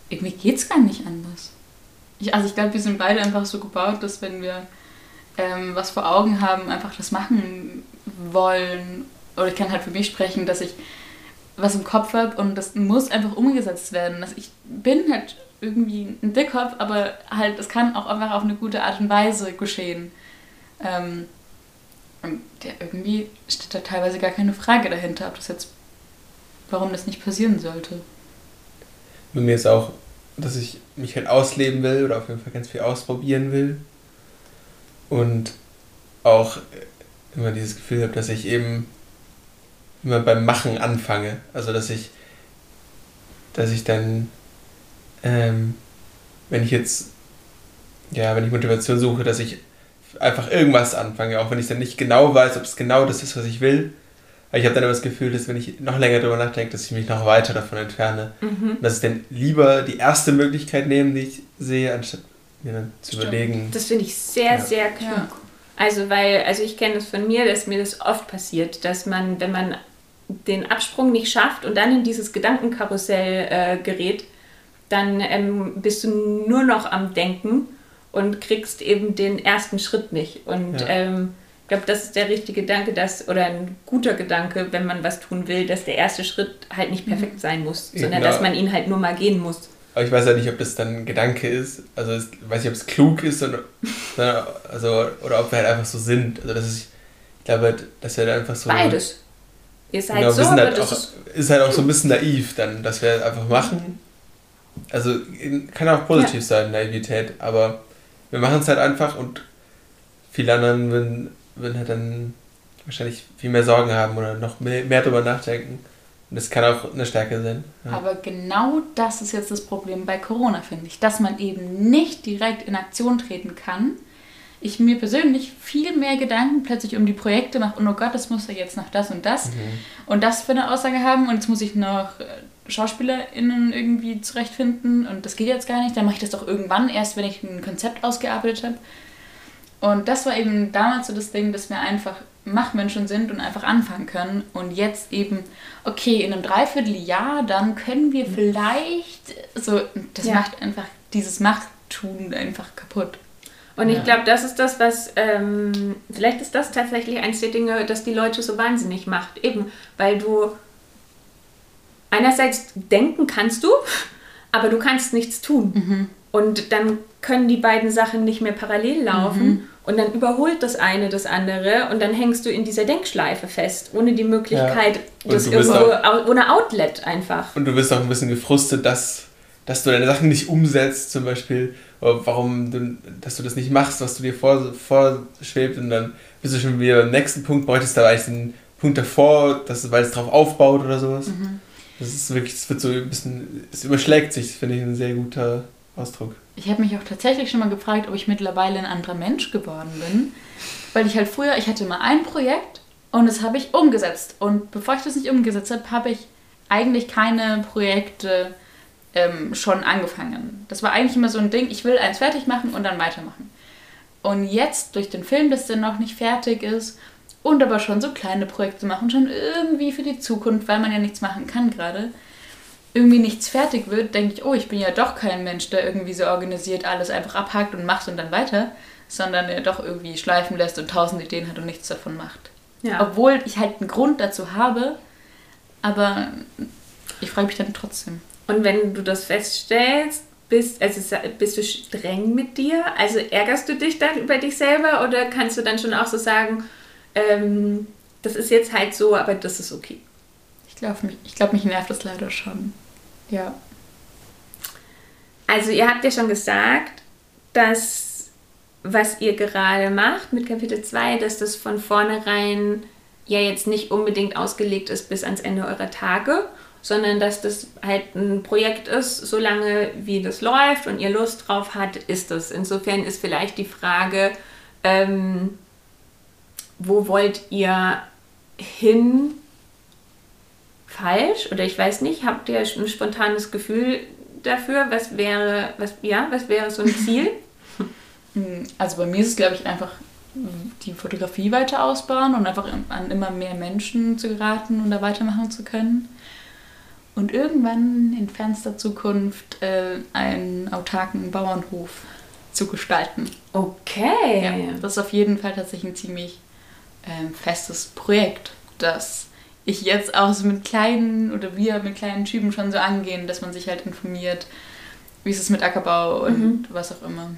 Irgendwie geht es gar nicht anders. Ich, also ich glaube, wir sind beide einfach so gebaut, dass wenn wir ähm, was vor Augen haben, einfach das machen wollen. Oder ich kann halt für mich sprechen, dass ich was im Kopf habe und das muss einfach umgesetzt werden. Dass ich bin halt irgendwie ein Dickkopf, aber halt, es kann auch einfach auf eine gute Art und Weise geschehen. Ähm, und der irgendwie steht da teilweise gar keine Frage dahinter, ob das jetzt, warum das nicht passieren sollte. Bei mir ist auch, dass ich mich halt ausleben will oder auf jeden Fall ganz viel ausprobieren will. Und auch immer dieses Gefühl habe, dass ich eben immer beim Machen anfange. Also dass ich, dass ich dann, ähm, wenn ich jetzt, ja, wenn ich Motivation suche, dass ich einfach irgendwas anfange, auch wenn ich dann nicht genau weiß, ob es genau das ist, was ich will. Aber ich habe dann immer das Gefühl, dass wenn ich noch länger darüber nachdenke, dass ich mich noch weiter davon entferne. Mhm. Dass ich dann lieber die erste Möglichkeit nehme, die ich sehe, anstatt mir dann zu Stimmt. überlegen. Das finde ich sehr, ja. sehr klug. Ja. Also, weil, also ich kenne das von mir, dass mir das oft passiert, dass man, wenn man den Absprung nicht schafft und dann in dieses Gedankenkarussell äh, gerät, dann ähm, bist du nur noch am Denken und kriegst eben den ersten Schritt nicht. Und ja. ähm, ich glaube, das ist der richtige Gedanke, dass, oder ein guter Gedanke, wenn man was tun will, dass der erste Schritt halt nicht perfekt sein muss, ja, sondern dass man ihn halt nur mal gehen muss. Aber ich weiß ja nicht, ob das dann ein Gedanke ist. Also ich weiß nicht, ob es klug ist oder, <laughs> also, oder ob wir halt einfach so sind. Also das ist, ich glaube, halt, dass wir halt einfach so. Beides. Ihr seid genau, so, halt auch, ist halt auch so ein bisschen naiv dann, dass wir halt einfach machen. Also kann auch positiv ja. sein, Naivität, aber wir machen es halt einfach und viele anderen würden, würden halt dann wahrscheinlich viel mehr Sorgen haben oder noch mehr, mehr darüber nachdenken. Und das kann auch eine Stärke sein. Ja. Aber genau das ist jetzt das Problem bei Corona, finde ich. Dass man eben nicht direkt in Aktion treten kann. Ich mir persönlich viel mehr Gedanken plötzlich um die Projekte mache und oh Gott, das muss ja jetzt noch das und das. Mhm. Und das für eine Aussage haben und jetzt muss ich noch äh, SchauspielerInnen irgendwie zurechtfinden und das geht jetzt gar nicht, dann mache ich das doch irgendwann erst, wenn ich ein Konzept ausgearbeitet habe. Und das war eben damals so das Ding, dass wir einfach Machtmenschen sind und einfach anfangen können. Und jetzt eben, okay, in einem Dreivierteljahr, dann können wir vielleicht, so, das ja. macht einfach dieses Machttun einfach kaputt. Und ich glaube, das ist das, was, ähm, vielleicht ist das tatsächlich eins der Dinge, das die Leute so wahnsinnig macht. Eben, weil du einerseits denken kannst du, aber du kannst nichts tun. Mhm. Und dann können die beiden Sachen nicht mehr parallel laufen. Mhm. Und dann überholt das eine das andere und dann hängst du in dieser Denkschleife fest, ohne die Möglichkeit, ja. das irgendwo, auch, ohne Outlet einfach. Und du bist auch ein bisschen gefrustet, dass, dass du deine Sachen nicht umsetzt, zum Beispiel, warum du, dass du das nicht machst, was du dir vor, vorschwebt und dann bist du schon wieder beim nächsten Punkt, bräuchtest du aber eigentlich den Punkt davor, dass, weil es drauf aufbaut oder sowas. Mhm. Das ist wirklich, das wird so ein bisschen, es überschlägt sich, finde ich ein sehr guter Ausdruck. Ich habe mich auch tatsächlich schon mal gefragt, ob ich mittlerweile ein anderer Mensch geworden bin. Weil ich halt früher, ich hatte mal ein Projekt und das habe ich umgesetzt. Und bevor ich das nicht umgesetzt habe, habe ich eigentlich keine Projekte ähm, schon angefangen. Das war eigentlich immer so ein Ding, ich will eins fertig machen und dann weitermachen. Und jetzt durch den Film, dass der noch nicht fertig ist und aber schon so kleine Projekte machen, schon irgendwie für die Zukunft, weil man ja nichts machen kann gerade, irgendwie nichts fertig wird, denke ich, oh, ich bin ja doch kein Mensch, der irgendwie so organisiert alles einfach abhakt und macht und dann weiter, sondern der doch irgendwie schleifen lässt und tausend Ideen hat und nichts davon macht. Ja. Obwohl ich halt einen Grund dazu habe, aber ich frage mich dann trotzdem. Und wenn du das feststellst, bist, also bist du streng mit dir? Also ärgerst du dich dann über dich selber oder kannst du dann schon auch so sagen, ähm, das ist jetzt halt so, aber das ist okay? Ich glaube, mich, glaub, mich nervt das leider schon. Ja. Also ihr habt ja schon gesagt, dass was ihr gerade macht mit Kapitel 2, dass das von vornherein ja jetzt nicht unbedingt ausgelegt ist bis ans Ende eurer Tage, sondern dass das halt ein Projekt ist, solange wie das läuft und ihr Lust drauf habt, ist es. Insofern ist vielleicht die Frage, ähm, wo wollt ihr hin falsch oder ich weiß nicht, habt ihr ein spontanes Gefühl dafür? Was wäre, was, ja, was wäre so ein <laughs> Ziel? Also bei mir ist es, glaube ich, einfach die Fotografie weiter ausbauen und einfach an immer mehr Menschen zu geraten und da weitermachen zu können. Und irgendwann in fernster Zukunft äh, einen autarken Bauernhof zu gestalten. Okay. Ja, das ist auf jeden Fall tatsächlich ein ziemlich äh, festes Projekt, das ich jetzt auch so mit kleinen oder wir mit kleinen Typen schon so angehen, dass man sich halt informiert, wie ist es mit Ackerbau und mhm. was auch immer.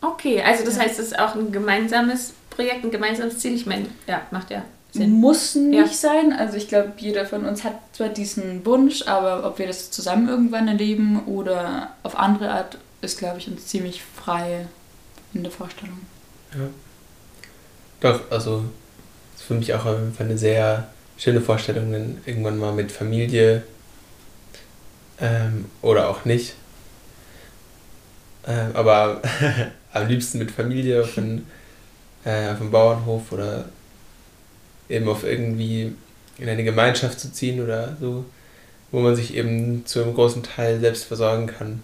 Okay, also das ja. heißt, es ist auch ein gemeinsames Projekt, ein gemeinsames Ziel. Ich meine, ja, macht ja Sinn. Muss nicht ja. sein. Also ich glaube, jeder von uns hat zwar diesen Wunsch, aber ob wir das zusammen irgendwann erleben oder auf andere Art, ist, glaube ich, uns ziemlich frei in der Vorstellung. Ja. Doch, also für mich auch eine sehr schöne Vorstellungen irgendwann mal mit Familie ähm, oder auch nicht. Ähm, aber <laughs> am liebsten mit Familie auf, ein, äh, auf einem Bauernhof oder eben auf irgendwie in eine Gemeinschaft zu ziehen oder so, wo man sich eben zu einem großen Teil selbst versorgen kann.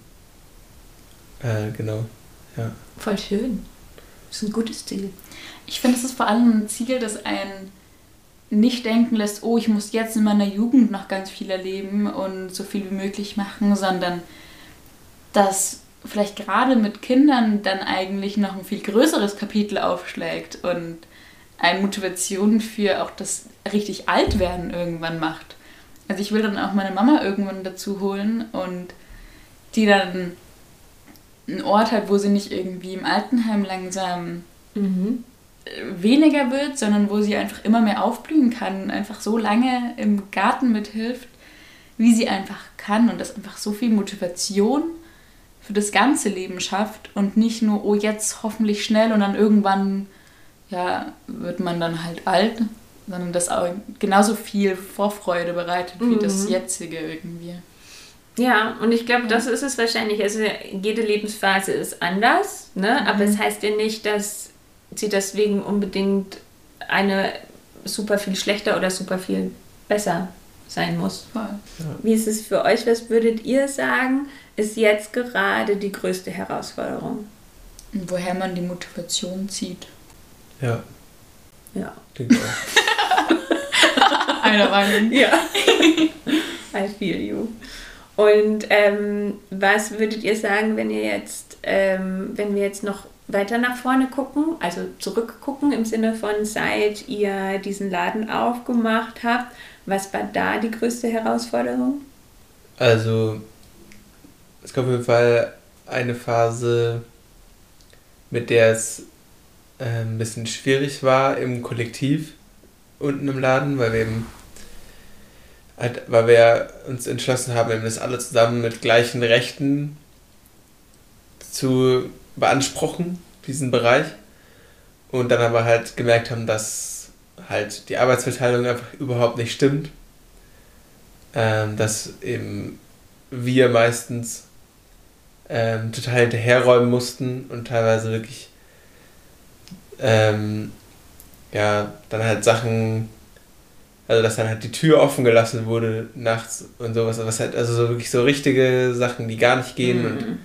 Äh, genau, ja. Voll schön. Das ist ein gutes Ziel. Ich finde, es ist vor allem ein Ziel, das einen nicht denken lässt, oh, ich muss jetzt in meiner Jugend noch ganz viel erleben und so viel wie möglich machen, sondern dass vielleicht gerade mit Kindern dann eigentlich noch ein viel größeres Kapitel aufschlägt und eine Motivation für auch das richtig alt werden irgendwann macht. Also ich will dann auch meine Mama irgendwann dazu holen und die dann einen Ort hat, wo sie nicht irgendwie im Altenheim langsam mhm weniger wird, sondern wo sie einfach immer mehr aufblühen kann und einfach so lange im Garten mithilft, wie sie einfach kann und das einfach so viel Motivation für das ganze Leben schafft und nicht nur, oh, jetzt hoffentlich schnell und dann irgendwann, ja, wird man dann halt alt, sondern das auch genauso viel Vorfreude bereitet wie mhm. das jetzige irgendwie. Ja, und ich glaube, das ist es wahrscheinlich. Also jede Lebensphase ist anders, ne? Mhm. aber es heißt ja nicht, dass sie deswegen unbedingt eine super viel schlechter oder super viel besser sein muss. Ja. Wie ist es für euch? Was würdet ihr sagen, ist jetzt gerade die größte Herausforderung? Woher man die Motivation zieht. Ja. Ja. <laughs> Einer Meinung. Ja. <laughs> I feel you. Und ähm, was würdet ihr sagen, wenn ihr jetzt, ähm, wenn wir jetzt noch weiter nach vorne gucken, also zurückgucken im Sinne von, seit ihr diesen Laden aufgemacht habt, was war da die größte Herausforderung? Also, es gab auf jeden Fall eine Phase, mit der es äh, ein bisschen schwierig war im Kollektiv unten im Laden, weil wir eben halt, weil wir uns entschlossen haben, eben das alle zusammen mit gleichen Rechten zu beanspruchen, diesen Bereich. Und dann aber halt gemerkt haben, dass halt die Arbeitsverteilung einfach überhaupt nicht stimmt. Ähm, dass eben wir meistens ähm, total hinterherräumen mussten und teilweise wirklich ähm, ja, dann halt Sachen, also dass dann halt die Tür offen gelassen wurde nachts und sowas, was halt, also so wirklich so richtige Sachen, die gar nicht gehen mhm. und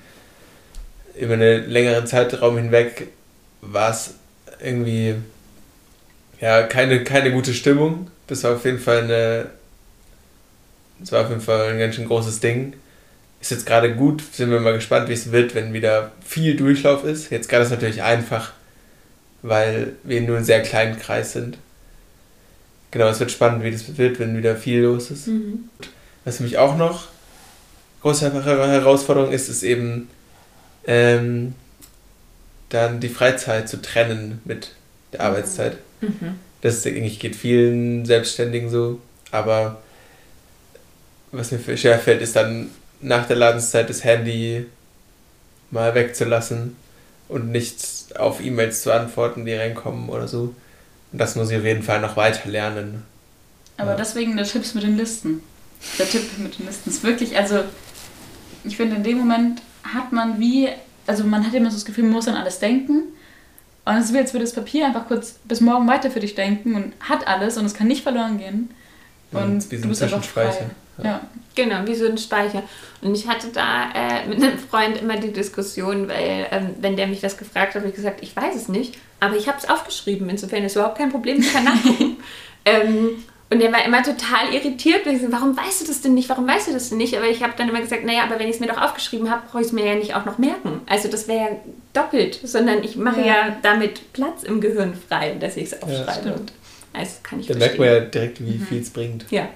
über einen längeren Zeitraum hinweg war es irgendwie ja keine, keine gute Stimmung. Das war auf jeden Fall eine das war auf jeden Fall ein ganz schön großes Ding. Ist jetzt gerade gut, sind wir mal gespannt, wie es wird, wenn wieder viel Durchlauf ist. Jetzt gerade ist es natürlich einfach, weil wir nur einen sehr kleinen Kreis sind. Genau, es wird spannend, wie das wird, wenn wieder viel los ist. Mhm. Was für mich auch noch große Herausforderung ist, ist eben ähm, dann die Freizeit zu trennen mit der Arbeitszeit. Mhm. Das denke ich geht vielen Selbstständigen so, aber was mir schwer fällt, ist dann nach der Ladenszeit das Handy mal wegzulassen und nicht auf E-Mails zu antworten, die reinkommen oder so. Und das muss ich auf jeden Fall noch weiter lernen. Aber ja. deswegen der Tipps mit den Listen. Der Tipp mit den Listen ist wirklich, also ich finde, in dem Moment hat man wie, also man hat immer so das Gefühl, man muss an alles denken. Und es ist wie, als würde das Papier einfach kurz bis morgen weiter für dich denken und hat alles und es kann nicht verloren gehen. Und ja, du bist einfach frei. Ja. Genau, wie so ein Speicher. Und ich hatte da äh, mit einem Freund immer die Diskussion, weil ähm, wenn der mich das gefragt hat, habe ich gesagt, ich weiß es nicht, aber ich habe es aufgeschrieben. Insofern ist überhaupt kein Problem, ich kann nachgucken. <laughs> ähm, und er war immer total irritiert. Und ich gesagt, warum weißt du das denn nicht? Warum weißt du das denn nicht? Aber ich habe dann immer gesagt, naja, aber wenn ich es mir doch aufgeschrieben habe, brauche ich es mir ja nicht auch noch merken. Also das wäre ja doppelt, sondern ich mache ja. ja. damit Platz im Gehirn frei, dass ich es aufschreibe. Ja, also kann ich Dann merkt man ja direkt, wie mhm. viel es bringt. Ja.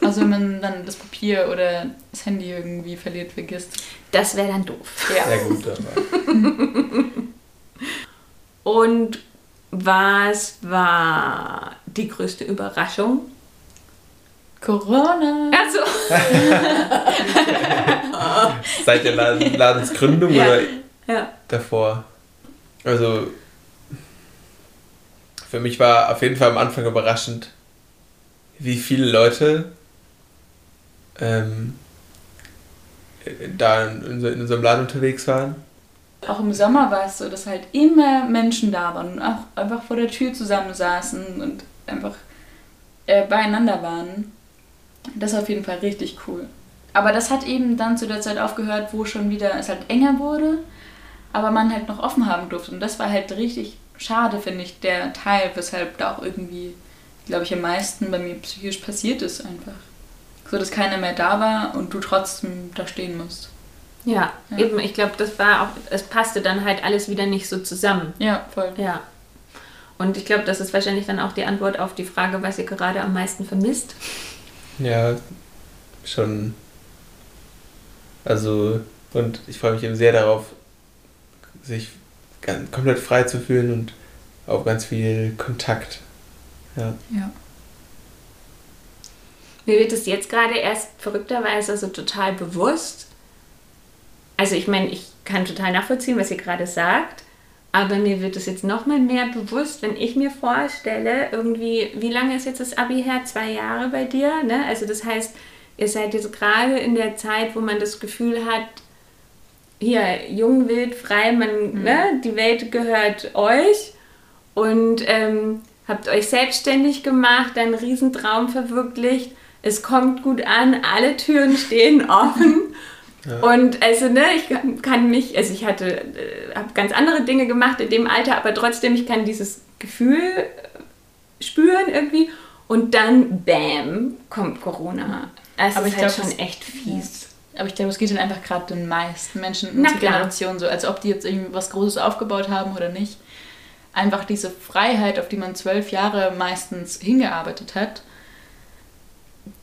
Also wenn man dann das Papier oder das Handy irgendwie verliert, vergisst. Das wäre dann doof. Ja. Sehr gut, aber. <laughs> Und was war die größte Überraschung? Corona. Also. Seit der Ladensgründung ja. oder ja. davor? Also für mich war auf jeden Fall am Anfang überraschend, wie viele Leute ähm, da in, in unserem Laden unterwegs waren. Auch im Sommer war es so, dass halt immer Menschen da waren und auch einfach vor der Tür zusammensaßen und einfach äh, beieinander waren. Das ist auf jeden Fall richtig cool. Aber das hat eben dann zu der Zeit aufgehört, wo schon wieder es halt enger wurde, aber man halt noch offen haben durfte. Und das war halt richtig schade, finde ich, der Teil, weshalb da auch irgendwie, glaube ich, am meisten bei mir psychisch passiert ist einfach so dass keiner mehr da war und du trotzdem da stehen musst. Ja, ja. eben, ich glaube, das war auch, es passte dann halt alles wieder nicht so zusammen. Ja, voll. Ja. Und ich glaube, das ist wahrscheinlich dann auch die Antwort auf die Frage, was ihr gerade am meisten vermisst. Ja, schon. Also, und ich freue mich eben sehr darauf, sich ganz, komplett frei zu fühlen und auch ganz viel Kontakt. Ja. Ja. Mir wird es jetzt gerade erst verrückterweise so total bewusst. Also ich meine, ich kann total nachvollziehen, was ihr gerade sagt, aber mir wird es jetzt noch mal mehr bewusst, wenn ich mir vorstelle, irgendwie, wie lange ist jetzt das Abi her? Zwei Jahre bei dir, ne? Also das heißt, ihr seid jetzt gerade in der Zeit, wo man das Gefühl hat, hier, jung, wild, frei, man, mhm. ne, die Welt gehört euch und ähm, habt euch selbstständig gemacht, einen Riesentraum verwirklicht es kommt gut an, alle Türen stehen offen. <laughs> Ja. Und also, ne, ich kann mich, also ich hatte, äh, habe ganz andere Dinge gemacht in dem Alter, aber trotzdem, ich kann dieses Gefühl äh, spüren irgendwie. Und dann, bam, kommt Corona. Es aber ist ich halt glaub, schon echt fies. Ja. Aber ich glaube, es geht dann einfach gerade den meisten Menschen in unserer Generation so, als ob die jetzt irgendwie was Großes aufgebaut haben oder nicht. Einfach diese Freiheit, auf die man zwölf Jahre meistens hingearbeitet hat,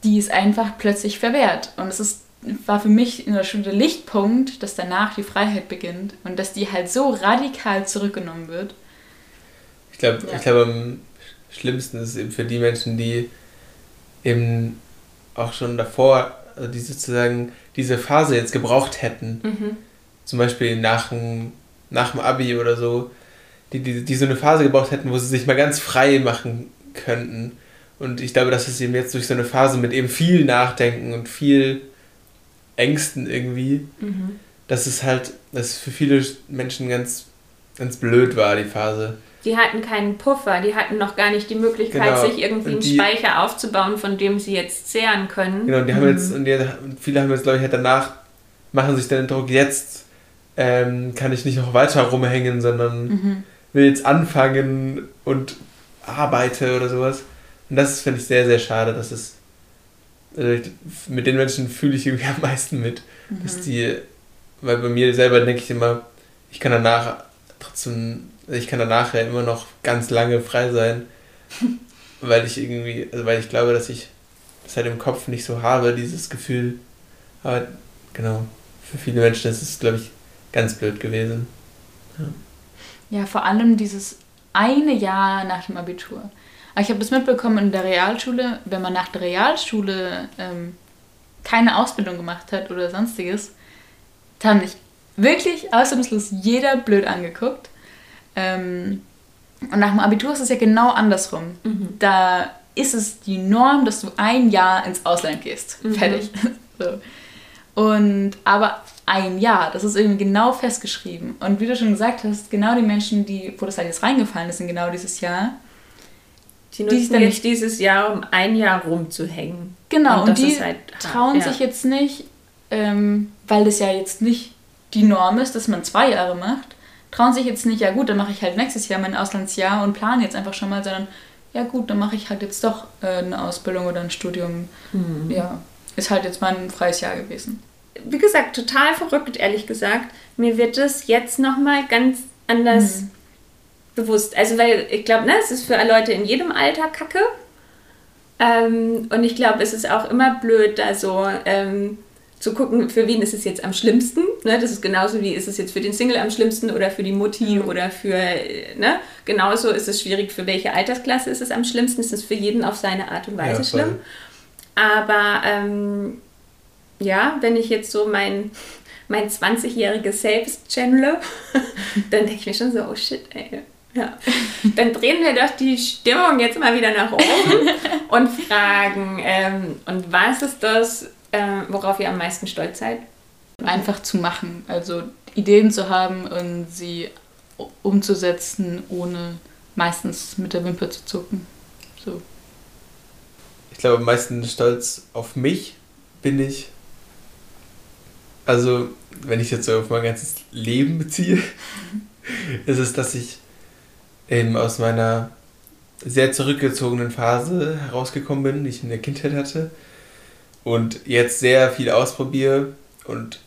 die ist einfach plötzlich verwehrt. Und es ist war für mich in der Schule der Lichtpunkt, dass danach die Freiheit beginnt und dass die halt so radikal zurückgenommen wird. Ich glaube, ja. ich glaube, am schlimmsten ist es eben für die Menschen, die eben auch schon davor, also die sozusagen diese Phase jetzt gebraucht hätten. Mhm. Zum Beispiel nach dem, nach dem Abi oder so, die, die, die so eine Phase gebraucht hätten, wo sie sich mal ganz frei machen könnten. Und ich glaube, dass es eben jetzt durch so eine Phase mit eben viel Nachdenken und viel Ängsten irgendwie, mhm. dass es halt, dass es für viele Menschen ganz, ganz blöd war, die Phase. Die hatten keinen Puffer, die hatten noch gar nicht die Möglichkeit, genau. sich irgendwie einen Speicher aufzubauen, von dem sie jetzt zehren können. Genau, und die haben mhm. jetzt, und, die, viele haben jetzt, glaube ich, halt danach, machen sich den Druck, jetzt ähm, kann ich nicht noch weiter rumhängen, sondern mhm. will jetzt anfangen und arbeite oder sowas. Und das finde ich sehr, sehr schade, dass es mit den Menschen fühle ich irgendwie am meisten mit. Mhm. Dass die, weil bei mir selber denke ich immer, ich kann danach trotzdem, ich kann danach ja immer noch ganz lange frei sein, <laughs> weil ich irgendwie, also weil ich glaube, dass ich das halt im Kopf nicht so habe, dieses Gefühl. Aber genau, für viele Menschen ist es, glaube ich, ganz blöd gewesen. Ja. ja, vor allem dieses eine Jahr nach dem Abitur. Ich habe das mitbekommen in der Realschule, wenn man nach der Realschule ähm, keine Ausbildung gemacht hat oder sonstiges, dann mich wirklich ausnahmslos jeder blöd angeguckt. Ähm, und nach dem Abitur ist es ja genau andersrum. Mhm. Da ist es die Norm, dass du ein Jahr ins Ausland gehst. Mhm. Fertig. <laughs> so. Und aber ein Jahr, das ist irgendwie genau festgeschrieben. Und wie du schon gesagt hast, genau die Menschen, die, wo das halt jetzt reingefallen ist, in genau dieses Jahr, die nutzen die nicht dieses Jahr, um ein Jahr rumzuhängen. Genau, und, und die halt trauen ja. sich jetzt nicht, ähm, weil das ja jetzt nicht die Norm ist, dass man zwei Jahre macht, trauen sich jetzt nicht, ja gut, dann mache ich halt nächstes Jahr mein Auslandsjahr und plane jetzt einfach schon mal, sondern ja gut, dann mache ich halt jetzt doch äh, eine Ausbildung oder ein Studium. Mhm. Ja, ist halt jetzt mein freies Jahr gewesen. Wie gesagt, total verrückt, ehrlich gesagt. Mir wird es jetzt nochmal ganz anders mhm bewusst. Also, weil ich glaube, ne, es ist für Leute in jedem Alter kacke. Ähm, und ich glaube, es ist auch immer blöd, da so ähm, zu gucken, für wen ist es jetzt am schlimmsten. Ne? Das ist genauso wie, ist es jetzt für den Single am schlimmsten oder für die Mutti oder für, ne? Genauso ist es schwierig, für welche Altersklasse ist es am schlimmsten. Es ist für jeden auf seine Art und Weise ja, schlimm. Aber ähm, ja, wenn ich jetzt so mein, mein 20-jähriges Selbst channele, <laughs> dann denke ich mir schon so, oh shit, ey ja. Dann drehen wir doch die Stimmung jetzt mal wieder nach oben <laughs> und fragen, ähm, und was ist das, äh, worauf ihr am meisten stolz seid? Einfach zu machen, also Ideen zu haben und sie umzusetzen, ohne meistens mit der Wimper zu zucken. So. Ich glaube, am meisten stolz auf mich bin ich. Also, wenn ich jetzt so auf mein ganzes Leben beziehe, ist es, dass ich eben aus meiner sehr zurückgezogenen Phase herausgekommen bin, die ich in der Kindheit hatte. Und jetzt sehr viel ausprobiere und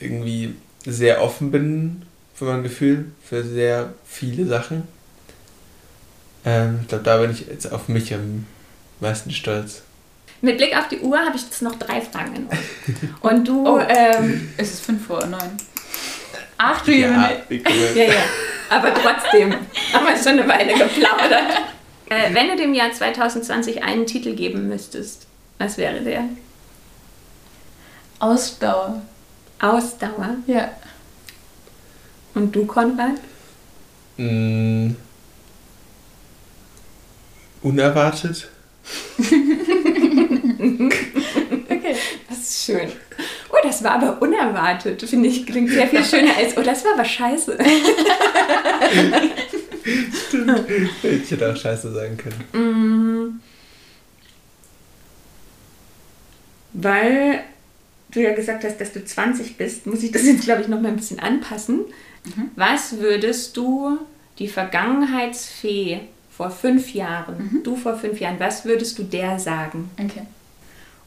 irgendwie sehr offen bin für mein Gefühl, für sehr viele Sachen. Ähm, ich glaube, da bin ich jetzt auf mich am meisten stolz. Mit Blick auf die Uhr habe ich jetzt noch drei Fragen in euch. <laughs> Und du. Oh, ähm, es ist fünf vor neun. Ach du ja, ja, ja. Aber trotzdem haben wir schon eine Weile geplaudert. Äh, wenn du dem Jahr 2020 einen Titel geben müsstest, was wäre der? Ausdauer. Ausdauer? Ja. Und du, Konrad? Mm, unerwartet. <laughs> okay, das ist schön. Oh, das war aber unerwartet. Finde ich, klingt sehr viel schöner als, oh, das war aber scheiße. Stimmt. Ich hätte auch scheiße sagen können. Mm. Weil du ja gesagt hast, dass du 20 bist, muss ich das jetzt, glaube ich, noch mal ein bisschen anpassen. Mhm. Was würdest du die Vergangenheitsfee vor fünf Jahren, mhm. du vor fünf Jahren, was würdest du der sagen? Okay.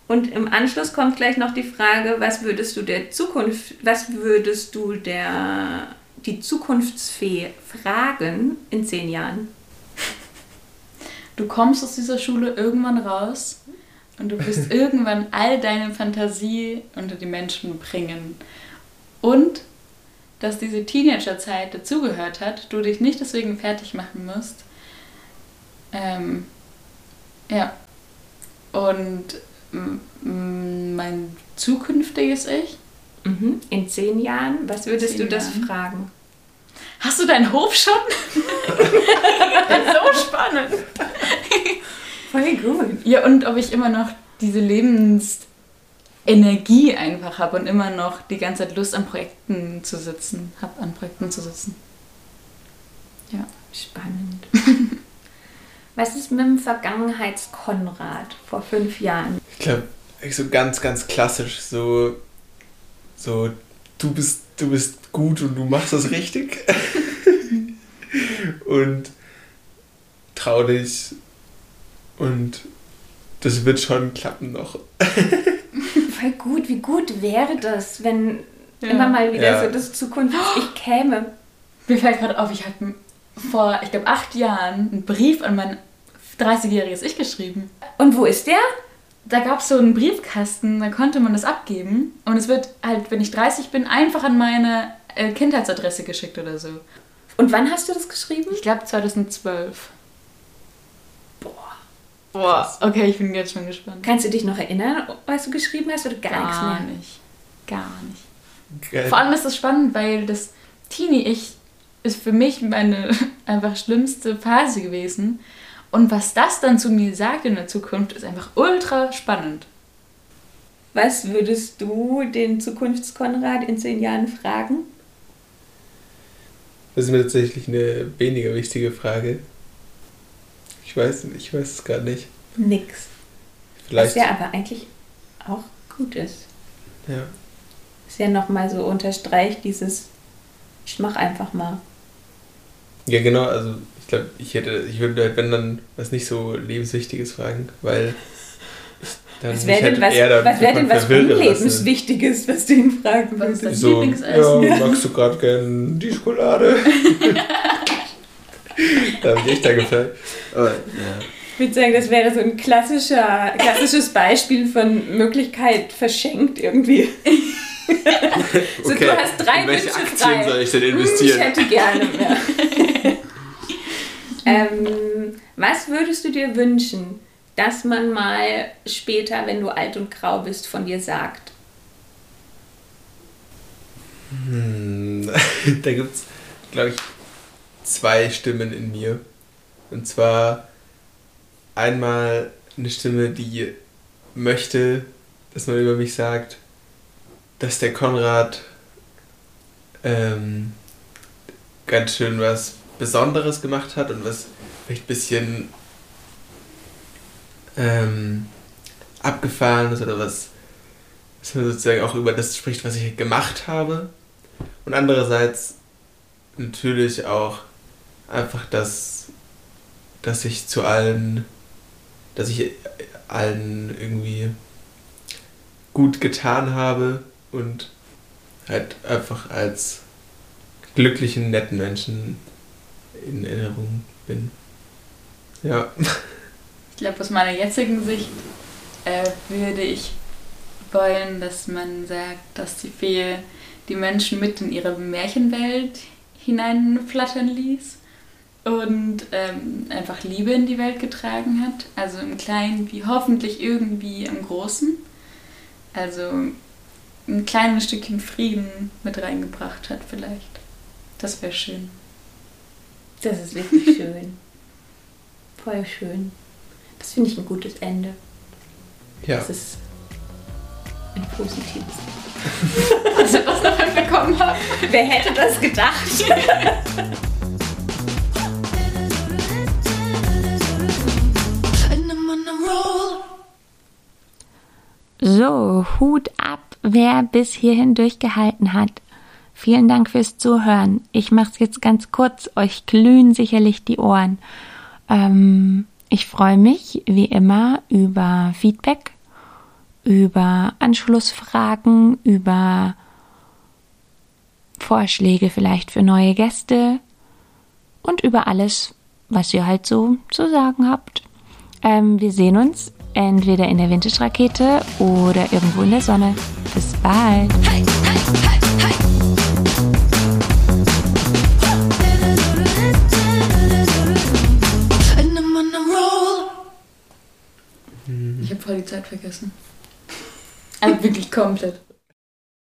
Und im Anschluss kommt gleich noch die Frage, was würdest du der Zukunft, was würdest du der die Zukunftsfee fragen in zehn Jahren? Du kommst aus dieser Schule irgendwann raus und du wirst <laughs> irgendwann all deine Fantasie unter die Menschen bringen. Und dass diese Teenagerzeit dazugehört hat, du dich nicht deswegen fertig machen musst. Ähm, ja. Und mein zukünftiges Ich. Mhm. In zehn Jahren, was würdest du das Jahren. fragen? Hast du deinen Hof schon? <laughs> so spannend. Voll gut. Ja, und ob ich immer noch diese Lebensenergie einfach habe und immer noch die ganze Zeit Lust an Projekten zu sitzen, habe an Projekten zu sitzen. Ja. Spannend. <laughs> Was ist mit dem Vergangenheitskonrad vor fünf Jahren? Ich glaube, so ganz, ganz klassisch, so, so du bist, du bist gut und du machst das richtig. <laughs> und trau dich und das wird schon klappen noch. <laughs> Voll gut. Wie gut wäre das, wenn ja. immer mal wieder ja. so das Zukunfts-Ich käme? Mir fällt gerade auf, ich habe vor, ich glaube, acht Jahren einen Brief an mein 30-jähriges Ich geschrieben. Und wo ist der? Da gab es so einen Briefkasten, da konnte man das abgeben. Und es wird halt, wenn ich 30 bin, einfach an meine äh, Kindheitsadresse geschickt oder so. Und wann hast du das geschrieben? Ich glaube 2012. Boah, okay, ich bin jetzt schon gespannt. Kannst du dich noch erinnern, was du geschrieben hast oder gar, gar nichts mehr? Gar nicht. Gar nicht. Geil. Vor allem ist das spannend, weil das Teenie-Ich ist für mich meine <laughs> einfach schlimmste Phase gewesen. Und was das dann zu mir sagt in der Zukunft, ist einfach ultra spannend. Was würdest du den Zukunftskonrad in zehn Jahren fragen? Das ist mir tatsächlich eine weniger wichtige Frage. Ich weiß, ich weiß es gar nicht. Nix. Vielleicht. Was ja aber eigentlich auch gut ist. Ja. Ist ja nochmal so unterstreicht dieses, ich mach einfach mal. Ja, genau, also glaube, ich hätte, ich würde halt, wenn dann was nicht so lebenswichtiges fragen, weil <laughs> dann was wäre denn, halt was, was, wär denn was Unlebenswichtiges, was du ihn fragen würdest? So, ja, magst du gerade gern die Schokolade? <laughs> <laughs> da habe ich echt da gefällt. Aber, ja. Ich würde sagen, das wäre so ein klassischer, klassisches Beispiel von Möglichkeit verschenkt irgendwie. so, okay. du hast drei In welche Wünsche Aktien frei. soll ich denn investieren? Ich hätte gerne mehr. Ähm, was würdest du dir wünschen, dass man mal später, wenn du alt und grau bist, von dir sagt? Hm, <laughs> da gibt es, glaube ich, zwei Stimmen in mir. Und zwar einmal eine Stimme, die möchte, dass man über mich sagt, dass der Konrad ähm, ganz schön was Besonderes gemacht hat und was vielleicht ein bisschen ähm, abgefahren ist oder was, was sozusagen auch über das spricht, was ich gemacht habe. Und andererseits natürlich auch einfach, dass, dass ich zu allen, dass ich allen irgendwie gut getan habe und halt einfach als glücklichen, netten Menschen in Erinnerung bin. Ja. Ich glaube, aus meiner jetzigen Sicht äh, würde ich wollen, dass man sagt, dass die Fee die Menschen mit in ihre Märchenwelt hineinflattern ließ und ähm, einfach Liebe in die Welt getragen hat. Also im Kleinen wie hoffentlich irgendwie im Großen. Also ein kleines Stückchen Frieden mit reingebracht hat vielleicht. Das wäre schön. Das ist wirklich <laughs> schön. Voll schön. Das finde ich ein gutes Ende. Ja. Das ist ein positives. Dass ich das noch bekommen habe. Wer hätte das gedacht? So, Hut ab, wer bis hierhin durchgehalten hat. Vielen Dank fürs Zuhören. Ich mache es jetzt ganz kurz. Euch glühen sicherlich die Ohren. Ähm, ich freue mich wie immer über Feedback, über Anschlussfragen, über Vorschläge vielleicht für neue Gäste und über alles, was ihr halt so zu sagen habt. Ähm, wir sehen uns entweder in der Vintage-Rakete oder irgendwo in der Sonne. Bis bald! Ich habe voll die Zeit vergessen. Also <laughs> wirklich komplett.